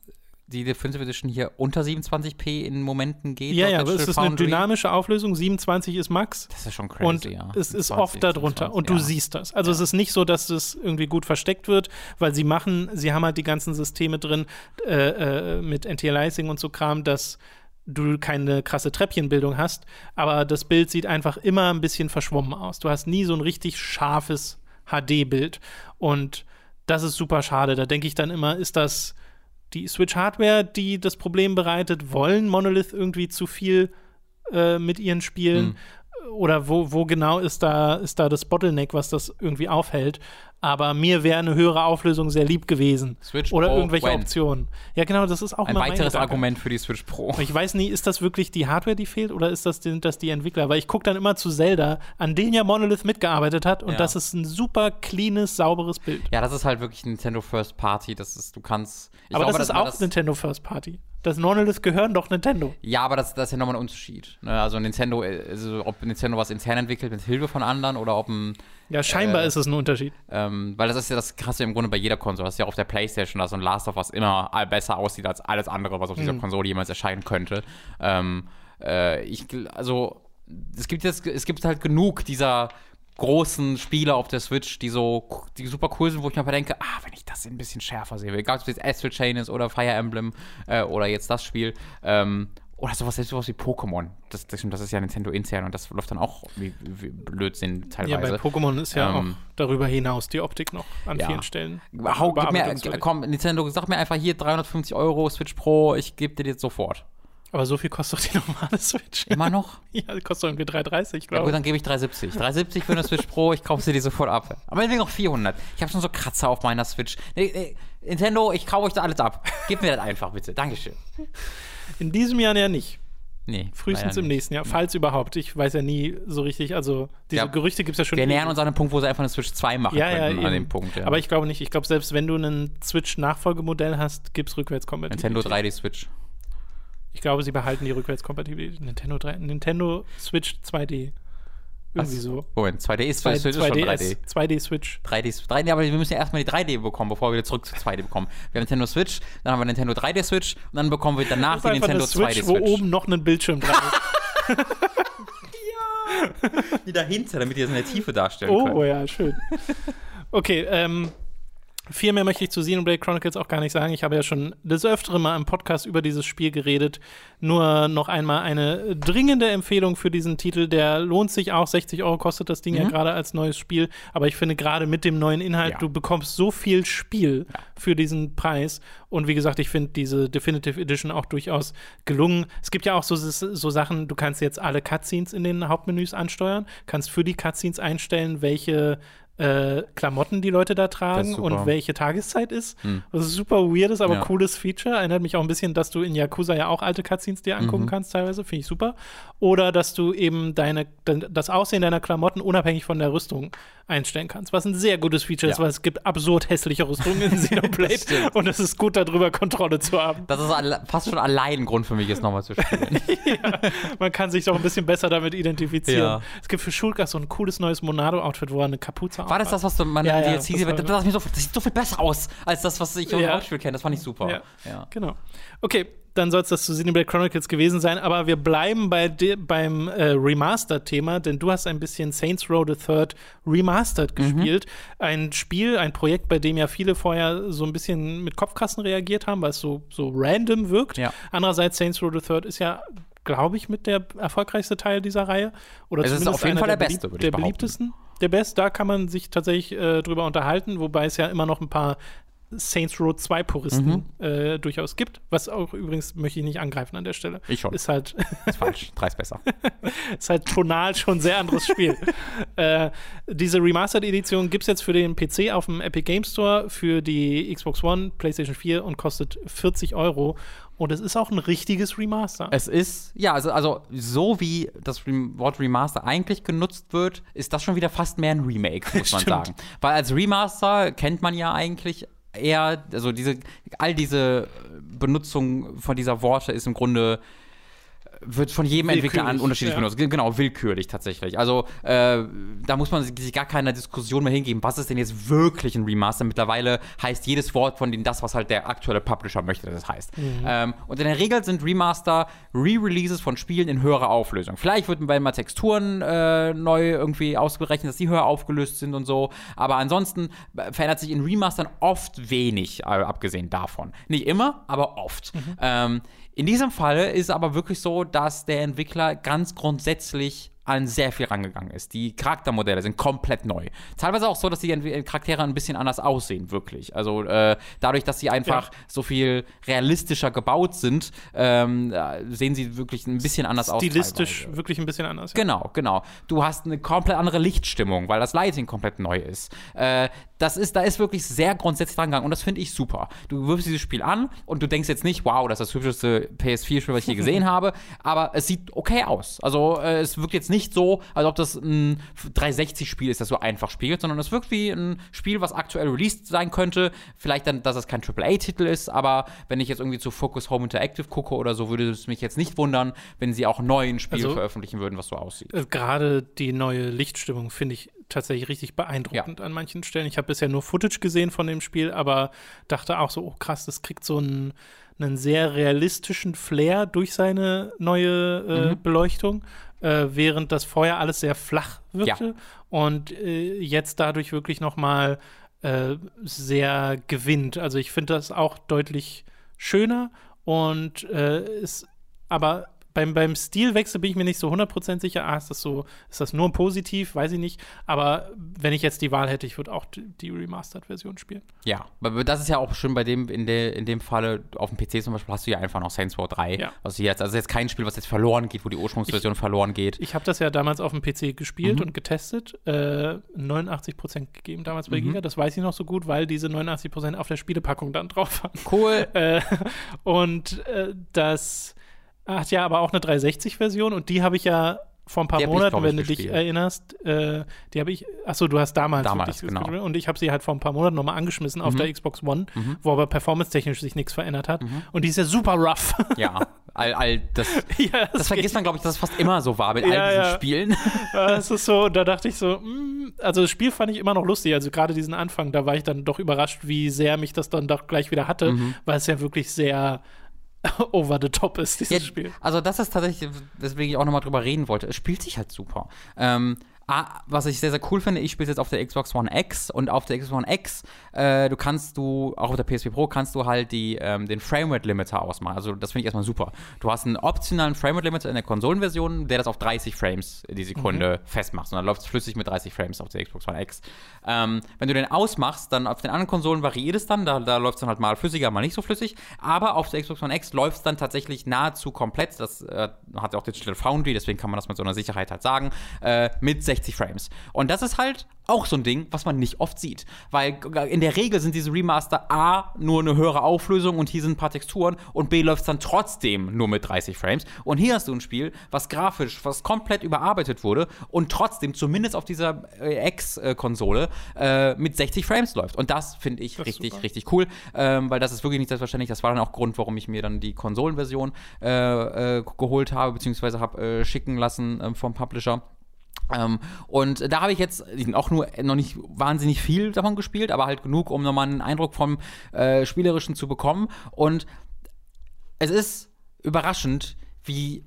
die Definitive Edition hier unter 27p in Momenten geht? ja, ja, aber es ist eine dynamische Auflösung. 27 ist Max. Das ist schon crazy, Und ja. es ist 20, oft darunter. 25, Und du ja. siehst das. Also es ist nicht so, dass es irgendwie gut versteckt wird, weil sie machen, sie haben halt die ganzen Systeme drin äh, äh, mit Anti-Aliasing und so Kram, dass du keine krasse Treppchenbildung hast. Aber das Bild sieht einfach immer ein bisschen verschwommen aus. Du hast nie so ein richtig scharfes HD-Bild. Und das ist super schade. Da denke ich dann immer, ist das die Switch-Hardware, die das Problem bereitet? Wollen Monolith irgendwie zu viel äh, mit ihren Spielen? Oder wo, wo genau ist da, ist da das Bottleneck, was das irgendwie aufhält? Aber mir wäre eine höhere Auflösung sehr lieb gewesen. Switch Oder Pro, irgendwelche when? Optionen. Ja, genau, das ist auch Ein weiteres. Argument für die Switch Pro. Ich weiß nie, ist das wirklich die Hardware, die fehlt, oder ist das, die, das die Entwickler? Weil ich gucke dann immer zu Zelda, an denen ja Monolith mitgearbeitet hat, und Ja. das ist ein super cleanes, sauberes Bild. Ja, das ist halt wirklich Nintendo First Party. Das ist, du kannst. Aber glaube, das ist auch Nintendo First Party. Das Monolith gehören doch Nintendo. Ja, aber das, das ist ja nochmal ein Unterschied. Ne? Also Nintendo, äh, also ob Nintendo was intern entwickelt mit Hilfe von anderen oder ob ein, Ja, scheinbar Äh, ist es ein Unterschied. ähm, weil das ist ja das krasse im Grunde bei jeder Konsole. Das ist ja auch auf der Playstation, dass ein Last of Us immer besser aussieht als alles andere, was auf dieser Mhm. Konsole jemals erscheinen könnte. Ähm, äh, ich, also, es gibt jetzt, es gibt halt genug dieser großen Spiele auf der Switch, die so, die super cool sind, wo ich mir denke, ah, wenn ich das ein bisschen schärfer sehe, egal ob es jetzt Astral Chain ist oder Fire Emblem äh, oder jetzt das Spiel, ähm, oder sowas, selbst sowas wie Pokémon. Das, das, das ist ja Nintendo intern und das läuft dann auch wie, wie Blödsinn Ja, bei teilweise. Pokémon ist ja Ähm, auch darüber hinaus die Optik noch an ja. vielen Stellen. Hau, gib mir, komm, Nintendo, sag mir einfach hier 350 Euro Switch Pro, ich gebe dir jetzt sofort. Aber so viel kostet doch die normale Switch. Immer noch? *laughs* Ja, die kostet irgendwie 3,30, Ja, glaube gut, ich. dann gebe ich 370. 370 für eine Switch Pro, ich kaufe sie dir sofort ab. Aber meinetwegen noch 400. Ich habe schon so Kratzer auf meiner Switch. Nee, nee, Nintendo, ich kaufe euch da alles ab. Gib mir das einfach, bitte. Dankeschön. In diesem Jahr ja nicht. Nee. Frühestens leider im nächsten Jahr, falls überhaupt. Ich weiß ja nie so richtig, also diese Ja. Gerüchte gibt es ja schon. Wir nähern uns an den Punkt, wo sie einfach eine Switch 2 machen ja, ja, könnten, an eben. dem Punkt. Ja. Aber ich glaube nicht. Ich glaube, selbst wenn du einen Switch-Nachfolgemodell hast, gibt es Rückwärtskompatibilität. Nintendo 3D Switch. Ich glaube, sie behalten die Rückwärtskompatibilität. Nintendo 3, Nintendo Switch 2D. Irgendwie Was? so. Moment, 2D ist, 2, Switch ist schon 3D. 2DS, 2D Switch. 3D, 3D, aber wir müssen ja erstmal die 3D bekommen, bevor wir wieder zurück zu 2D bekommen. Wir haben Nintendo Switch, dann haben wir Nintendo 3D Switch und dann bekommen wir danach Das die Nintendo eine Switch, 2D wo Switch. oben noch ein Bildschirm dran ist. *laughs* die dahinter, damit die das in der Tiefe darstellen Oh, können. ja, schön. Okay, ähm, viel mehr möchte ich zu Xenoblade Chronicles auch gar nicht sagen. Ich habe ja schon des Öfteren mal im Podcast über dieses Spiel geredet. Nur noch einmal eine dringende Empfehlung für diesen Titel. Der lohnt sich auch. 60 Euro kostet das Ding ja Mhm. gerade als neues Spiel. Aber ich finde gerade mit dem neuen Inhalt, Ja. du bekommst so viel Spiel für diesen Preis. Und wie gesagt, ich finde diese Definitive Edition auch durchaus gelungen. Es gibt ja auch so, so Sachen, du kannst jetzt alle Cutscenes in den Hauptmenüs ansteuern, kannst für die Cutscenes einstellen, welche äh, Klamotten die Leute da tragen und welche Tageszeit ist. Hm. Das ist super weirdes, aber Ja. cooles Feature. Erinnert mich auch ein bisschen, dass du in Yakuza ja auch alte Cutscenes dir angucken Mhm. kannst, teilweise. Finde ich super. Oder dass du eben deine, de- das Aussehen deiner Klamotten unabhängig von der Rüstung einstellen kannst. Was ein sehr gutes Feature ist, Ja. weil es gibt absurd hässliche Rüstungen in *laughs* Xenoblade und es ist gut, darüber Kontrolle zu haben. Das ist fast schon allein ein Grund für mich, es nochmal zu spielen. *laughs* Man kann sich doch ein bisschen besser damit identifizieren. Ja. Es gibt für Schulgas so ein cooles neues Monado-Outfit, wo er eine Kapuze War das das, was du man Ja, ja, das war- das, das, so, das sieht so viel besser aus, als das, was ich im Ja. Hauptspiel kenne. Das fand ich super. Ja. Ja. Genau. Okay, dann soll es das zu Xenoblade Chronicles gewesen sein, aber wir bleiben bei beim äh, Remastered-Thema, denn du hast ein bisschen Saints Row the Third Remastered gespielt. Ein Spiel, ein Projekt, bei dem ja viele vorher so ein bisschen mit Kopfkassen reagiert haben, weil es so, so random wirkt. Ja. Andererseits, Saints Row the Third ist ja, glaube ich, mit der erfolgreichste Teil dieser Reihe. Oder Es ist auf jeden Fall der belieb- beste, würde ich Der beliebtesten. Der Best, da kann man sich tatsächlich äh, drüber unterhalten, wobei es ja immer noch ein paar Saints Row 2 Puristen äh, durchaus gibt. Was auch übrigens möchte ich nicht angreifen an der Stelle. Ich schon. Ist halt, *laughs* Ist falsch. Drei ist besser. *laughs* ist halt tonal schon ein sehr anderes Spiel. *laughs* äh, diese Remastered-Edition gibt es jetzt für den PC auf dem Epic Game Store, für die Xbox One, PlayStation 4 und kostet 40 Euro. Und es ist auch ein richtiges Remaster. Es ist, ja, also, also so wie das Wort Remaster eigentlich genutzt wird, ist das schon wieder fast mehr ein Remake, muss *laughs* man sagen. Weil als Remaster kennt man ja eigentlich eher, also diese, all diese Benutzung von dieser Worte ist im Grunde wird von jedem Entwickler an unterschiedlich ja. benutzt. Ge- Genau, willkürlich tatsächlich. Also äh, da muss man sich gar keiner Diskussion mehr hingeben, was ist denn jetzt wirklich ein Remaster. Mittlerweile heißt jedes Wort von denen das, was halt der aktuelle Publisher möchte, dass es heißt. Mhm. Ähm, und in der Regel sind Remaster Re-Releases von Spielen in höherer Auflösung. Vielleicht wird mal Texturen äh, neu irgendwie ausgerechnet, dass die höher aufgelöst sind und so. Aber ansonsten äh, verändert sich in Remastern oft wenig, äh, abgesehen davon. Nicht immer, aber oft. Mhm. Ähm, in diesem Fall ist aber wirklich so, dass der Entwickler ganz grundsätzlich an sehr viel rangegangen ist. Die Charaktermodelle sind komplett neu. Teilweise auch so, dass die Charaktere ein bisschen anders aussehen, wirklich. Also äh, dadurch, dass sie einfach Ja. so viel realistischer gebaut sind, ähm, äh, sehen sie wirklich ein bisschen anders aus. Stilistisch wirklich ein bisschen anders. ja. Genau, genau. Du hast eine komplett andere Lichtstimmung, weil das Lighting komplett neu ist. Äh, das ist, da ist wirklich sehr grundsätzlich dran gegangen und das finde ich super. Du wirfst dieses Spiel an und du denkst jetzt nicht, wow, das ist das hübscheste PS4-Spiel, was ich je gesehen *laughs* habe, aber es sieht okay aus. Also äh, es wirkt jetzt nicht so, als ob das ein 360-Spiel ist, das du einfach spielst, sondern es wirkt wie ein Spiel, was aktuell released sein könnte. Vielleicht dann, dass es kein AAA-Titel ist, aber wenn ich jetzt irgendwie zu Focus Home Interactive gucke oder so, würde es mich jetzt nicht wundern, wenn sie auch neu ein Spiel Also- veröffentlichen würden, was so aussieht. Äh, Gerade die neue Lichtstimmung finde ich tatsächlich richtig beeindruckend an manchen Stellen. Ich habe bisher nur Footage gesehen von dem Spiel, aber dachte auch so, oh krass, das kriegt so einen, einen sehr realistischen Flair durch seine neue äh, Mhm. Beleuchtung, äh, während das vorher alles sehr flach wirkte und äh, jetzt dadurch wirklich noch mal äh, sehr gewinnt. Also ich finde das auch deutlich schöner und äh, ist aber beim, beim Stilwechsel bin ich mir nicht so 100% sicher. Ah, ist das so, ist das nur positiv? Weiß ich nicht. Aber wenn ich jetzt die Wahl hätte, ich würde auch die, die Remastered-Version spielen. Ja, aber das ist ja auch schön bei dem, in, der, in dem Falle, auf dem PC zum Beispiel hast du ja einfach noch Saints Row 3. Ja. Was jetzt, also jetzt kein Spiel, was jetzt verloren geht, wo die Ursprungsversion verloren geht. Ich habe das ja damals auf dem PC gespielt Mhm. und getestet. Äh, 89% gegeben damals bei Mhm. Giga. Das weiß ich noch so gut, weil diese 89% auf der Spielepackung dann drauf waren. Cool. *laughs* Äh, und äh, das hat ja aber auch eine 360-Version und die habe ich ja vor ein paar Die Monaten, ich, wenn du dich erinnerst, äh, die habe ich, achso, du hast damals, Damals, genau. gespielt und ich habe sie halt vor ein paar Monaten nochmal angeschmissen auf Mhm. der Xbox One, Mhm. wo aber performance-technisch sich nichts verändert hat und die ist ja super rough. *laughs* Ja, all, all das, *laughs* ja, das vergisst man, glaube ich, dass es fast immer so war mit Ja, all diesen ja. Spielen. *laughs* Das ist so, da dachte ich so, mm, also das Spiel fand ich immer noch lustig. Also gerade diesen Anfang, da war ich dann doch überrascht, wie sehr mich das dann doch gleich wieder hatte, Mhm. weil es ja wirklich sehr *laughs* over the top ist, dieses Ja, Spiel. Also das ist tatsächlich, weswegen ich auch nochmal drüber reden wollte. Es spielt sich halt super. Ähm, was ich sehr, sehr cool finde, ich spiele jetzt auf der Xbox One X und auf der Xbox One X, äh, du kannst du, auch auf der PSP Pro, kannst du halt die, ähm, den Framerate Limiter ausmachen. Also das finde ich erstmal super. Du hast einen optionalen Framerate Limiter in der Konsolenversion, der das auf 30 Frames die Sekunde festmacht. Und dann läuft es flüssig mit 30 Frames auf der Xbox One X. Ähm, wenn du den ausmachst, dann auf den anderen Konsolen variiert es dann, da, da läuft es dann halt mal flüssiger, mal nicht so flüssig. Aber auf der Xbox One X läuft es dann tatsächlich nahezu komplett. Das äh, hat auch Digital Foundry, deswegen kann man das mit so einer Sicherheit halt sagen, äh, mit 60 Frames. Und das ist halt auch so ein Ding, was man nicht oft sieht. Weil in der Regel sind diese Remaster A nur eine höhere Auflösung und hier sind ein paar Texturen und B läuft es dann trotzdem nur mit 30 Frames. Und hier hast du ein Spiel, was grafisch, was komplett überarbeitet wurde und trotzdem zumindest auf dieser äh, X-Konsole äh, mit 60 Frames läuft. Und das finde ich Das richtig, super. richtig cool, ähm, weil das ist wirklich nicht selbstverständlich. Das war dann auch Grund, warum ich mir dann die Konsolenversion äh, äh, geholt habe, beziehungsweise habe äh, schicken lassen ähm, vom Publisher. Ähm, und da habe ich jetzt auch nur noch nicht wahnsinnig viel davon gespielt, aber halt genug, um nochmal einen Eindruck vom äh, Spielerischen zu bekommen. Und es ist überraschend, wie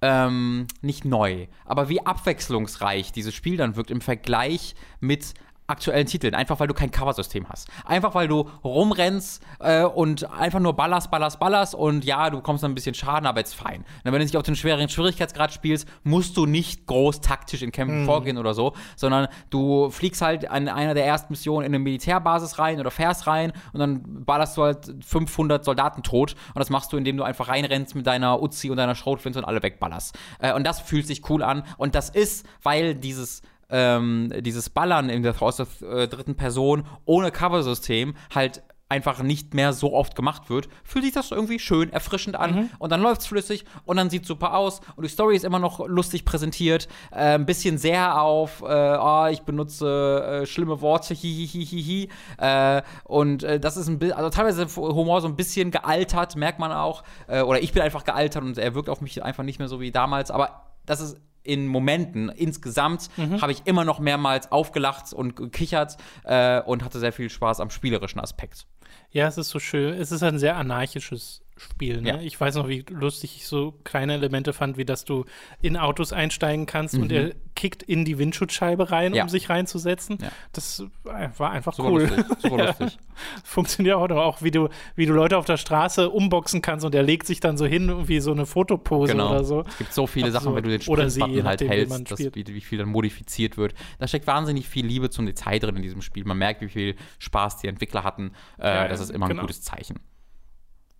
ähm, nicht neu, aber wie abwechslungsreich dieses Spiel dann wirkt im Vergleich mit aktuellen Titeln, einfach weil du kein Coversystem hast. Einfach weil du rumrennst äh, und einfach nur ballerst, ballerst, ballerst und ja, du bekommst dann ein bisschen Schaden, aber ist fein. Und wenn du nicht auf den schweren Schwierigkeitsgrad spielst, musst du nicht groß taktisch in Kämpfen vorgehen oder so, sondern du fliegst halt an einer der ersten Missionen in eine Militärbasis rein oder fährst rein und dann ballerst du halt 500 Soldaten tot und das machst du, indem du einfach reinrennst mit deiner Uzi und deiner Schrotflinte und alle wegballerst. Äh, und das fühlt sich cool an und das ist, weil dieses ähm, dieses Ballern in der, aus der äh, dritten Person ohne Coversystem halt einfach nicht mehr so oft gemacht wird, fühlt sich das irgendwie schön erfrischend an und dann läuft's flüssig und dann sieht's super aus und die Story ist immer noch lustig präsentiert, äh, ein bisschen sehr auf, äh, ah, ich benutze äh, schlimme Worte, hihihihihi, äh, und äh, das ist ein bisschen, also teilweise ist der Humor so ein bisschen gealtert, merkt man auch, äh, oder ich bin einfach gealtert und er wirkt auf mich einfach nicht mehr so wie damals, aber das ist in Momenten. Insgesamt habe ich immer noch mehrmals aufgelacht und gekichert äh, und hatte sehr viel Spaß am spielerischen Aspekt. Ja, es ist so schön. Es ist ein sehr anarchisches Spiel. Ne? Ja. Ich weiß noch, wie lustig ich so kleine Elemente fand, wie dass du in Autos einsteigen kannst und er kickt in die Windschutzscheibe rein, Mhm. Ja. um sich reinzusetzen. Ja. Das war einfach Super cool. lustig. Super *laughs* Ja. lustig. Funktioniert auch noch. Auch wie du, wie du Leute auf der Straße umboxen kannst und er legt sich dann so hin, wie so eine Fotopose Genau. oder so. Es gibt so viele Absurd. Sachen, wenn du den Oder sie, je Sprintbutton halt hältst, dass, wie, wie viel dann modifiziert wird. Da steckt wahnsinnig viel Liebe zum Detail drin in diesem Spiel. Man merkt, wie viel Spaß die Entwickler hatten. Äh, das ist immer genau. ein gutes Zeichen.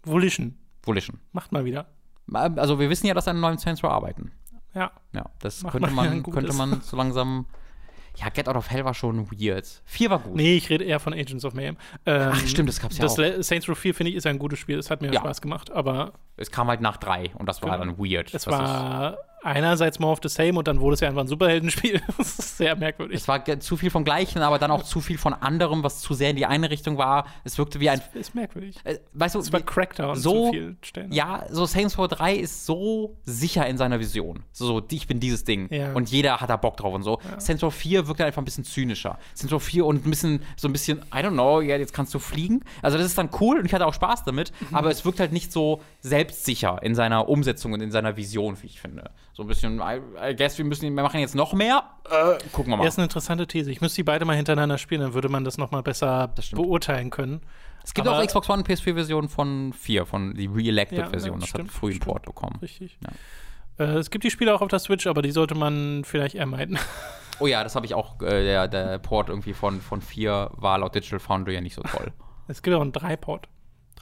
Volition. Volition. Macht mal wieder. Also wir wissen ja, dass an einem neuen Saints Row arbeiten. Ja. Ja, das Macht könnte man, könnte man so langsam. Ja, Get Out of Hell war schon weird. Vier war gut. Nee, ich rede eher von Agents of Mayhem. Ähm, Ach, stimmt, das gab's ja das auch. Saints Row 4, finde ich, ist ein gutes Spiel. Es hat mir Ja. Spaß gemacht, aber Es kam halt nach drei und das war Genau. dann weird. es war einerseits more of the same und dann wurde es ja einfach ein Superheldenspiel. *laughs* das ist sehr merkwürdig. Es war zu viel vom Gleichen, aber dann auch zu viel von anderem, was zu sehr in die eine Richtung war. Es wirkte wie ein. ist merkwürdig. Äh, weißt du, Es war Crackdown so- zu vielen Stellen. ja, so Saints Row 3 ist so sicher in seiner Vision. So, so ich bin dieses Ding. Ja. Und jeder hat da Bock drauf und so. Saints Row 4 wirkt dann einfach ein bisschen zynischer. Saints Row 4 und ein bisschen, so ein bisschen, I don't know, ja, jetzt kannst du fliegen. Also, das ist dann cool und ich hatte auch Spaß damit, Mhm. aber es wirkt halt nicht so selbstsicher in seiner Umsetzung und in seiner Vision, wie ich finde. So ein bisschen, I, I guess, wir müssen, wir machen jetzt noch mehr. Äh, gucken wir mal. Ja, ist eine interessante These. Ich müsste die beide mal hintereinander spielen, dann würde man das noch mal besser Das beurteilen können. Es gibt Aber- auch Xbox One und PS4-Version von 4, von die Re-Elected-Version. ja, das stimmt, hat früh einen. Port bekommen. Richtig. Ja. Äh, es gibt die Spiele auch auf der Switch, aber die sollte man vielleicht eher meiden. *laughs* Oh ja, das habe ich auch, äh, der, der Port irgendwie von, von 4 war laut Digital Foundry ja nicht so toll. *laughs* es gibt auch einen Dreiport.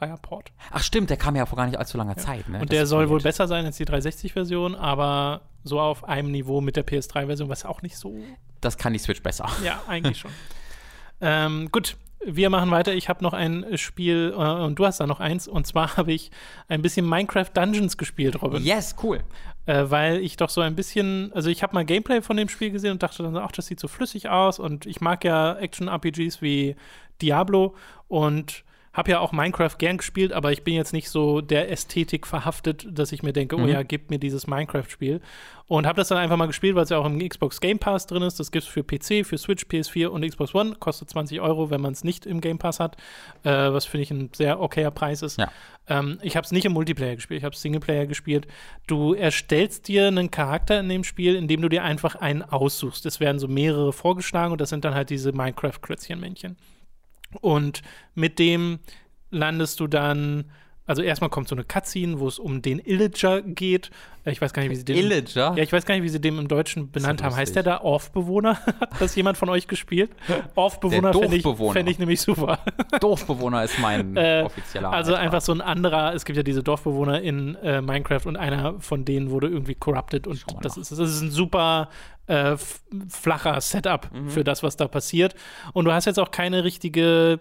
Dreierport. Ach stimmt, der kam ja vor gar nicht allzu langer Zeit. Ne? Und der soll wohl besser sein als die 360-Version, aber so auf einem Niveau mit der PS3-Version, was auch nicht so Das kann die Switch besser. Ja, eigentlich schon. ähm, gut. wir machen weiter. Ich habe noch ein Spiel äh, und du hast da noch eins. Und zwar *laughs* habe ich ein bisschen Minecraft Dungeons gespielt, Robin. Yes, cool. Äh, weil ich doch so ein bisschen, also ich habe mal Gameplay von dem Spiel gesehen und dachte dann, ach, das sieht so flüssig aus. Und ich mag ja Action-RPGs wie Diablo und habe ja auch Minecraft gern gespielt, aber ich bin jetzt nicht so der Ästhetik verhaftet, dass ich mir denke, oh Mhm. oh ja, gib mir dieses Minecraft-Spiel. Und habe das dann einfach mal gespielt, weil es ja auch im Xbox Game Pass drin ist. Das gibt es für PC, für Switch, PS4 und Xbox One. Kostet 20 Euro, wenn man es nicht im Game Pass hat, äh, was finde ich ein sehr okayer Preis ist. Ja. Ähm, ich habe es nicht im Multiplayer gespielt, ich habe Singleplayer gespielt. Du erstellst dir einen Charakter in dem Spiel, indem du dir einfach einen aussuchst. Es werden so mehrere vorgeschlagen und das sind dann halt diese Minecraft-Krötzchenmännchen. Und mit dem landest du dann, also erstmal kommt so eine Cutscene, wo es um den Illager geht. Äh, Ich weiß gar nicht, wie sie den. Illager? Ja, ich weiß gar nicht, wie sie den im Deutschen benannt haben. Heißt der da Orf-Bewohner? *laughs* Hat das jemand von euch gespielt? *laughs* Orf-Bewohner fände ich, Dorfbewohner. fänd ich nämlich super. *laughs* Dorfbewohner ist mein Äh, offizieller Also Eintrag. einfach so ein anderer, es gibt ja diese Dorfbewohner in äh, Minecraft und einer von denen wurde irgendwie corrupted und das ist, das ist ein super äh, flacher Setup Mhm. für das, was da passiert. Und du hast jetzt auch keine richtige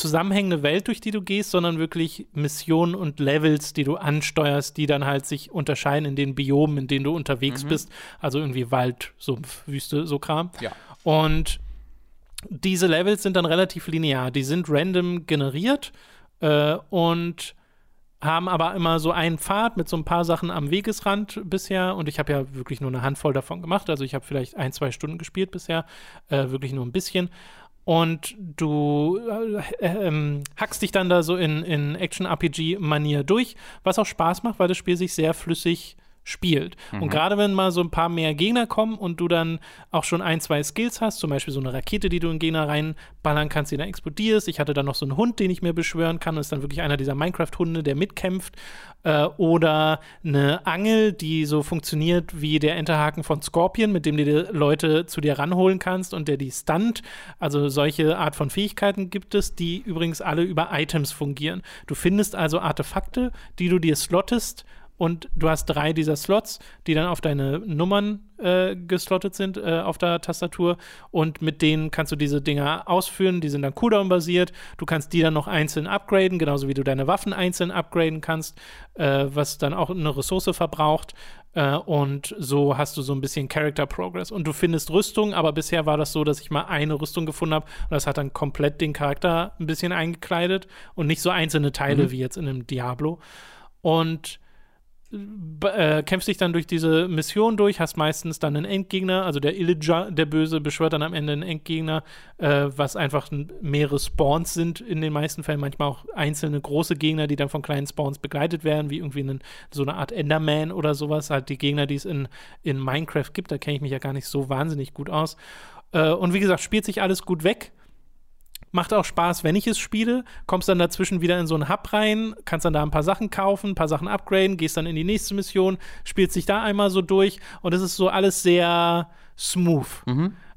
zusammenhängende Welt, durch die du gehst, sondern wirklich Missionen und Levels, die du ansteuerst, die dann halt sich unterscheiden in den Biomen, in denen du unterwegs bist. Also irgendwie Wald, Sumpf, Wüste, so Kram. Ja. Und diese Levels sind dann relativ linear. Die sind random generiert äh, und haben aber immer so einen Pfad mit so ein paar Sachen am Wegesrand bisher. Und ich habe ja wirklich nur eine Handvoll davon gemacht. Also ich habe vielleicht ein, zwei Stunden gespielt bisher, äh, wirklich nur ein bisschen. Und du äh, äh, ähm, hackst dich dann da so in, in Action-RPG-Manier durch, was auch Spaß macht, weil das Spiel sich sehr flüssig spielt. Und gerade wenn mal so ein paar mehr Gegner kommen und du dann auch schon ein, zwei Skills hast, zum Beispiel so eine Rakete, die du in Gegner reinballern kannst, die dann explodierst. Ich hatte dann noch so einen Hund, den ich mir beschwören kann. Das ist dann wirklich einer dieser Minecraft-Hunde, der mitkämpft. Äh, oder eine Angel, die so funktioniert wie der Enterhaken von Scorpion, mit dem du dir Leute zu dir ranholen kannst und der die stunt. Also solche Art von Fähigkeiten gibt es, die übrigens alle über Items fungieren. Du findest also Artefakte, die du dir slottest und du hast drei dieser Slots, die dann auf deine Nummern äh, geslottet sind äh, auf der Tastatur und mit denen kannst du diese Dinger ausführen, die sind dann Cooldown-basiert. Du kannst die dann noch einzeln upgraden, genauso wie du deine Waffen einzeln upgraden kannst, äh, was dann auch eine Ressource verbraucht. Äh, und so hast du so ein bisschen Character Progress. Und du findest Rüstung, aber bisher war das so, dass ich mal eine Rüstung gefunden habe und das hat dann komplett den Charakter ein bisschen eingekleidet und nicht so einzelne Teile wie jetzt in einem Diablo. Und äh, kämpfst dich dann durch diese Mission durch, hast meistens dann einen Endgegner, also der Illager, der Böse, beschwört dann am Ende einen Endgegner, äh, was einfach mehrere Spawns sind in den meisten Fällen, manchmal auch einzelne große Gegner, die dann von kleinen Spawns begleitet werden, wie irgendwie einen, so eine Art Enderman oder sowas, halt die Gegner, die es in, in Minecraft gibt, da kenne ich mich ja gar nicht so wahnsinnig gut aus. Äh, und wie gesagt, spielt sich alles gut weg. Macht auch Spaß, wenn ich es spiele. Kommst dann dazwischen wieder in so einen Hub rein, kannst dann da ein paar Sachen kaufen, ein paar Sachen upgraden, gehst dann in die nächste Mission, spielst dich da einmal so durch und es ist so alles sehr smooth.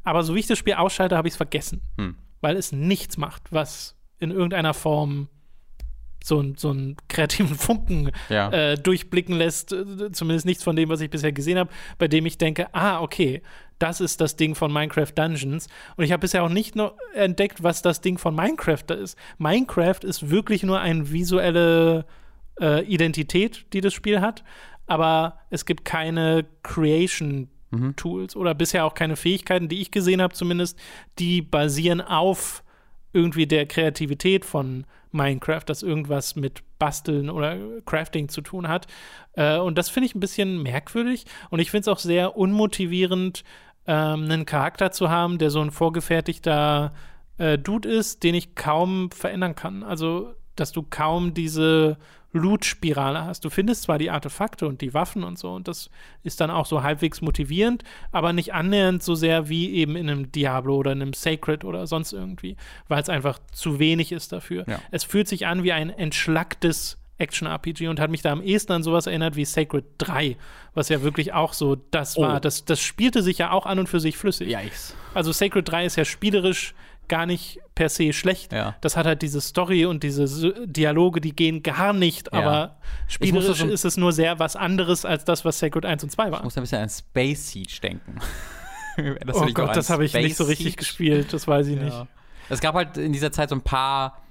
Aber so wie ich das Spiel ausschalte, habe ich es vergessen. Hm. Weil es nichts macht, was in irgendeiner Form so einen kreativen Funken Ja. äh, durchblicken lässt, äh, zumindest nichts von dem, was ich bisher gesehen habe, bei dem ich denke, ah, okay, das ist das Ding von Minecraft Dungeons. Und ich habe bisher auch nicht noch entdeckt, was das Ding von Minecraft da ist. Minecraft ist wirklich nur eine visuelle äh, Identität, die das Spiel hat, aber es gibt keine Creation Tools oder bisher auch keine Fähigkeiten, die ich gesehen habe zumindest, die basieren auf irgendwie der Kreativität von Minecraft, das irgendwas mit Basteln oder Crafting zu tun hat. Äh, und das finde ich ein bisschen merkwürdig. Und ich finde es auch sehr unmotivierend, ähm, einen Charakter zu haben, der so ein vorgefertigter äh, Dude ist, den ich kaum verändern kann. Also, dass du kaum diese Loot-Spirale hast. Du findest zwar die Artefakte und die Waffen und so, und das ist dann auch so halbwegs motivierend, aber nicht annähernd so sehr wie eben in einem Diablo oder in einem Sacred oder sonst irgendwie, weil es einfach zu wenig ist dafür. Ja. Es fühlt sich an wie ein entschlacktes Action-RPG und hat mich da am ehesten an sowas erinnert wie Sacred 3, was ja wirklich auch so das Oh. war. Das, das spielte sich ja auch an und für sich flüssig. Yikes. Also Sacred 3 ist ja spielerisch gar nicht per se schlecht. Ja. Das hat halt diese Story und diese Dialoge, die gehen gar nicht, Ja. aber Ich spielerisch so- ist es nur sehr was anderes als das, was Sacred 1 und 2 Ich war. muss ein bisschen an Space Siege denken. *laughs* Oh ich Gott, das habe ich Space nicht so richtig Siege. gespielt, das weiß ich nicht. Ja. Es gab halt in dieser Zeit so ein paar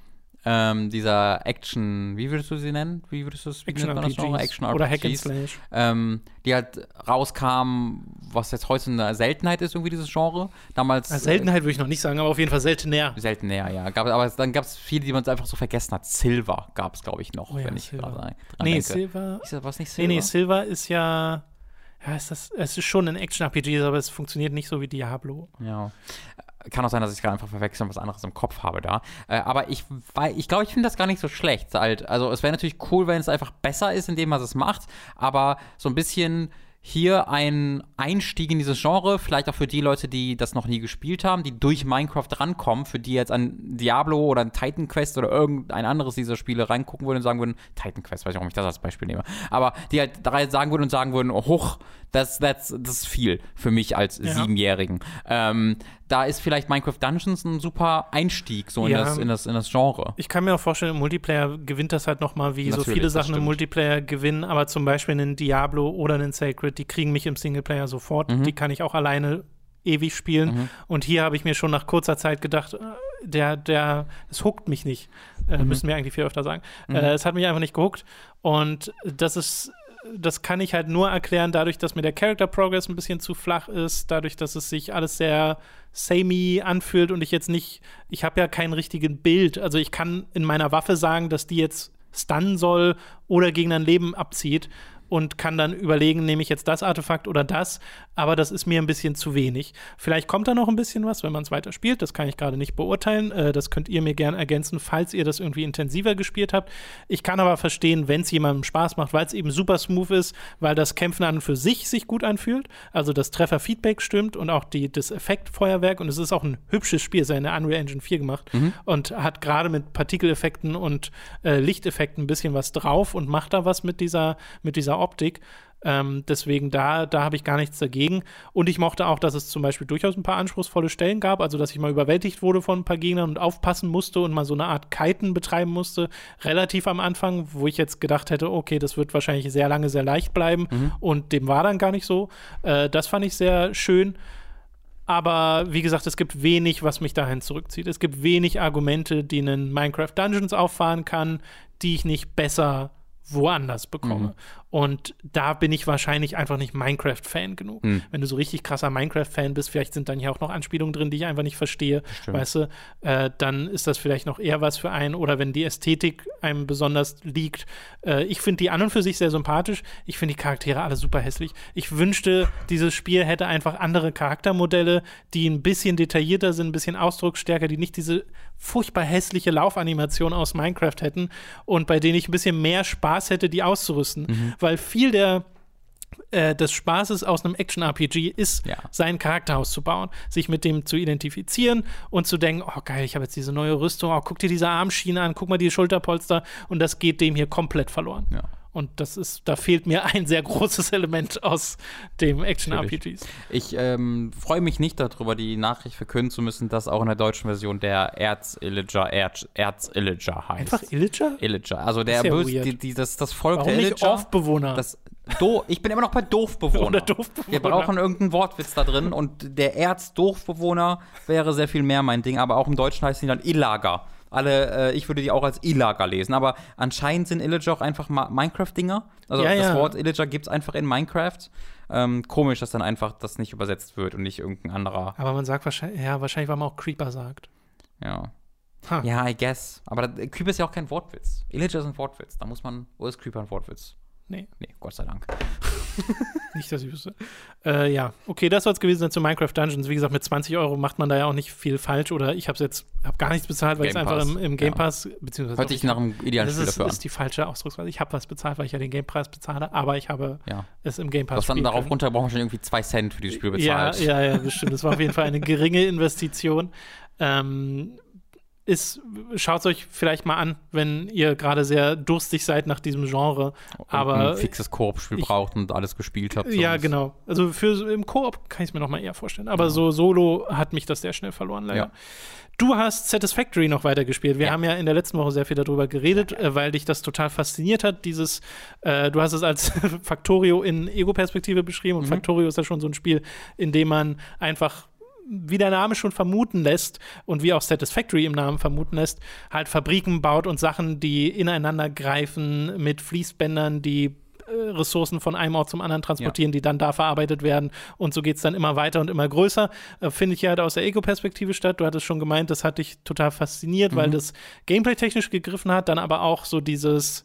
ähm, dieser Action, wie würdest du sie nennen? Wie würdest du es Action nennen? RPGs. Action Oder Hack and Slash. ähm, die halt rauskamen, was jetzt heute eine Seltenheit ist, irgendwie dieses Genre. Damals. Äh, Seltenheit würde ich noch nicht sagen, aber auf jeden Fall seltener. Seltener, ja. Gab, aber dann gab es viele, die man einfach so vergessen hat. Silver gab es, glaube ich, noch, Oh ja, wenn ich Silver. gerade dran Nee, denke. Silver. Ist das was nicht Nee, Silver? nee, Silver ist ja. Ja, ist das, es ist schon ein Action-RPG, aber es funktioniert nicht so wie Diablo. Ja. Kann auch sein, dass ich gerade einfach verwechseln und was anderes im Kopf habe da. Äh, aber ich wei- ich glaube, ich finde das gar nicht so schlecht. Also es wäre natürlich cool, wenn es einfach besser ist, indem man es macht, aber so ein bisschen hier ein Einstieg in dieses Genre, vielleicht auch für die Leute, die das noch nie gespielt haben, die durch Minecraft rankommen, für die jetzt an Diablo oder an Titan Quest oder irgendein anderes dieser Spiele reingucken würden und sagen würden, Titan Quest, weiß ich, warum ich das als Beispiel nehme, aber die halt da sagen würden und sagen würden, oh, hoch, das, das, das ist viel für mich als Ja. Siebenjährigen. Ähm, da ist vielleicht Minecraft Dungeons ein super Einstieg so in, Ja. das, in, das, in das Genre. Ich kann mir auch vorstellen, im Multiplayer gewinnt das halt nochmal, wie so Natürlich, viele das Sachen im. Multiplayer gewinnen, aber zum Beispiel einen Diablo oder einen Sacred, die kriegen mich im Singleplayer sofort. Mhm. Die kann ich auch alleine ewig spielen. Und hier habe ich mir schon nach kurzer Zeit gedacht, äh, der, der, es huckt mich nicht. Äh, Mhm. Müssen wir eigentlich viel öfter sagen. Äh, es hat mich einfach nicht gehuckt. Und das ist, das kann ich halt nur erklären, dadurch, dass mir der Character Progress ein bisschen zu flach ist, dadurch, dass es sich alles sehr samey anfühlt und ich jetzt nicht, ich habe ja kein richtiges Bild. Also ich kann in meiner Waffe sagen, dass die jetzt stunnen soll oder gegen ein Leben abzieht und kann dann überlegen, nehme ich jetzt das Artefakt oder das, aber das ist mir ein bisschen zu wenig. Vielleicht kommt da noch ein bisschen was, wenn man es weiter spielt, das kann ich gerade nicht beurteilen. Äh, das könnt ihr mir gern ergänzen, falls ihr das irgendwie intensiver gespielt habt. Ich kann aber verstehen, wenn es jemandem Spaß macht, weil es eben super smooth ist, weil das Kämpfen an und für sich sich gut anfühlt, also das Trefferfeedback stimmt und auch die, das Effektfeuerwerk und es ist auch ein hübsches Spiel, ist ja in der Unreal Engine 4 gemacht und hat gerade mit Partikeleffekten und äh, Lichteffekten ein bisschen was drauf und macht da was mit dieser, mit dieser Optik. Ähm, deswegen da, da habe ich gar nichts dagegen. Und ich mochte auch, dass es zum Beispiel durchaus ein paar anspruchsvolle Stellen gab, also dass ich mal überwältigt wurde von ein paar Gegnern und aufpassen musste und mal so eine Art Kiten betreiben musste, relativ am Anfang, wo ich jetzt gedacht hätte, okay, das wird wahrscheinlich sehr lange sehr leicht bleiben und dem war dann gar nicht so. Äh, das fand ich sehr schön. Aber wie gesagt, es gibt wenig, was mich dahin zurückzieht. Es gibt wenig Argumente, die einen Minecraft Dungeons auffahren kann, die ich nicht besser woanders bekomme. Und da bin ich wahrscheinlich einfach nicht Minecraft-Fan genug. Wenn du so richtig krasser Minecraft-Fan bist, vielleicht sind dann hier auch noch Anspielungen drin, die ich einfach nicht verstehe, weißt du, äh, dann ist das vielleicht noch eher was für einen. Oder wenn die Ästhetik einem besonders liegt. Äh, ich finde die an und für sich sehr sympathisch. Ich finde die Charaktere alle super hässlich. Ich wünschte, dieses Spiel hätte einfach andere Charaktermodelle, die ein bisschen detaillierter sind, ein bisschen ausdrucksstärker, die nicht diese furchtbar hässliche Laufanimation aus Minecraft hätten und bei denen ich ein bisschen mehr Spaß hätte, die auszurüsten. Weil viel der äh, des Spaßes aus einem Action-RPG ist, Ja. sein Charakter auszubauen, sich mit dem zu identifizieren und zu denken, oh geil, ich habe jetzt diese neue Rüstung, oh, guck dir diese Armschiene an, guck mal die Schulterpolster und das geht dem hier komplett verloren. Ja. Und das ist, da fehlt mir ein sehr großes Element aus dem Action-RPGs. Ich ähm, freue mich nicht darüber, die Nachricht verkünden zu müssen, dass auch in der deutschen Version der Erz-Illager Erz, Erz-Illager heißt. Einfach Illager? Illager. Also der ist ja die, die, das, das Volk Warum der nicht Illager. Orf-Bewohner? Das, do, ich bin immer noch bei Doofbewohner. *laughs* Doofbewohner. Wir brauchen irgendeinen Wortwitz da drin und der Erz-Doofbewohner wäre sehr viel mehr mein Ding, aber auch im Deutschen heißen die dann Illager. Alle, äh, ich würde die auch als Illager lesen, aber anscheinend sind Illager auch einfach Minecraft-Dinger. Also Ja, das ja. Wort Illager gibt es einfach in Minecraft. Ähm, komisch, dass dann einfach das nicht übersetzt wird und nicht irgendein anderer. Aber man sagt wahrscheinlich, ja, wahrscheinlich, weil man auch Creeper sagt. Ja. Ha. Ja, I guess. Aber da, Creeper ist ja auch kein Wortwitz. Illager ist ein Wortwitz. Da muss man, wo ist Creeper ein Wortwitz? Nee, Nee, Gott sei Dank. *laughs* nicht, dass ich wüsste. Äh, ja, okay, das soll es gewesen sein zu Minecraft Dungeons. Wie gesagt, mit 20 Euro macht man da ja auch nicht viel falsch. Oder ich habe jetzt, habe gar nichts bezahlt, weil ich es einfach im, im Game ja. Pass, beziehungsweise Hört doch, sich nach einem idealen das Spiel ist, dafür an. ist die falsche Ausdrucksweise. Ich habe was bezahlt, weil ich ja den Game Pass bezahle, aber ich habe Ja. es im Game Pass Was dann darauf runter brauchen wir schon irgendwie zwei Cent für dieses Spiel Ja, bezahlt. ja, ja, bestimmt. Das war auf jeden Fall eine geringe Investition. Ähm, ist, schaut es euch vielleicht mal an, wenn ihr gerade sehr durstig seid nach diesem Genre. Und Aber ein fixes Koop-Spiel braucht und alles gespielt habt. ja, sonst- genau. Also für im Koop kann ich es mir noch mal eher vorstellen. Aber so solo hat mich das sehr schnell verloren, leider. Ja. Du hast Satisfactory noch weitergespielt. Wir Ja. haben ja in der letzten Woche sehr viel darüber geredet, äh, weil dich das total fasziniert hat. Dieses, äh, du hast es als *laughs* Factorio in Ego-Perspektive beschrieben Mhm. und Factorio ist ja schon so ein Spiel, in dem man einfach wie der Name schon vermuten lässt und wie auch Satisfactory im Namen vermuten lässt, halt Fabriken baut und Sachen, die ineinander greifen mit Fließbändern, die äh, Ressourcen von einem Ort zum anderen transportieren, ja. die dann da verarbeitet werden. Und so geht es dann immer weiter und immer größer. Äh, Finde ich ja halt aus der Ego-Perspektive statt. Du hattest schon gemeint, das hat dich total fasziniert, mhm. weil das Gameplay-technisch gegriffen hat, dann aber auch so dieses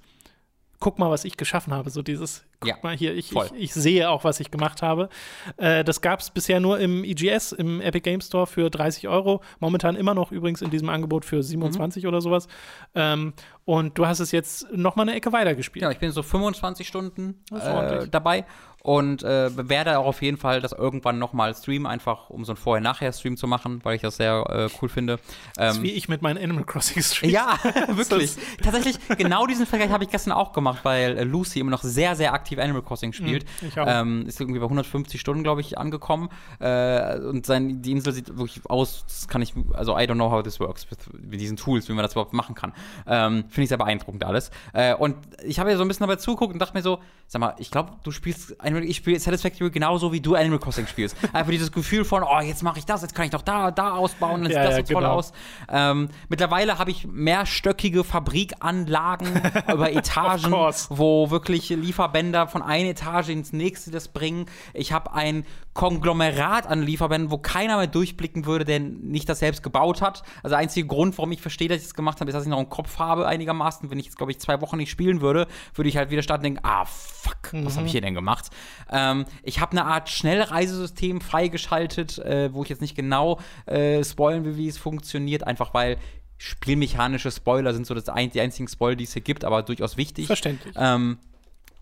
guck mal, was ich geschaffen habe. So dieses, guck ja, mal hier, ich, ich, ich, sehe auch, was ich gemacht habe. Äh, das gab es bisher nur im EGS, im Epic Game Store für 30 Euro. Momentan immer noch übrigens in diesem Angebot für 27 mhm. oder sowas. Ähm, und du hast es jetzt noch mal eine Ecke weiter gespielt. Ja, ich bin so 25 Stunden äh, dabei und äh, werde auch auf jeden Fall das irgendwann nochmal streamen, einfach um so ein Vorher-Nachher-Stream zu machen, weil ich das sehr äh, cool finde. Ähm, das ist wie ich mit meinen Animal Crossing Streams. Ja, *laughs* *laughs* wirklich. Tatsächlich, genau diesen Vergleich habe ich gestern auch gemacht, weil äh, Lucy immer noch sehr, sehr aktiv Animal Crossing spielt. Mhm, ich auch. Ähm, ist irgendwie bei 150 Stunden, glaube ich, angekommen. Äh, und sein, die Insel sieht wirklich aus, das kann ich, also I don't know how this works with, mit diesen Tools, wie man das überhaupt machen kann. Ähm, finde ich sehr beeindruckend alles. Äh, und ich habe ja so ein bisschen dabei zugeguckt und dachte mir so, sag mal, ich glaube, du spielst Animal ich spiele Satisfactory genauso wie du Animal Crossing spielst. *laughs* Einfach dieses Gefühl von, oh, jetzt mache ich das, jetzt kann ich doch da, da ausbauen, dann sieht ja, das so ja, toll genau. aus. Ähm, mittlerweile habe ich mehrstöckige Fabrikanlagen *laughs* über Etagen, wo wirklich Lieferbänder von einer Etage ins nächste das bringen. Ich habe ein Konglomerat an Lieferbänden, wo keiner mehr durchblicken würde, der nicht das selbst gebaut hat. Also der einzige Grund, warum ich verstehe, dass ich das gemacht habe, ist, dass ich noch einen Kopf habe einigermaßen. Wenn ich jetzt, glaube ich, zwei Wochen nicht spielen würde, würde ich halt wieder starten und denken, ah, fuck, was mhm. habe ich hier denn gemacht? Ähm, ich habe eine Art Schnellreisesystem freigeschaltet, äh, wo ich jetzt nicht genau äh, spoilen will, wie es funktioniert, einfach weil spielmechanische Spoiler sind so das ein, die einzigen Spoiler, die es hier gibt, aber durchaus wichtig. Verständlich. Ähm,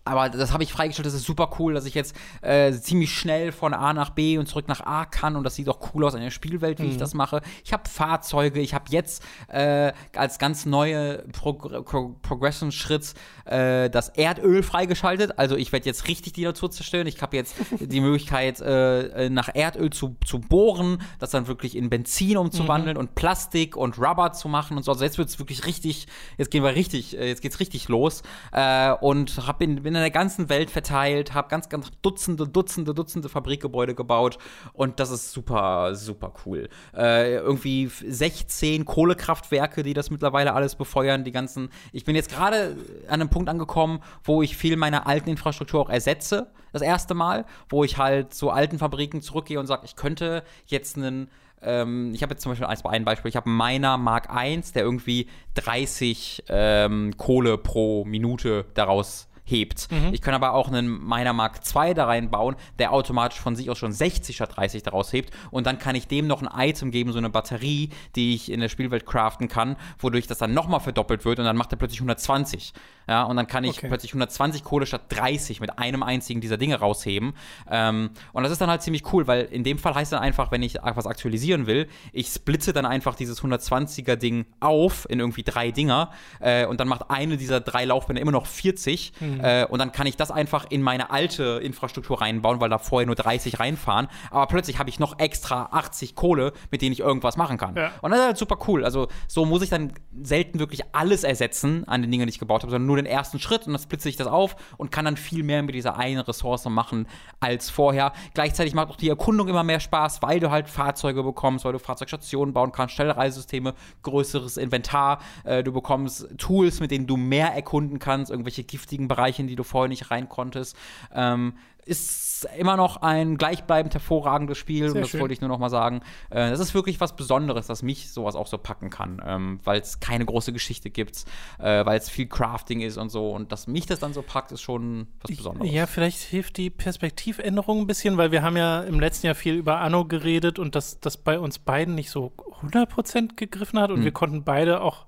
aber das habe ich freigestellt, das ist super cool, dass ich jetzt äh, ziemlich schnell von A nach B und zurück nach A kann und das sieht auch cool aus in der Spielwelt, wie mhm. ich das mache. Ich habe Fahrzeuge, ich habe jetzt äh, als ganz neue Prog Pro Progression-Schritt äh, das Erdöl freigeschaltet. Also ich werde jetzt richtig die Natur zerstören. Ich habe jetzt *laughs* die Möglichkeit, äh, nach Erdöl zu, zu bohren, das dann wirklich in Benzin umzuwandeln mhm. und Plastik und Rubber zu machen und so. Also jetzt wird es wirklich richtig, jetzt gehen wir richtig, äh, jetzt geht's richtig los. Äh, und hab in, bin in der ganzen Welt verteilt, habe ganz, ganz Dutzende, Dutzende, Dutzende Fabrikgebäude gebaut und das ist super, super cool. Äh, irgendwie 16 Kohlekraftwerke, die das mittlerweile alles befeuern, die ganzen. Ich bin jetzt gerade an einem Punkt angekommen, wo ich viel meiner alten Infrastruktur auch ersetze, das erste Mal, wo ich halt zu alten Fabriken zurückgehe und sage, ich könnte jetzt einen ähm, ich habe jetzt zum Beispiel ein Beispiel, ich habe meiner Mark I, der irgendwie 30 ähm, Kohle pro Minute daraus hebt. Mhm. Ich kann aber auch einen meiner Mark II da reinbauen, der automatisch von sich aus schon 60 statt 30 daraus hebt und dann kann ich dem noch ein Item geben, so eine Batterie, die ich in der Spielwelt craften kann, wodurch das dann nochmal verdoppelt wird und dann macht er plötzlich 120. Ja, und dann kann ich okay. plötzlich 120 Kohle statt 30 mit einem einzigen dieser Dinge rausheben. Ähm, und das ist dann halt ziemlich cool, weil in dem Fall heißt dann einfach, wenn ich was aktualisieren will, ich splitze dann einfach dieses 120er Ding auf in irgendwie drei Dinger äh, und dann macht eine dieser drei Laufbänder immer noch 40 mhm. Äh, und dann kann ich das einfach in meine alte Infrastruktur reinbauen, weil da vorher nur 30 reinfahren. Aber plötzlich habe ich noch extra 80 Kohle, mit denen ich irgendwas machen kann. Ja. Und das ist halt super cool. Also so muss ich dann selten wirklich alles ersetzen an den Dingen, die ich gebaut habe, sondern nur nur den ersten Schritt und dann splitze ich das auf und kann dann viel mehr mit dieser einen Ressource machen als vorher. Gleichzeitig macht auch die Erkundung immer mehr Spaß, weil du halt Fahrzeuge bekommst, weil du Fahrzeugstationen bauen kannst, Schnellreisesysteme, größeres Inventar, äh, du bekommst Tools, mit denen du mehr erkunden kannst, irgendwelche giftigen Bereiche, in die du vorher nicht rein konntest. Ähm, ist immer noch ein gleichbleibend hervorragendes Spiel. Sehr und das schön. wollte ich nur noch mal sagen. Äh, das ist wirklich was Besonderes, dass mich sowas auch so packen kann, ähm, weil es keine große Geschichte gibt, äh, weil es viel Crafting ist und so. Und dass mich das dann so packt, ist schon was Besonderes. Ja, vielleicht hilft die Perspektivänderung ein bisschen, weil wir haben ja im letzten Jahr viel über Anno geredet und dass das bei uns beiden nicht so 100% gegriffen hat und hm. wir konnten beide auch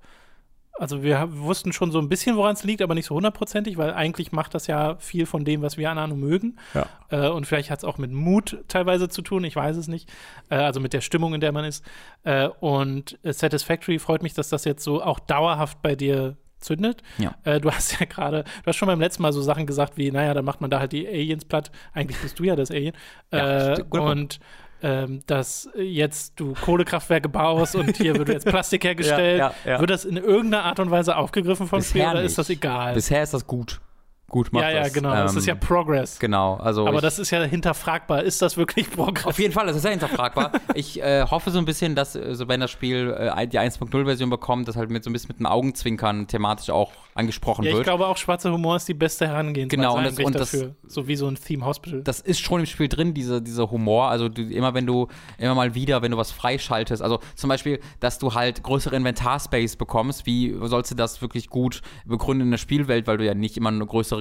also wir wussten schon so ein bisschen, woran es liegt, aber nicht so hundertprozentig, weil eigentlich macht das ja viel von dem, was wir an Anno mögen. Ja. Äh, und vielleicht hat es auch mit Mut teilweise zu tun, ich weiß es nicht. Äh, also mit der Stimmung, in der man ist. Äh, und Satisfactory freut mich, dass das jetzt so auch dauerhaft bei dir zündet. Ja. Äh, du hast *laughs* ja gerade, du hast schon beim letzten Mal so Sachen gesagt wie, naja, dann macht man da halt die Aliens platt. Eigentlich bist du ja das Alien. Ja, äh, und ähm, dass jetzt du Kohlekraftwerke baust und hier wird jetzt Plastik *laughs* hergestellt. Ja, ja, ja. Wird das in irgendeiner Art und Weise aufgegriffen vom Bisher Spiel oder nicht. ist das egal? Bisher ist das gut. Gut macht. Ja, ja, das. genau. das ist ja Ähm, Progress. Genau, also Aber ich, das ist ja hinterfragbar. Ist das wirklich Progress? auf jeden Fall, das ist ja hinterfragbar. *laughs* ich äh, hoffe so ein bisschen, dass, äh, so wenn das Spiel äh, die 1.0-Version bekommt, dass halt mit so ein bisschen mit dem Augenzwinkern thematisch auch angesprochen Ja, ich wird. glaube auch, schwarzer Humor ist die beste Herangehensweise Genau, und das- und das- dafür. so wie so ein Theme Hospital. das ist schon im Spiel drin, diese, dieser Humor. Also du, immer wenn du, immer mal wieder, wenn du was freischaltest, also zum Beispiel, dass du halt größere Inventarspace bekommst, wie sollst du das wirklich gut begründen in der Spielwelt, weil du ja nicht immer eine größere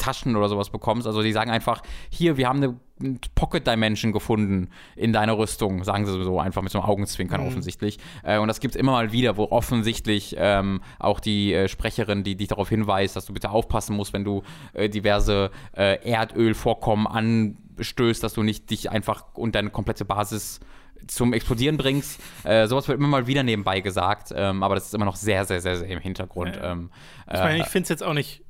Taschen oder sowas bekommst. Also die sagen einfach, hier, wir haben eine Pocket Dimension gefunden in deiner Rüstung, sagen sie so einfach mit so einem Augenzwinkern offensichtlich. Äh, und das gibt es immer mal wieder, wo offensichtlich ähm, auch die äh, Sprecherin, die dich darauf hinweist, dass du bitte aufpassen musst, wenn du äh, diverse äh, Erdölvorkommen anstößt, dass du nicht dich einfach und deine komplette Basis zum Explodieren bringst. Äh, sowas wird immer mal wieder nebenbei gesagt, ähm, aber das ist immer noch sehr, sehr, sehr, sehr im Hintergrund. Ja. Ähm, ich meine, äh, ich finde es jetzt auch nicht äh,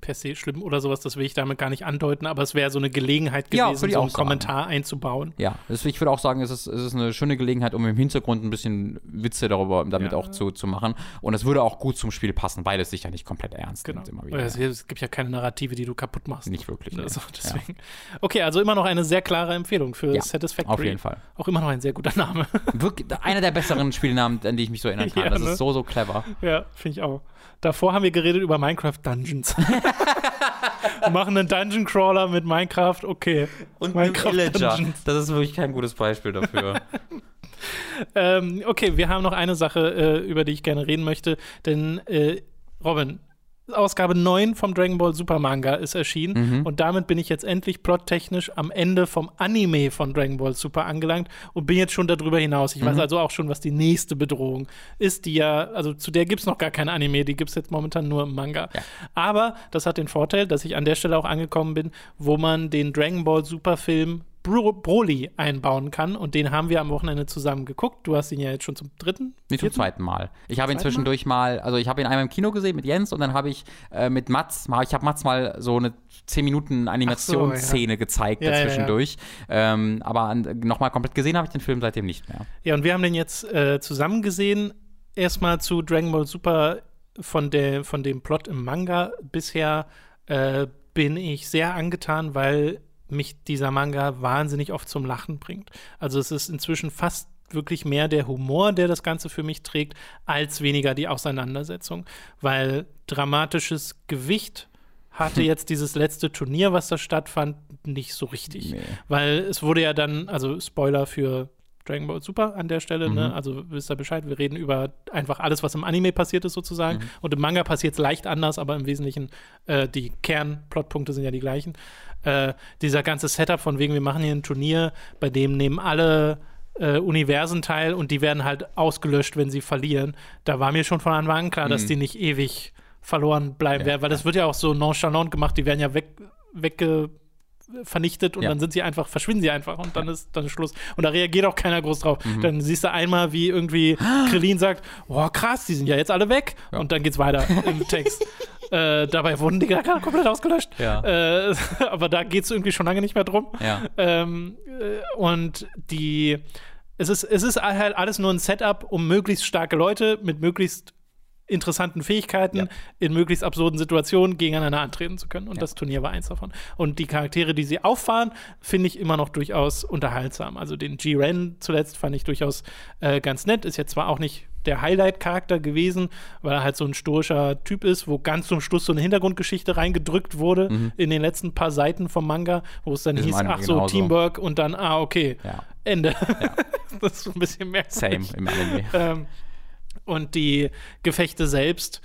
per se schlimm oder sowas, das will ich damit gar nicht andeuten, aber es wäre so eine Gelegenheit Ja, gewesen, ich so einen sagen. Kommentar einzubauen. Ja, ich würde auch sagen, es ist, es ist eine schöne Gelegenheit, um im Hintergrund ein bisschen Witze darüber damit Ja. auch zu, zu machen. Und es würde auch gut zum Spiel passen, weil es sich ja nicht komplett ernst Genau. nimmt immer wieder. Es, es gibt ja keine Narrative, die du kaputt machst. Nicht wirklich. Also, deswegen. Okay, also immer noch eine sehr klare Empfehlung für Ja, Satisfactory. Auf jeden Fall. Auch immer noch ein sehr guter Name. *laughs* Wirklich, einer der besseren Spielnamen, an die ich mich so erinnern *laughs* kann. Ja, das ne? ist so, so clever. ja, finde ich auch. Davor haben wir geredet über Minecraft Dungeons. *laughs* Machen einen Dungeon Crawler mit Minecraft, okay. Und Minecraft Villager. Dungeons. Das ist wirklich kein gutes Beispiel dafür. *laughs* Ähm, okay, wir haben noch eine Sache, äh, über die ich gerne reden möchte. Denn, äh, Robin, Ausgabe 9 vom Dragon Ball Super Manga ist erschienen. Mhm. Und damit bin ich jetzt endlich plottechnisch am Ende vom Anime von Dragon Ball Super angelangt und bin jetzt schon darüber hinaus. Ich weiß Mhm. also auch schon, was die nächste Bedrohung ist, die ja, also zu der gibt es noch gar kein Anime, die gibt es jetzt momentan nur im Manga. Ja. Aber das hat den Vorteil, dass ich an der Stelle auch angekommen bin, wo man den Dragon Ball Super Film Bro Broly einbauen kann. Und den haben wir am Wochenende zusammen geguckt. Du hast ihn ja jetzt schon zum dritten. Nicht zum zweiten Mal. Ich habe ihn zwischendurch mal, also ich habe ihn einmal im Kino gesehen mit Jens und dann habe ich äh, mit Mats, mal- ich habe Mats mal so eine 10 Minuten Animationsszene gezeigt Ja, ja, ja. dazwischendurch. Ähm, aber nochmal komplett gesehen habe ich den Film seitdem nicht mehr. Ja, und wir haben den jetzt äh, zusammen gesehen. Erstmal zu Dragon Ball Super von, der, von dem Plot im Manga. Bisher äh, bin ich sehr angetan, weil mich dieser Manga wahnsinnig oft zum Lachen bringt. Also es ist inzwischen fast wirklich mehr der Humor, der das Ganze für mich trägt, als weniger die Auseinandersetzung. Weil dramatisches Gewicht hatte *laughs* jetzt dieses letzte Turnier, was da stattfand, nicht so richtig. Nee. Weil es wurde ja dann, also Spoiler für Dragon Ball Super an der Stelle, Mhm. ne? Also wisst ihr Bescheid, wir reden über einfach alles, was im Anime passiert ist, sozusagen. Mhm. Und im Manga passiert es leicht anders, aber im Wesentlichen äh, die Kernplotpunkte sind ja die gleichen. Äh, dieser ganze Setup von wegen, wir machen hier ein Turnier, bei dem nehmen alle äh, Universen teil und die werden halt ausgelöscht, wenn sie verlieren. Da war mir schon von Anfang an klar, dass Mhm. die nicht ewig verloren bleiben Ja, werden, weil das wird ja auch so nonchalant gemacht, die werden ja weg, wegge vernichtet und Ja. dann sind sie einfach, verschwinden sie einfach und dann ist dann ist Schluss. Und da reagiert auch keiner groß drauf. Mhm. Dann siehst du einmal, wie irgendwie *gasps* Krillin sagt, oh krass, die sind ja jetzt alle weg. Ja. Und dann geht's weiter im *laughs* Text. Äh, dabei wurden die gar komplett ausgelöscht. Ja. Äh, *laughs* aber da geht's irgendwie schon lange nicht mehr drum. Ja. Ähm, äh, und die, es ist, es ist halt alles nur ein Setup, um möglichst starke Leute mit möglichst interessanten Fähigkeiten Ja. in möglichst absurden Situationen gegeneinander antreten zu können. Und Ja. das Turnier war eins davon. Und die Charaktere, die sie auffahren, finde ich immer noch durchaus unterhaltsam. Also den G-Ren zuletzt fand ich durchaus äh, ganz nett. Ist jetzt zwar auch nicht der Highlight-Charakter gewesen, weil er halt so ein stoischer Typ ist, wo ganz zum Schluss so eine Hintergrundgeschichte reingedrückt wurde in den letzten paar Seiten vom Manga, wo es dann Mhm. Ist hieß, ach so, genauso. Teamwork und dann, ah, okay, Ja. Ende. *laughs* das ist so ein bisschen merkwürdig. Same im Anime. Ähm, und die Gefechte selbst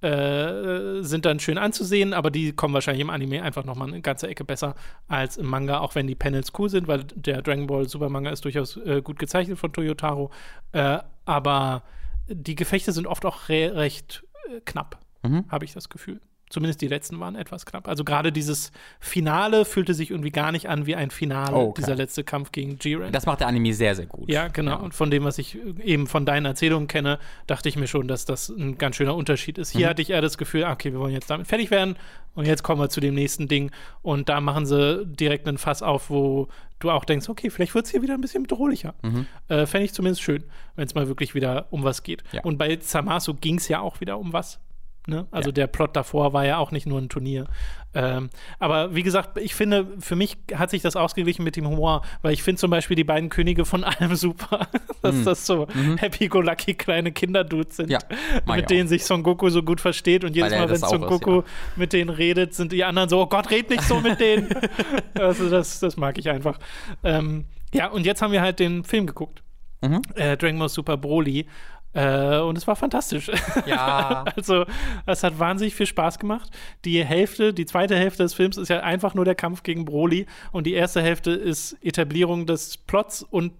äh, sind dann schön anzusehen, aber die kommen wahrscheinlich im Anime einfach noch mal eine ganze Ecke besser als im Manga, auch wenn die Panels cool sind, weil der Dragon Ball Super Manga ist durchaus äh, gut gezeichnet von Toyotaro. Äh, aber die Gefechte sind oft auch re recht äh, knapp, Mhm. habe ich das Gefühl. Zumindest die letzten waren etwas knapp. Also gerade dieses Finale fühlte sich irgendwie gar nicht an wie ein Finale, okay. dieser letzte Kampf gegen Jiren. Das macht der Anime sehr, sehr gut. Ja, genau. Und von dem, was ich eben von deinen Erzählungen kenne, dachte ich mir schon, dass das ein ganz schöner Unterschied ist. Hier Mhm. hatte ich eher das Gefühl, ah, okay, wir wollen jetzt damit fertig werden und jetzt kommen wir zu dem nächsten Ding. Und da machen sie direkt einen Fass auf, wo du auch denkst, okay, vielleicht wird es hier wieder ein bisschen bedrohlicher. Mhm. Äh, Fände ich zumindest schön, wenn es mal wirklich wieder um was geht. Ja. Und bei Zamasu ging es ja auch wieder um was. Ne? Also Ja. der Plot davor war ja auch nicht nur ein Turnier. Ähm, aber wie gesagt, ich finde, für mich hat sich das ausgeglichen mit dem Humor, weil ich finde zum Beispiel die beiden Könige von *laughs* allem super, dass das so happy-go-lucky kleine Kinderdudes sind. Ja, mit denen sich Son Goku so gut versteht und jedes Mal, wenn Son auch ist, Goku ja. mit denen redet, sind die anderen so, oh Gott, red nicht so mit denen. *laughs* also das, das mag ich einfach. Ähm, ja, und jetzt haben wir halt den Film geguckt. Mhm. Äh, Dragon Ball Super Broly. Äh, und es war fantastisch. Ja. *laughs* Also, es hat wahnsinnig viel Spaß gemacht. Die Hälfte, die zweite Hälfte des Films ist ja einfach nur der Kampf gegen Broly und die erste Hälfte ist Etablierung des Plots und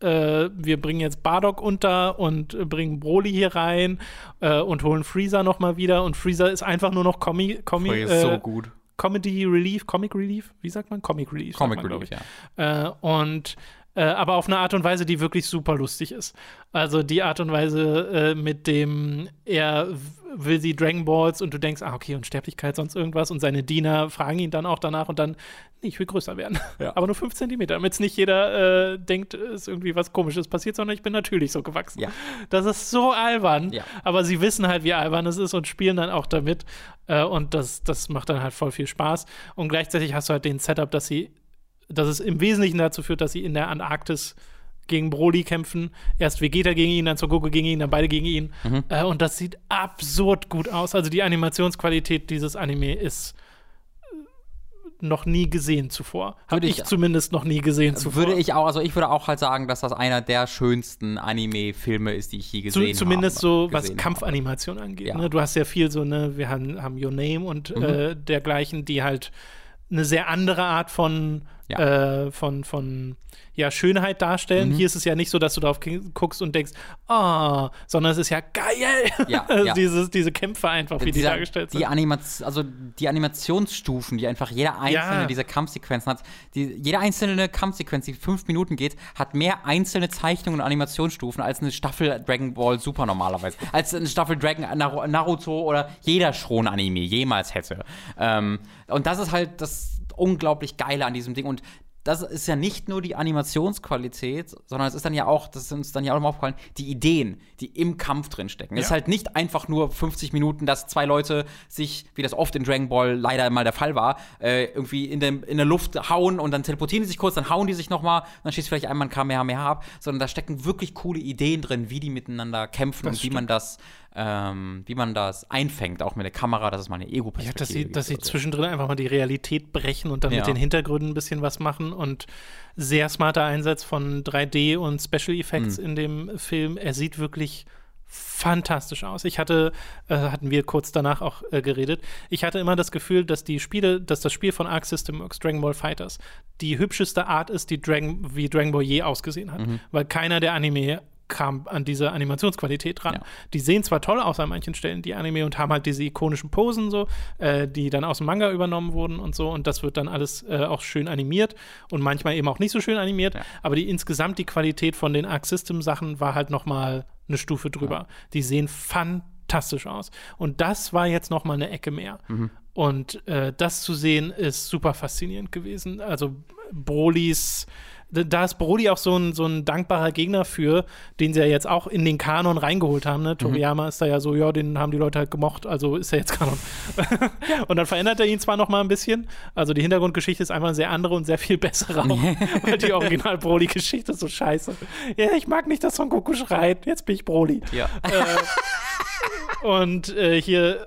äh, wir bringen jetzt Bardock unter und äh, bringen Broly hier rein äh, und holen Freezer nochmal wieder und Freezer ist einfach nur noch Comi, Comi, ist äh, so gut. Comedy Relief, Comic Relief, wie sagt man? Comic Relief. Comic man, Relief, ja. Äh, und äh, aber auf eine Art und Weise, die wirklich super lustig ist. Also die Art und Weise, äh, mit dem er will sie Dragon Balls und du denkst, ah, okay, und Sterblichkeit, sonst irgendwas. Und seine Diener fragen ihn dann auch danach und dann, nee, ich will größer werden. Ja. Aber nur 5 Zentimeter, damit nicht jeder äh, denkt, es ist irgendwie was Komisches passiert, sondern ich bin natürlich so gewachsen. Ja. Das ist so albern. Ja. Aber sie wissen halt, wie albern es ist und spielen dann auch damit. Äh, und das, das macht dann halt voll viel Spaß. Und gleichzeitig hast du halt den Setup, dass sie, dass es im Wesentlichen dazu führt, dass sie in der Antarktis gegen Broly kämpfen. Erst Vegeta gegen ihn, dann Son Goku gegen ihn, dann beide gegen ihn. Mhm. Äh, und das sieht absurd gut aus. Also die Animationsqualität dieses Anime ist äh, noch nie gesehen zuvor. Habe ich, ich- zumindest noch nie gesehen zuvor. Würde ich auch, also ich würde auch halt sagen, dass das einer der schönsten Anime-Filme ist, die ich je Zu, gesehen zumindest habe. so, was Kampfanimation angeht. Ja. Ne? Du hast ja viel so, ne, wir haben, haben Your Name und Mhm. äh, dergleichen, die halt eine sehr andere Art von, Ja. äh, von, von ja, Schönheit darstellen. Mhm. Hier ist es ja nicht so, dass du darauf ki- guckst und denkst, ah, sondern es ist ja geil. Ja, *laughs* ja. Dieses, diese Kämpfe einfach, wie die Dieser- dargestellt sind. die also die Animationsstufen, die einfach jeder einzelne Ja. dieser Kampfsequenzen hat. Die, jede einzelne Kampfsequenz, die fünf Minuten geht, hat mehr einzelne Zeichnungen und Animationsstufen als eine Staffel Dragon Ball Super normalerweise. Als eine Staffel Dragon Naru- Naruto oder jeder Schon-Anime jemals hätte. Ähm, und das ist halt das unglaublich Geile an diesem Ding. Und das ist ja nicht nur die Animationsqualität, sondern es ist dann ja auch, das ist uns dann ja auch immer aufgefallen, die Ideen, die im Kampf drin stecken. Es ist Ja. halt nicht einfach nur 50 Minuten, dass zwei Leute sich, wie das oft in Dragon Ball leider mal der Fall war, äh, irgendwie in, dem, in der Luft hauen und dann teleportieren die sich kurz, dann hauen die sich nochmal, dann schießt vielleicht einmal ein Kamehameha ab, sondern da stecken wirklich coole Ideen drin, wie die miteinander kämpfen Das und wie man das, ähm, wie man das einfängt, auch mit der Kamera, das ist mal eine Ja, Ego-Perspektive. dass sie, dass sie zwischendrin einfach mal die Realität brechen und dann Ja. mit den Hintergründen ein bisschen was machen und sehr smarter Einsatz von 3D und Special Effects Mhm. in dem Film. Er sieht wirklich fantastisch aus. Ich hatte, äh, hatten wir kurz danach auch äh, geredet, ich hatte immer das Gefühl, dass die Spiele, dass das Spiel von Arc System Works, Dragon Ball Fighters, die hübscheste Art ist, die Dragon, wie Dragon Ball je ausgesehen hat. Mhm. Weil keiner der Anime kam an diese Animationsqualität ran. Ja. Die sehen zwar toll aus an manchen Stellen, die Anime, und haben halt diese ikonischen Posen so, äh, die dann aus dem Manga übernommen wurden und so, und das wird dann alles äh, auch schön animiert und manchmal eben auch nicht so schön animiert, Ja. aber die insgesamt die Qualität von den Arc System Sachen war halt noch mal eine Stufe drüber. Die sehen fantastisch aus und das war jetzt noch mal eine Ecke mehr. Mhm. Und äh, das zu sehen ist super faszinierend gewesen. Also Brolys da ist Brody auch so ein, so ein dankbarer Gegner für, den sie ja jetzt auch in den Kanon reingeholt haben. Mhm. Ne? Toriyama ist da ja so, ja, den haben die Leute halt gemocht, also ist er jetzt Kanon. *laughs* und dann verändert er ihn zwar noch mal ein bisschen, also die Hintergrundgeschichte ist einfach eine sehr andere und sehr viel bessere auch, weil die original Broly-Geschichte ist so scheiße. Ja, ich mag nicht, dass Son Goku schreit, jetzt bin ich Broly. Ja. Und äh, hier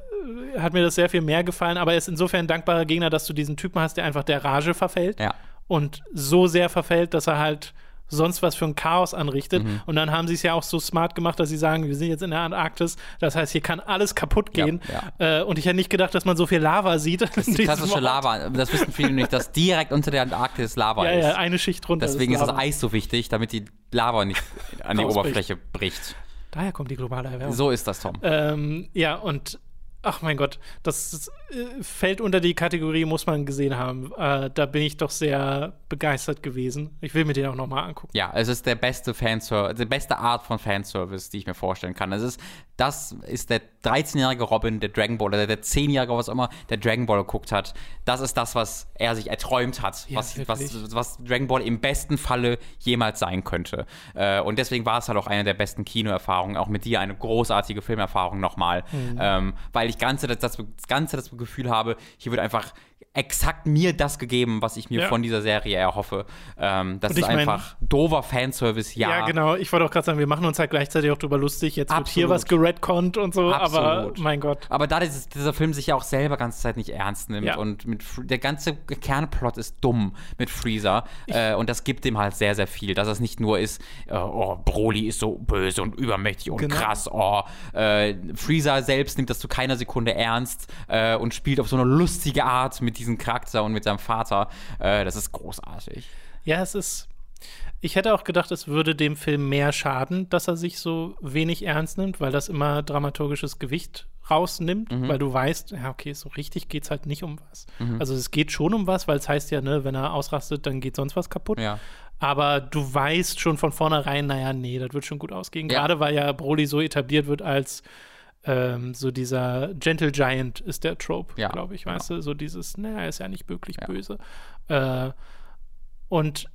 äh, hat mir das sehr viel mehr gefallen, aber er ist insofern ein dankbarer Gegner, dass du diesen Typen hast, der einfach der Rage verfällt ja. Und so sehr verfällt, dass er halt sonst was für ein Chaos anrichtet. Mhm. Und dann haben sie es ja auch so smart gemacht, dass sie sagen, wir sind jetzt in der Antarktis, das heißt, hier kann alles kaputt Ja, gehen. ja. Äh, und ich hätte nicht gedacht, dass man so viel Lava sieht. Das ist die *laughs* klassische Lava. Das wissen viele nicht, dass direkt unter der Antarktis Lava Ja, ist. ja, eine Schicht runter. Deswegen ist das Lava. Eis so wichtig, damit die Lava nicht an die. *laughs* Oberfläche bricht. Daher kommt die globale Erwärmung. So ist das, Tom. Ähm, ja, und ach mein Gott, das ist, fällt unter die Kategorie, muss man gesehen haben. Äh, da bin ich doch sehr begeistert gewesen. Ich will mir den auch nochmal angucken. Ja, es ist der beste Fanservice, die beste Art von Fanservice, die ich mir vorstellen kann. Es ist, das ist der 13-jährige Robin, der Dragon Ball, oder der 10-jährige, was auch immer, der Dragon Ball geguckt hat. Das ist das, was er sich erträumt hat, Ja, was, was, was Dragon Ball im besten Falle jemals sein könnte. Äh, und deswegen war es halt auch eine der besten Kinoerfahrungen, auch mit dir eine großartige Filmerfahrung nochmal. Mhm. Ähm, weil ich ganze, das, das, das ganze das Gefühl habe, hier wird einfach exakt mir das gegeben, was ich mir Ja. von dieser Serie erhoffe. Ähm, das ist ich mein- einfach doofer Fanservice, ja. Ja, genau. Ich wollte auch gerade sagen, wir machen uns halt gleichzeitig auch drüber lustig. Jetzt wird hier Absolut. was geredconnt und so, aber Absolut. mein Gott. Aber da dieses, dieser Film sich ja auch selber ganze Zeit nicht ernst nimmt Ja. und mit der ganze Kernplot ist dumm mit Freezer äh, und das gibt dem halt sehr, sehr viel. Dass es nicht nur ist, äh, oh, Broly ist so böse und übermächtig und Genau. krass, oh, äh, Freezer selbst nimmt das zu keiner Sekunde ernst äh, und spielt auf so eine lustige Art mit diesem Charakter und mit seinem Vater. Äh, das ist großartig. Ja, es ist. Ich hätte auch gedacht, es würde dem Film mehr schaden, dass er sich so wenig ernst nimmt, weil das immer dramaturgisches Gewicht rausnimmt, Mhm. weil du weißt, ja, okay, so richtig geht es halt nicht um was. Also es geht schon um was, weil es heißt ja, ne, wenn er ausrastet, dann geht sonst was kaputt. Ja. Aber du weißt schon von vornherein, naja, nee, das wird schon gut ausgehen. Ja. Gerade weil ja Broly so etabliert wird als ähm, so dieser Gentle Giant ist der Trope, Ja, glaube ich, weißt du? So dieses, naja, er ist ja nicht wirklich Ja. böse. Äh, und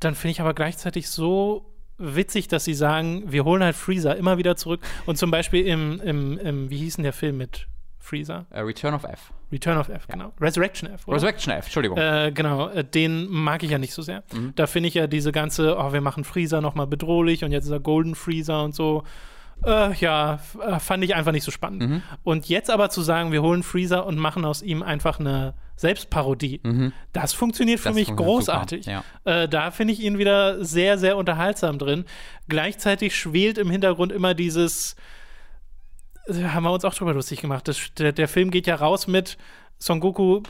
dann finde ich aber gleichzeitig so witzig, dass sie sagen, wir holen halt Freezer immer wieder zurück. Und zum Beispiel im, im, im wie hieß denn der Film mit Freezer? Äh, Return of F. Return of F, genau. Resurrection F, oder? Resurrection F, Entschuldigung. Äh, genau, äh, den mag ich ja nicht so sehr. Mhm. Da finde ich ja diese ganze, oh, wir machen Freezer nochmal bedrohlich und jetzt ist er Golden Freezer und so. Äh, ja, äh, fand ich einfach nicht so spannend. Mhm. Und jetzt aber zu sagen, wir holen Freezer und machen aus ihm einfach eine Selbstparodie, das funktioniert für Mhm. Das mich funktioniert großartig. super, Äh, da finde ich ihn wieder sehr, sehr unterhaltsam drin. Gleichzeitig schwelt im Hintergrund immer dieses, äh, haben wir uns auch drüber lustig gemacht. Das, der, der Film geht ja raus mit Son Goku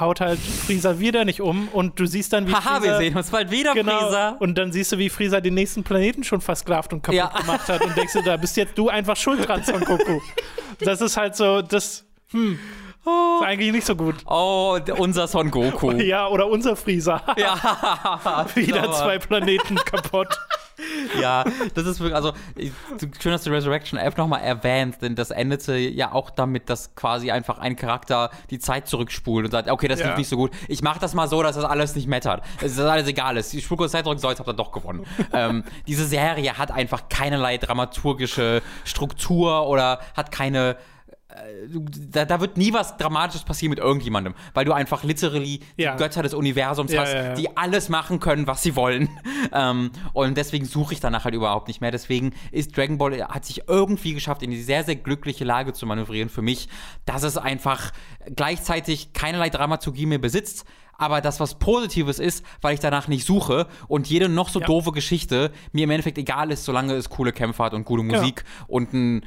haut halt Freezer wieder nicht um und du siehst dann, wie Haha, Freezer, wir sehen uns bald wieder, Genau. Freezer. Und dann siehst du, wie Freezer den nächsten Planeten schon versklavt und kaputt Ja. gemacht hat und denkst du, da bist jetzt du einfach schuld dran, Son Goku. *laughs* Das ist halt so, das, hm, ist eigentlich nicht so gut. Oh, unser Son Goku. *laughs* Ja, oder unser Freezer. ja. *laughs* Wieder zwei Planeten kaputt. *laughs* Ja, das ist wirklich, also ich- du- schön, dass du Resurrection F nochmal erwähnt, denn das endete ja auch damit, dass quasi einfach ein Charakter die Zeit zurückspult und sagt, okay, das Ja. lief nicht so gut. Ich mache das mal so, dass das alles nicht mattert. Es ist alles egal ist. Die Spur kurz Zeit zurück, so, jetzt habt ihr doch gewonnen. *laughs* ähm, diese Serie hat einfach keinerlei dramaturgische Struktur oder hat keine da, da wird nie was Dramatisches passieren mit irgendjemandem, weil du einfach literally Ja. die Götter des Universums Ja, hast, ja, ja. die alles machen können, was sie wollen. *laughs* ähm, und deswegen suche ich danach halt überhaupt nicht mehr. Deswegen ist Dragon Ball, hat sich irgendwie geschafft, in die sehr, sehr glückliche Lage zu manövrieren für mich, dass es einfach gleichzeitig keinerlei Dramaturgie mehr besitzt. Aber das was Positives ist, weil ich danach nicht suche und jede noch so Ja. doofe Geschichte mir im Endeffekt egal ist, solange es coole Kämpfe hat und gute Musik und ein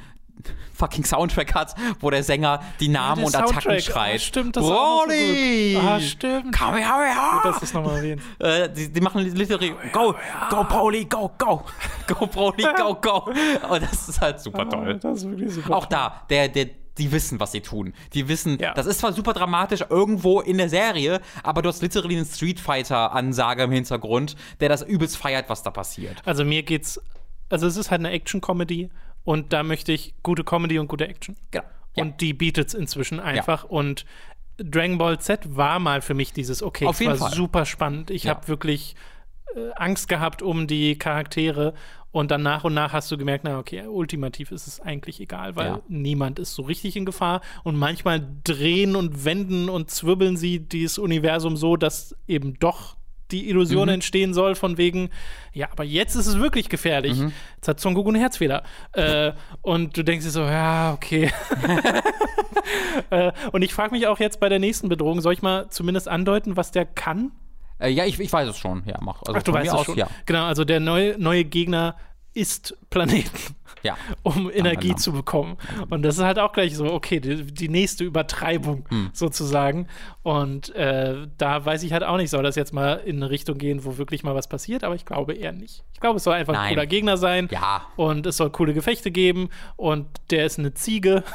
fucking Soundtrack hat, wo der Sänger die Namen der und Attacken Soundtrack. schreit. Ah, stimmt, das ist auch noch so Broly! gut. Ah, stimmt. Kamehameha! Das ist nochmal erwähnt. Äh, die, die machen literally Go, go *laughs* Broly, go, go, go Broly, go, go. Und das ist halt super toll. Das ist wirklich super. Auch da, der, der, die wissen, was sie tun. Die wissen, Ja. das ist zwar super dramatisch irgendwo in der Serie, aber du hast literally einen Street Fighter-Ansage im Hintergrund, der das übelst feiert, was da passiert. Also mir geht's, also es ist halt eine Action-Comedy und da möchte ich gute Comedy und gute Action. Genau. Ja. Und die bietet's inzwischen einfach. Und Dragon Ball Z war mal für mich dieses, okay, Auf es war Fall. super spannend. Ich Ja. habe wirklich äh, Angst gehabt um die Charaktere. Und dann nach und nach hast du gemerkt, na okay, ultimativ ist es eigentlich egal, weil Ja. niemand ist so richtig in Gefahr. Und manchmal drehen und wenden und zwirbeln sie dieses Universum so, dass eben doch die Illusion Mhm. entstehen soll, von wegen, ja, aber jetzt ist es wirklich gefährlich. Mhm. Jetzt hat Son Goku einen Herzfehler. äh, und du denkst dir so, ja, okay. *laughs* äh, und ich frage mich auch jetzt bei der nächsten Bedrohung, soll ich mal zumindest andeuten, was der kann? Äh, ja, ich, ich weiß es schon. Ja, mach. Also Ach, du weißt es aus, schon. Ja. Genau, also der neue, neue Gegner ist Planeten, ja. *laughs* um Energie langsam. zu bekommen. Und das ist halt auch gleich so, okay, die, die nächste Übertreibung Hm. sozusagen. Und äh, da weiß ich halt auch nicht, soll das jetzt mal in eine Richtung gehen, wo wirklich mal was passiert, aber ich glaube eher nicht. Ich glaube, es soll einfach ein Nein. cooler Gegner sein. Ja. Und es soll coole Gefechte geben. Und der ist eine Ziege. *laughs*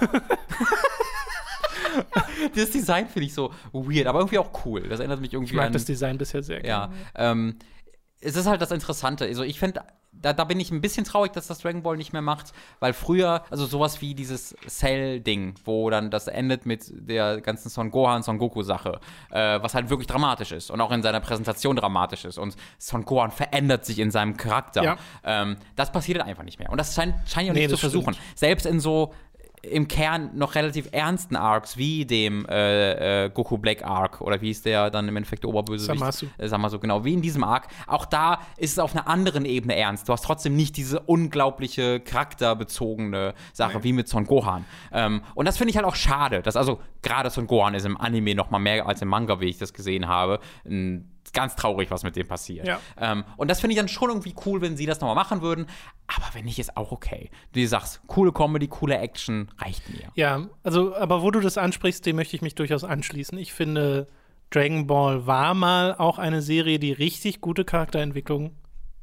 Das Design finde ich so weird, aber irgendwie auch cool. Das erinnert mich irgendwie Ich mag an. das Design bisher sehr Ja, gerne. ähm, es ist halt das Interessante. Also ich finde, da, da bin ich ein bisschen traurig, dass das Dragon Ball nicht mehr macht, weil früher, also sowas wie dieses Cell-Ding, wo dann das endet mit der ganzen Son Gohan, Son Goku-Sache, äh, was halt wirklich dramatisch ist und auch in seiner Präsentation dramatisch ist und Son Gohan verändert sich in seinem Charakter. Ja. Ähm, das passiert einfach nicht mehr. Und das scheint, scheint ja Nee, nicht zu versuchen. Selbst in so im Kern noch relativ ernsten Arcs, wie dem äh, äh, Goku Black Arc oder wie ist der dann im Endeffekt der Oberbösewicht? Samasu. Äh, Samasu, genau, wie in diesem Arc. Auch da ist es auf einer anderen Ebene ernst. Du hast trotzdem nicht diese unglaubliche charakterbezogene Sache wie mit Son Gohan. Ähm, und das finde ich halt auch schade, dass also gerade Son Gohan ist im Anime noch mal mehr als im Manga, wie ich das gesehen habe. Ein ganz traurig, was mit dem passiert. Ja. Ähm, und das finde ich dann schon irgendwie cool, wenn sie das nochmal machen würden. Aber wenn nicht, ist auch okay. Du sagst, coole Comedy, coole Action, reicht mir. Ja, also, aber wo du das ansprichst, dem möchte ich mich durchaus anschließen. Ich finde, Dragon Ball war mal auch eine Serie, die richtig gute Charakterentwicklung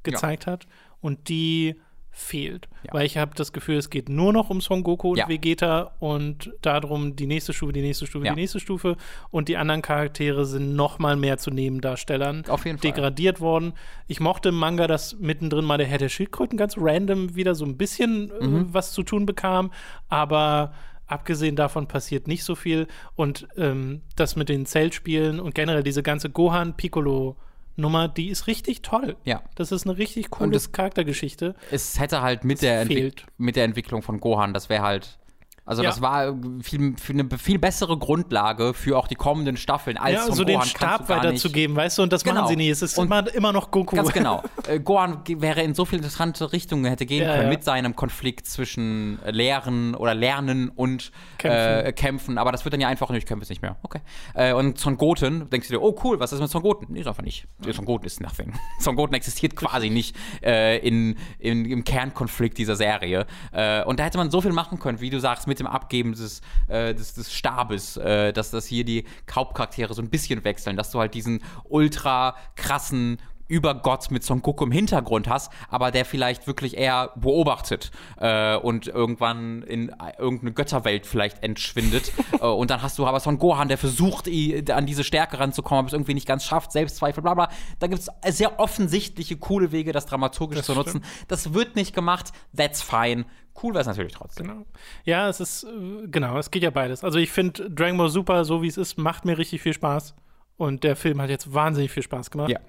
gezeigt hat und die fehlt. Ja. Weil ich habe das Gefühl, es geht nur noch um Son Goku und Ja. Vegeta und darum die nächste Stufe, die nächste Stufe, Ja. die nächste Stufe und die anderen Charaktere sind noch mal mehr zu Nebendarstellern Auf jeden Fall. degradiert worden. Ich mochte im Manga, dass mittendrin mal der Herr der Schildkröten ganz random wieder so ein bisschen Mhm. äh, was zu tun bekam, aber abgesehen davon passiert nicht so viel und ähm, das mit den Zeltspielen und generell diese ganze Gohan Piccolo Nummer, die ist richtig toll. Ja. Das ist eine richtig coole Charaktergeschichte. Es hätte halt mit, der, Entwick fehlt. mit der Entwicklung von Gohan, das wäre halt. Also Ja. das war viel, viel, eine viel bessere Grundlage für auch die kommenden Staffeln als Ja, von so Gohan den Stab weiterzugeben, weißt du, und das Genau. machen sie nie. Es ist Und- immer, immer noch Goku. Ganz genau. *laughs* Äh, Gohan wäre in so viele interessante Richtungen hätte gehen Ja, können mit seinem Konflikt zwischen äh, Lehren oder Lernen und Kämpfen. Äh, Kämpfen. Aber das wird dann ja einfach, ich kämpfe jetzt nicht mehr. Okay. Äh, und Son Goten, denkst du dir, oh cool, was ist mit Son Goten? Nee, ist einfach nicht. Son Goten ist nothing. *laughs* Son Goten existiert quasi nicht äh, in, in, im Kernkonflikt dieser Serie. Äh, und da hätte man so viel machen können, wie du sagst, mit dem Abgeben des, äh, des, des Stabes, äh, dass das hier die Hauptcharaktere so ein bisschen wechseln, dass du halt diesen ultra krassen Übergott mit Son Goku im Hintergrund hast, aber der vielleicht wirklich eher beobachtet äh, und irgendwann in äh, irgendeine Götterwelt vielleicht entschwindet. *laughs* äh, und dann hast du aber Son Gohan, der versucht, an diese Stärke ranzukommen, aber es irgendwie nicht ganz schafft, Selbstzweifel, bla bla. Da gibt es sehr offensichtliche, coole Wege, das dramaturgisch Das zu nutzen. Das wird nicht gemacht, that's fine. Cool wäre es natürlich trotzdem. Genau. Ja, es ist, äh, genau, es geht ja beides. Also ich finde Dragon Ball Super, so wie es ist, macht mir richtig viel Spaß. Und der Film hat jetzt wahnsinnig viel Spaß gemacht. Ja.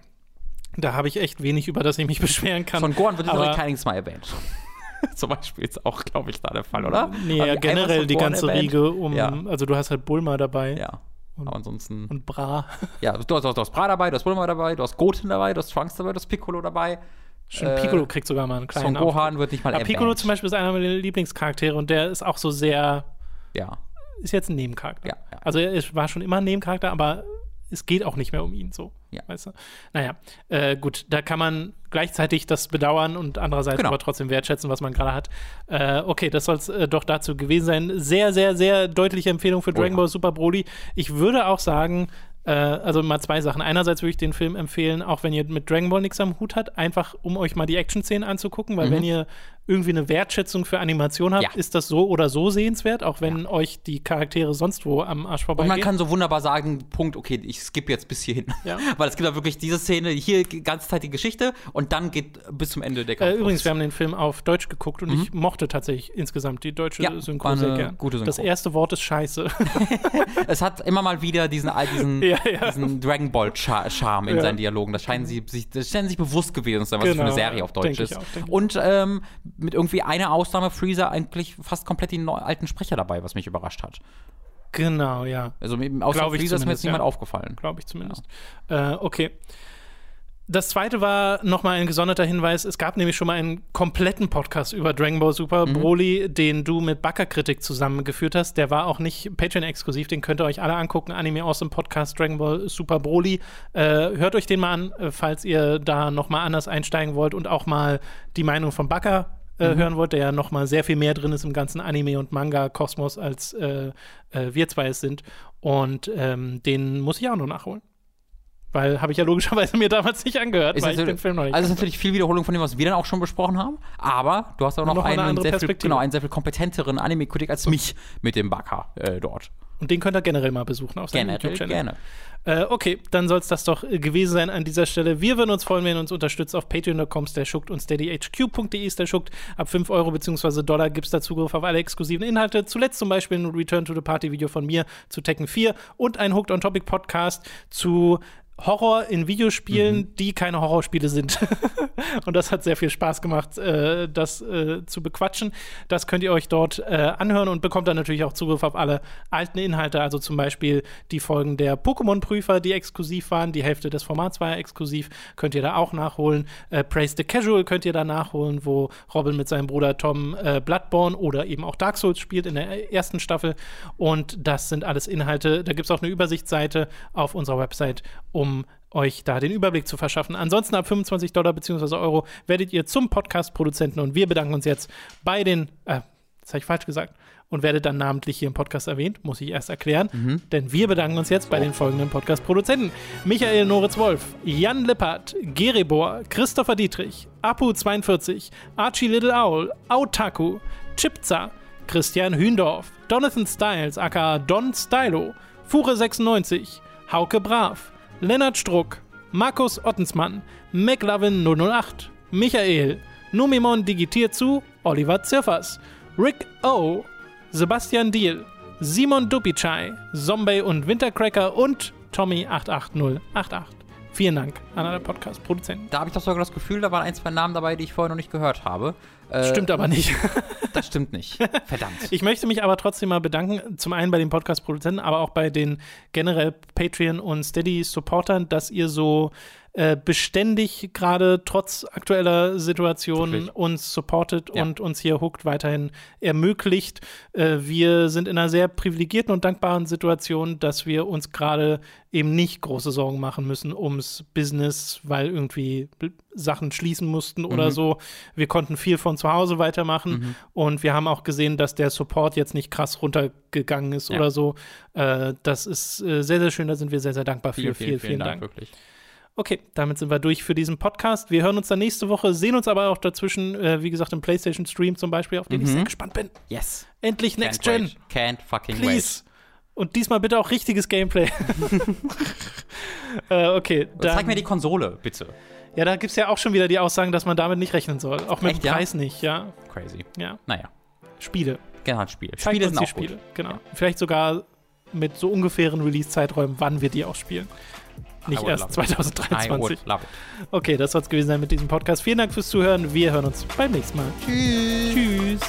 Da habe ich echt wenig, über das ich mich *laughs* beschweren kann. Son Gohan wird Aber- keines Mal erwähnt. Zum Beispiel ist auch, glaube ich, da der Fall, oder? Nee, ja, generell die ganze erwähnt? Riege um, Ja. also du hast halt Bulma dabei Ja. Und- Aber ansonsten. und Bra. *laughs* Ja, du hast, du hast Bra dabei, du hast Bulma dabei, du hast Goten dabei, du hast Trunks dabei, du hast Piccolo dabei. Stimmt, Äh, Piccolo kriegt sogar mal einen Son kleinen Gohan wird nicht mal erwähnt. Piccolo zum Beispiel ist einer meiner Lieblingscharaktere und der ist auch so sehr, Ja. ist jetzt ein Nebencharakter. Ja, ja. Also er war schon immer ein Nebencharakter, aber es geht auch nicht mehr um ihn so. Ja. Weißt du? Naja, äh, gut, da kann man gleichzeitig das bedauern und andererseits Genau. aber trotzdem wertschätzen, was man gerade hat. Äh, okay, das soll es äh, doch dazu gewesen sein. Sehr, sehr, sehr deutliche Empfehlung für Dragon ja. Ball Super Broly. Ich würde auch sagen, äh, also mal zwei Sachen. Einerseits würde ich den Film empfehlen, auch wenn ihr mit Dragon Ball nichts am Hut habt, einfach um euch mal die Action-Szenen anzugucken, weil wenn ihr irgendwie eine Wertschätzung für Animation habt, Mhm. Ja. ist das so oder so sehenswert, auch wenn euch die Charaktere sonst wo am Arsch Und vorbeigehen. man kann so wunderbar sagen, Punkt, okay, ich skippe jetzt bis hierhin. Ja. *laughs* Weil es gibt da wirklich diese Szene, hier die ganze Zeit die Geschichte und dann geht bis zum Ende der Äh, Kampf übrigens, los. wir haben den Film auf Deutsch geguckt und ich mochte tatsächlich insgesamt die deutsche Mhm. Ja, Synchro sehr eine gern. gute Synchro. Das erste Wort ist Scheiße. *laughs* Es hat immer mal wieder diesen, diesen, *laughs* Ja, ja. diesen Dragon Ball Cha- Charme in Ja. seinen Dialogen. Das scheinen sie sich, das scheinen sich bewusst gewesen zu sein, was das für Genau, eine Serie auf Deutsch denke ich ist. auch. Und ähm, mit irgendwie einer Ausnahme Freezer eigentlich fast komplett die alten Sprecher dabei, was mich überrascht hat. genau, ja. Also außer Freezer ist mir jetzt niemand ja. aufgefallen. Glaube ich zumindest. Äh, okay. Das zweite war nochmal ein gesonderter Hinweis. Es gab nämlich schon mal einen kompletten Podcast über Dragon Ball Super Broly, den du mit Backer-Kritik zusammengeführt hast. Der war auch nicht Patreon-exklusiv, den könnt ihr euch alle angucken. Anime aus dem Podcast Dragon Ball Super Broly. Äh, hört euch den mal an, äh, falls ihr da nochmal anders einsteigen wollt und auch mal die Meinung von Backer äh, hören wollt, der ja nochmal sehr viel mehr drin ist im ganzen Anime- und Manga-Kosmos, als äh, äh, wir zwei es sind. Und ähm, den muss ich auch noch nachholen. Weil habe ich ja logischerweise *laughs* mir damals nicht angehört, Ist weil ich den Film noch nicht also es ist natürlich viel Wiederholung von dem, was wir dann auch schon besprochen haben, aber du hast auch noch, Noch einen, sehr viel, genau, einen sehr viel kompetenteren Anime-Kritik als mich mit dem Baka äh, dort. Und den könnt ihr generell mal besuchen auf seinem YouTube-Channel. gerne. Äh, okay, dann soll es das doch äh, gewesen sein an dieser Stelle. Wir würden uns freuen, wenn ihr uns unterstützt auf patreon.com schuckt und steadyhq.de schuckt. Ab 5 Euro bzw. Dollar gibt es da Zugriff auf alle exklusiven Inhalte. Zuletzt zum Beispiel ein Return to the Party Video von mir zu Tekken 4 und ein Hooked on Topic Podcast zu Horror in Videospielen, mhm. die keine Horrorspiele sind. *laughs* und das hat sehr viel Spaß gemacht, äh, das äh, zu bequatschen. Das könnt ihr euch dort äh, anhören und bekommt dann natürlich auch Zugriff auf alle alten Inhalte, also zum Beispiel die Folgen der Pokémon-Prüfer, die exklusiv waren. Die Hälfte des Formats war ja exklusiv, könnt ihr da auch nachholen. Äh, Praise the Casual könnt ihr da nachholen, wo Robin mit seinem Bruder Tom äh, Bloodborne oder eben auch Dark Souls spielt in der ersten Staffel. Und das sind alles Inhalte. Da gibt es auch eine Übersichtsseite auf unserer Website, um um euch da den Überblick zu verschaffen. Ansonsten ab 25 Dollar bzw. Euro werdet ihr zum Podcast-Produzenten und wir bedanken uns jetzt bei den, äh, das habe ich falsch gesagt, und werdet dann namentlich hier im Podcast erwähnt, muss ich erst erklären, mhm. denn wir bedanken uns jetzt bei den folgenden Podcast-Produzenten. Michael Noritz-Wolf, Jan Lippert, Gerebor, Christopher Dietrich, Apu42, Archie Little Owl, Autaku, Chipza, Christian Hündorf, Donathan Styles, aka Don Stylo, Fure96, Hauke Brav, Lennart Struck, Markus Ottensmann, McLovin 008, Michael, Numimon digitiert zu, Oliver Zirfers, Rick O, Sebastian Diel, Simon Dupichai, Zombie und Wintercracker und Tommy88088. Vielen Dank an alle Podcast-Produzenten. Da habe ich doch sogar das Gefühl, da waren ein, zwei Namen dabei, die ich vorher noch nicht gehört habe. Äh, stimmt aber nicht. *laughs* das stimmt nicht. Verdammt. Ich möchte mich aber trotzdem mal bedanken, zum einen bei den Podcast-Produzenten, aber auch bei den generell Patreon- und Steady-Supportern, dass ihr so äh, beständig gerade trotz aktueller Situationen uns supportet ja. und uns hier hookt weiterhin ermöglicht. Äh, wir sind in einer sehr privilegierten und dankbaren Situation, dass wir uns gerade eben nicht große Sorgen machen müssen ums Business, weil irgendwie Sachen schließen mussten mhm. oder so. Wir konnten viel von zu Hause weitermachen mhm. und wir haben auch gesehen, dass der Support jetzt nicht krass runtergegangen ist ja. oder so. Äh, das ist äh, sehr, sehr schön, da sind wir sehr, sehr dankbar für. Vielen, vielen, vielen, vielen Dank. Dank. Wirklich. Okay, damit sind wir durch für diesen Podcast. Wir hören uns dann nächste Woche, sehen uns aber auch dazwischen, äh, wie gesagt, im PlayStation Stream zum Beispiel, auf den mhm. ich sehr gespannt bin. Yes. Endlich Next Can't Gen. Wait. Can't fucking Please. wait. Und diesmal bitte auch richtiges Gameplay. *laughs* äh, okay. Dann, zeig mir die Konsole, bitte. Ja, da gibt es ja auch schon wieder die Aussagen, dass man damit nicht rechnen soll. Auch mit Echt, dem Preis ja? nicht, ja. Crazy. Ja. Naja. Spiele. Genau, Spiele. Zeigt Spiele sind auch Spiele. Gut. Genau. Ja. Vielleicht sogar mit so ungefähren Release-Zeiträumen, wann wir die auch spielen. Nicht erst 2023. Okay, das soll es gewesen sein mit diesem Podcast. Vielen Dank fürs Zuhören. Wir hören uns beim nächsten Mal. Tschüss. Tschüss.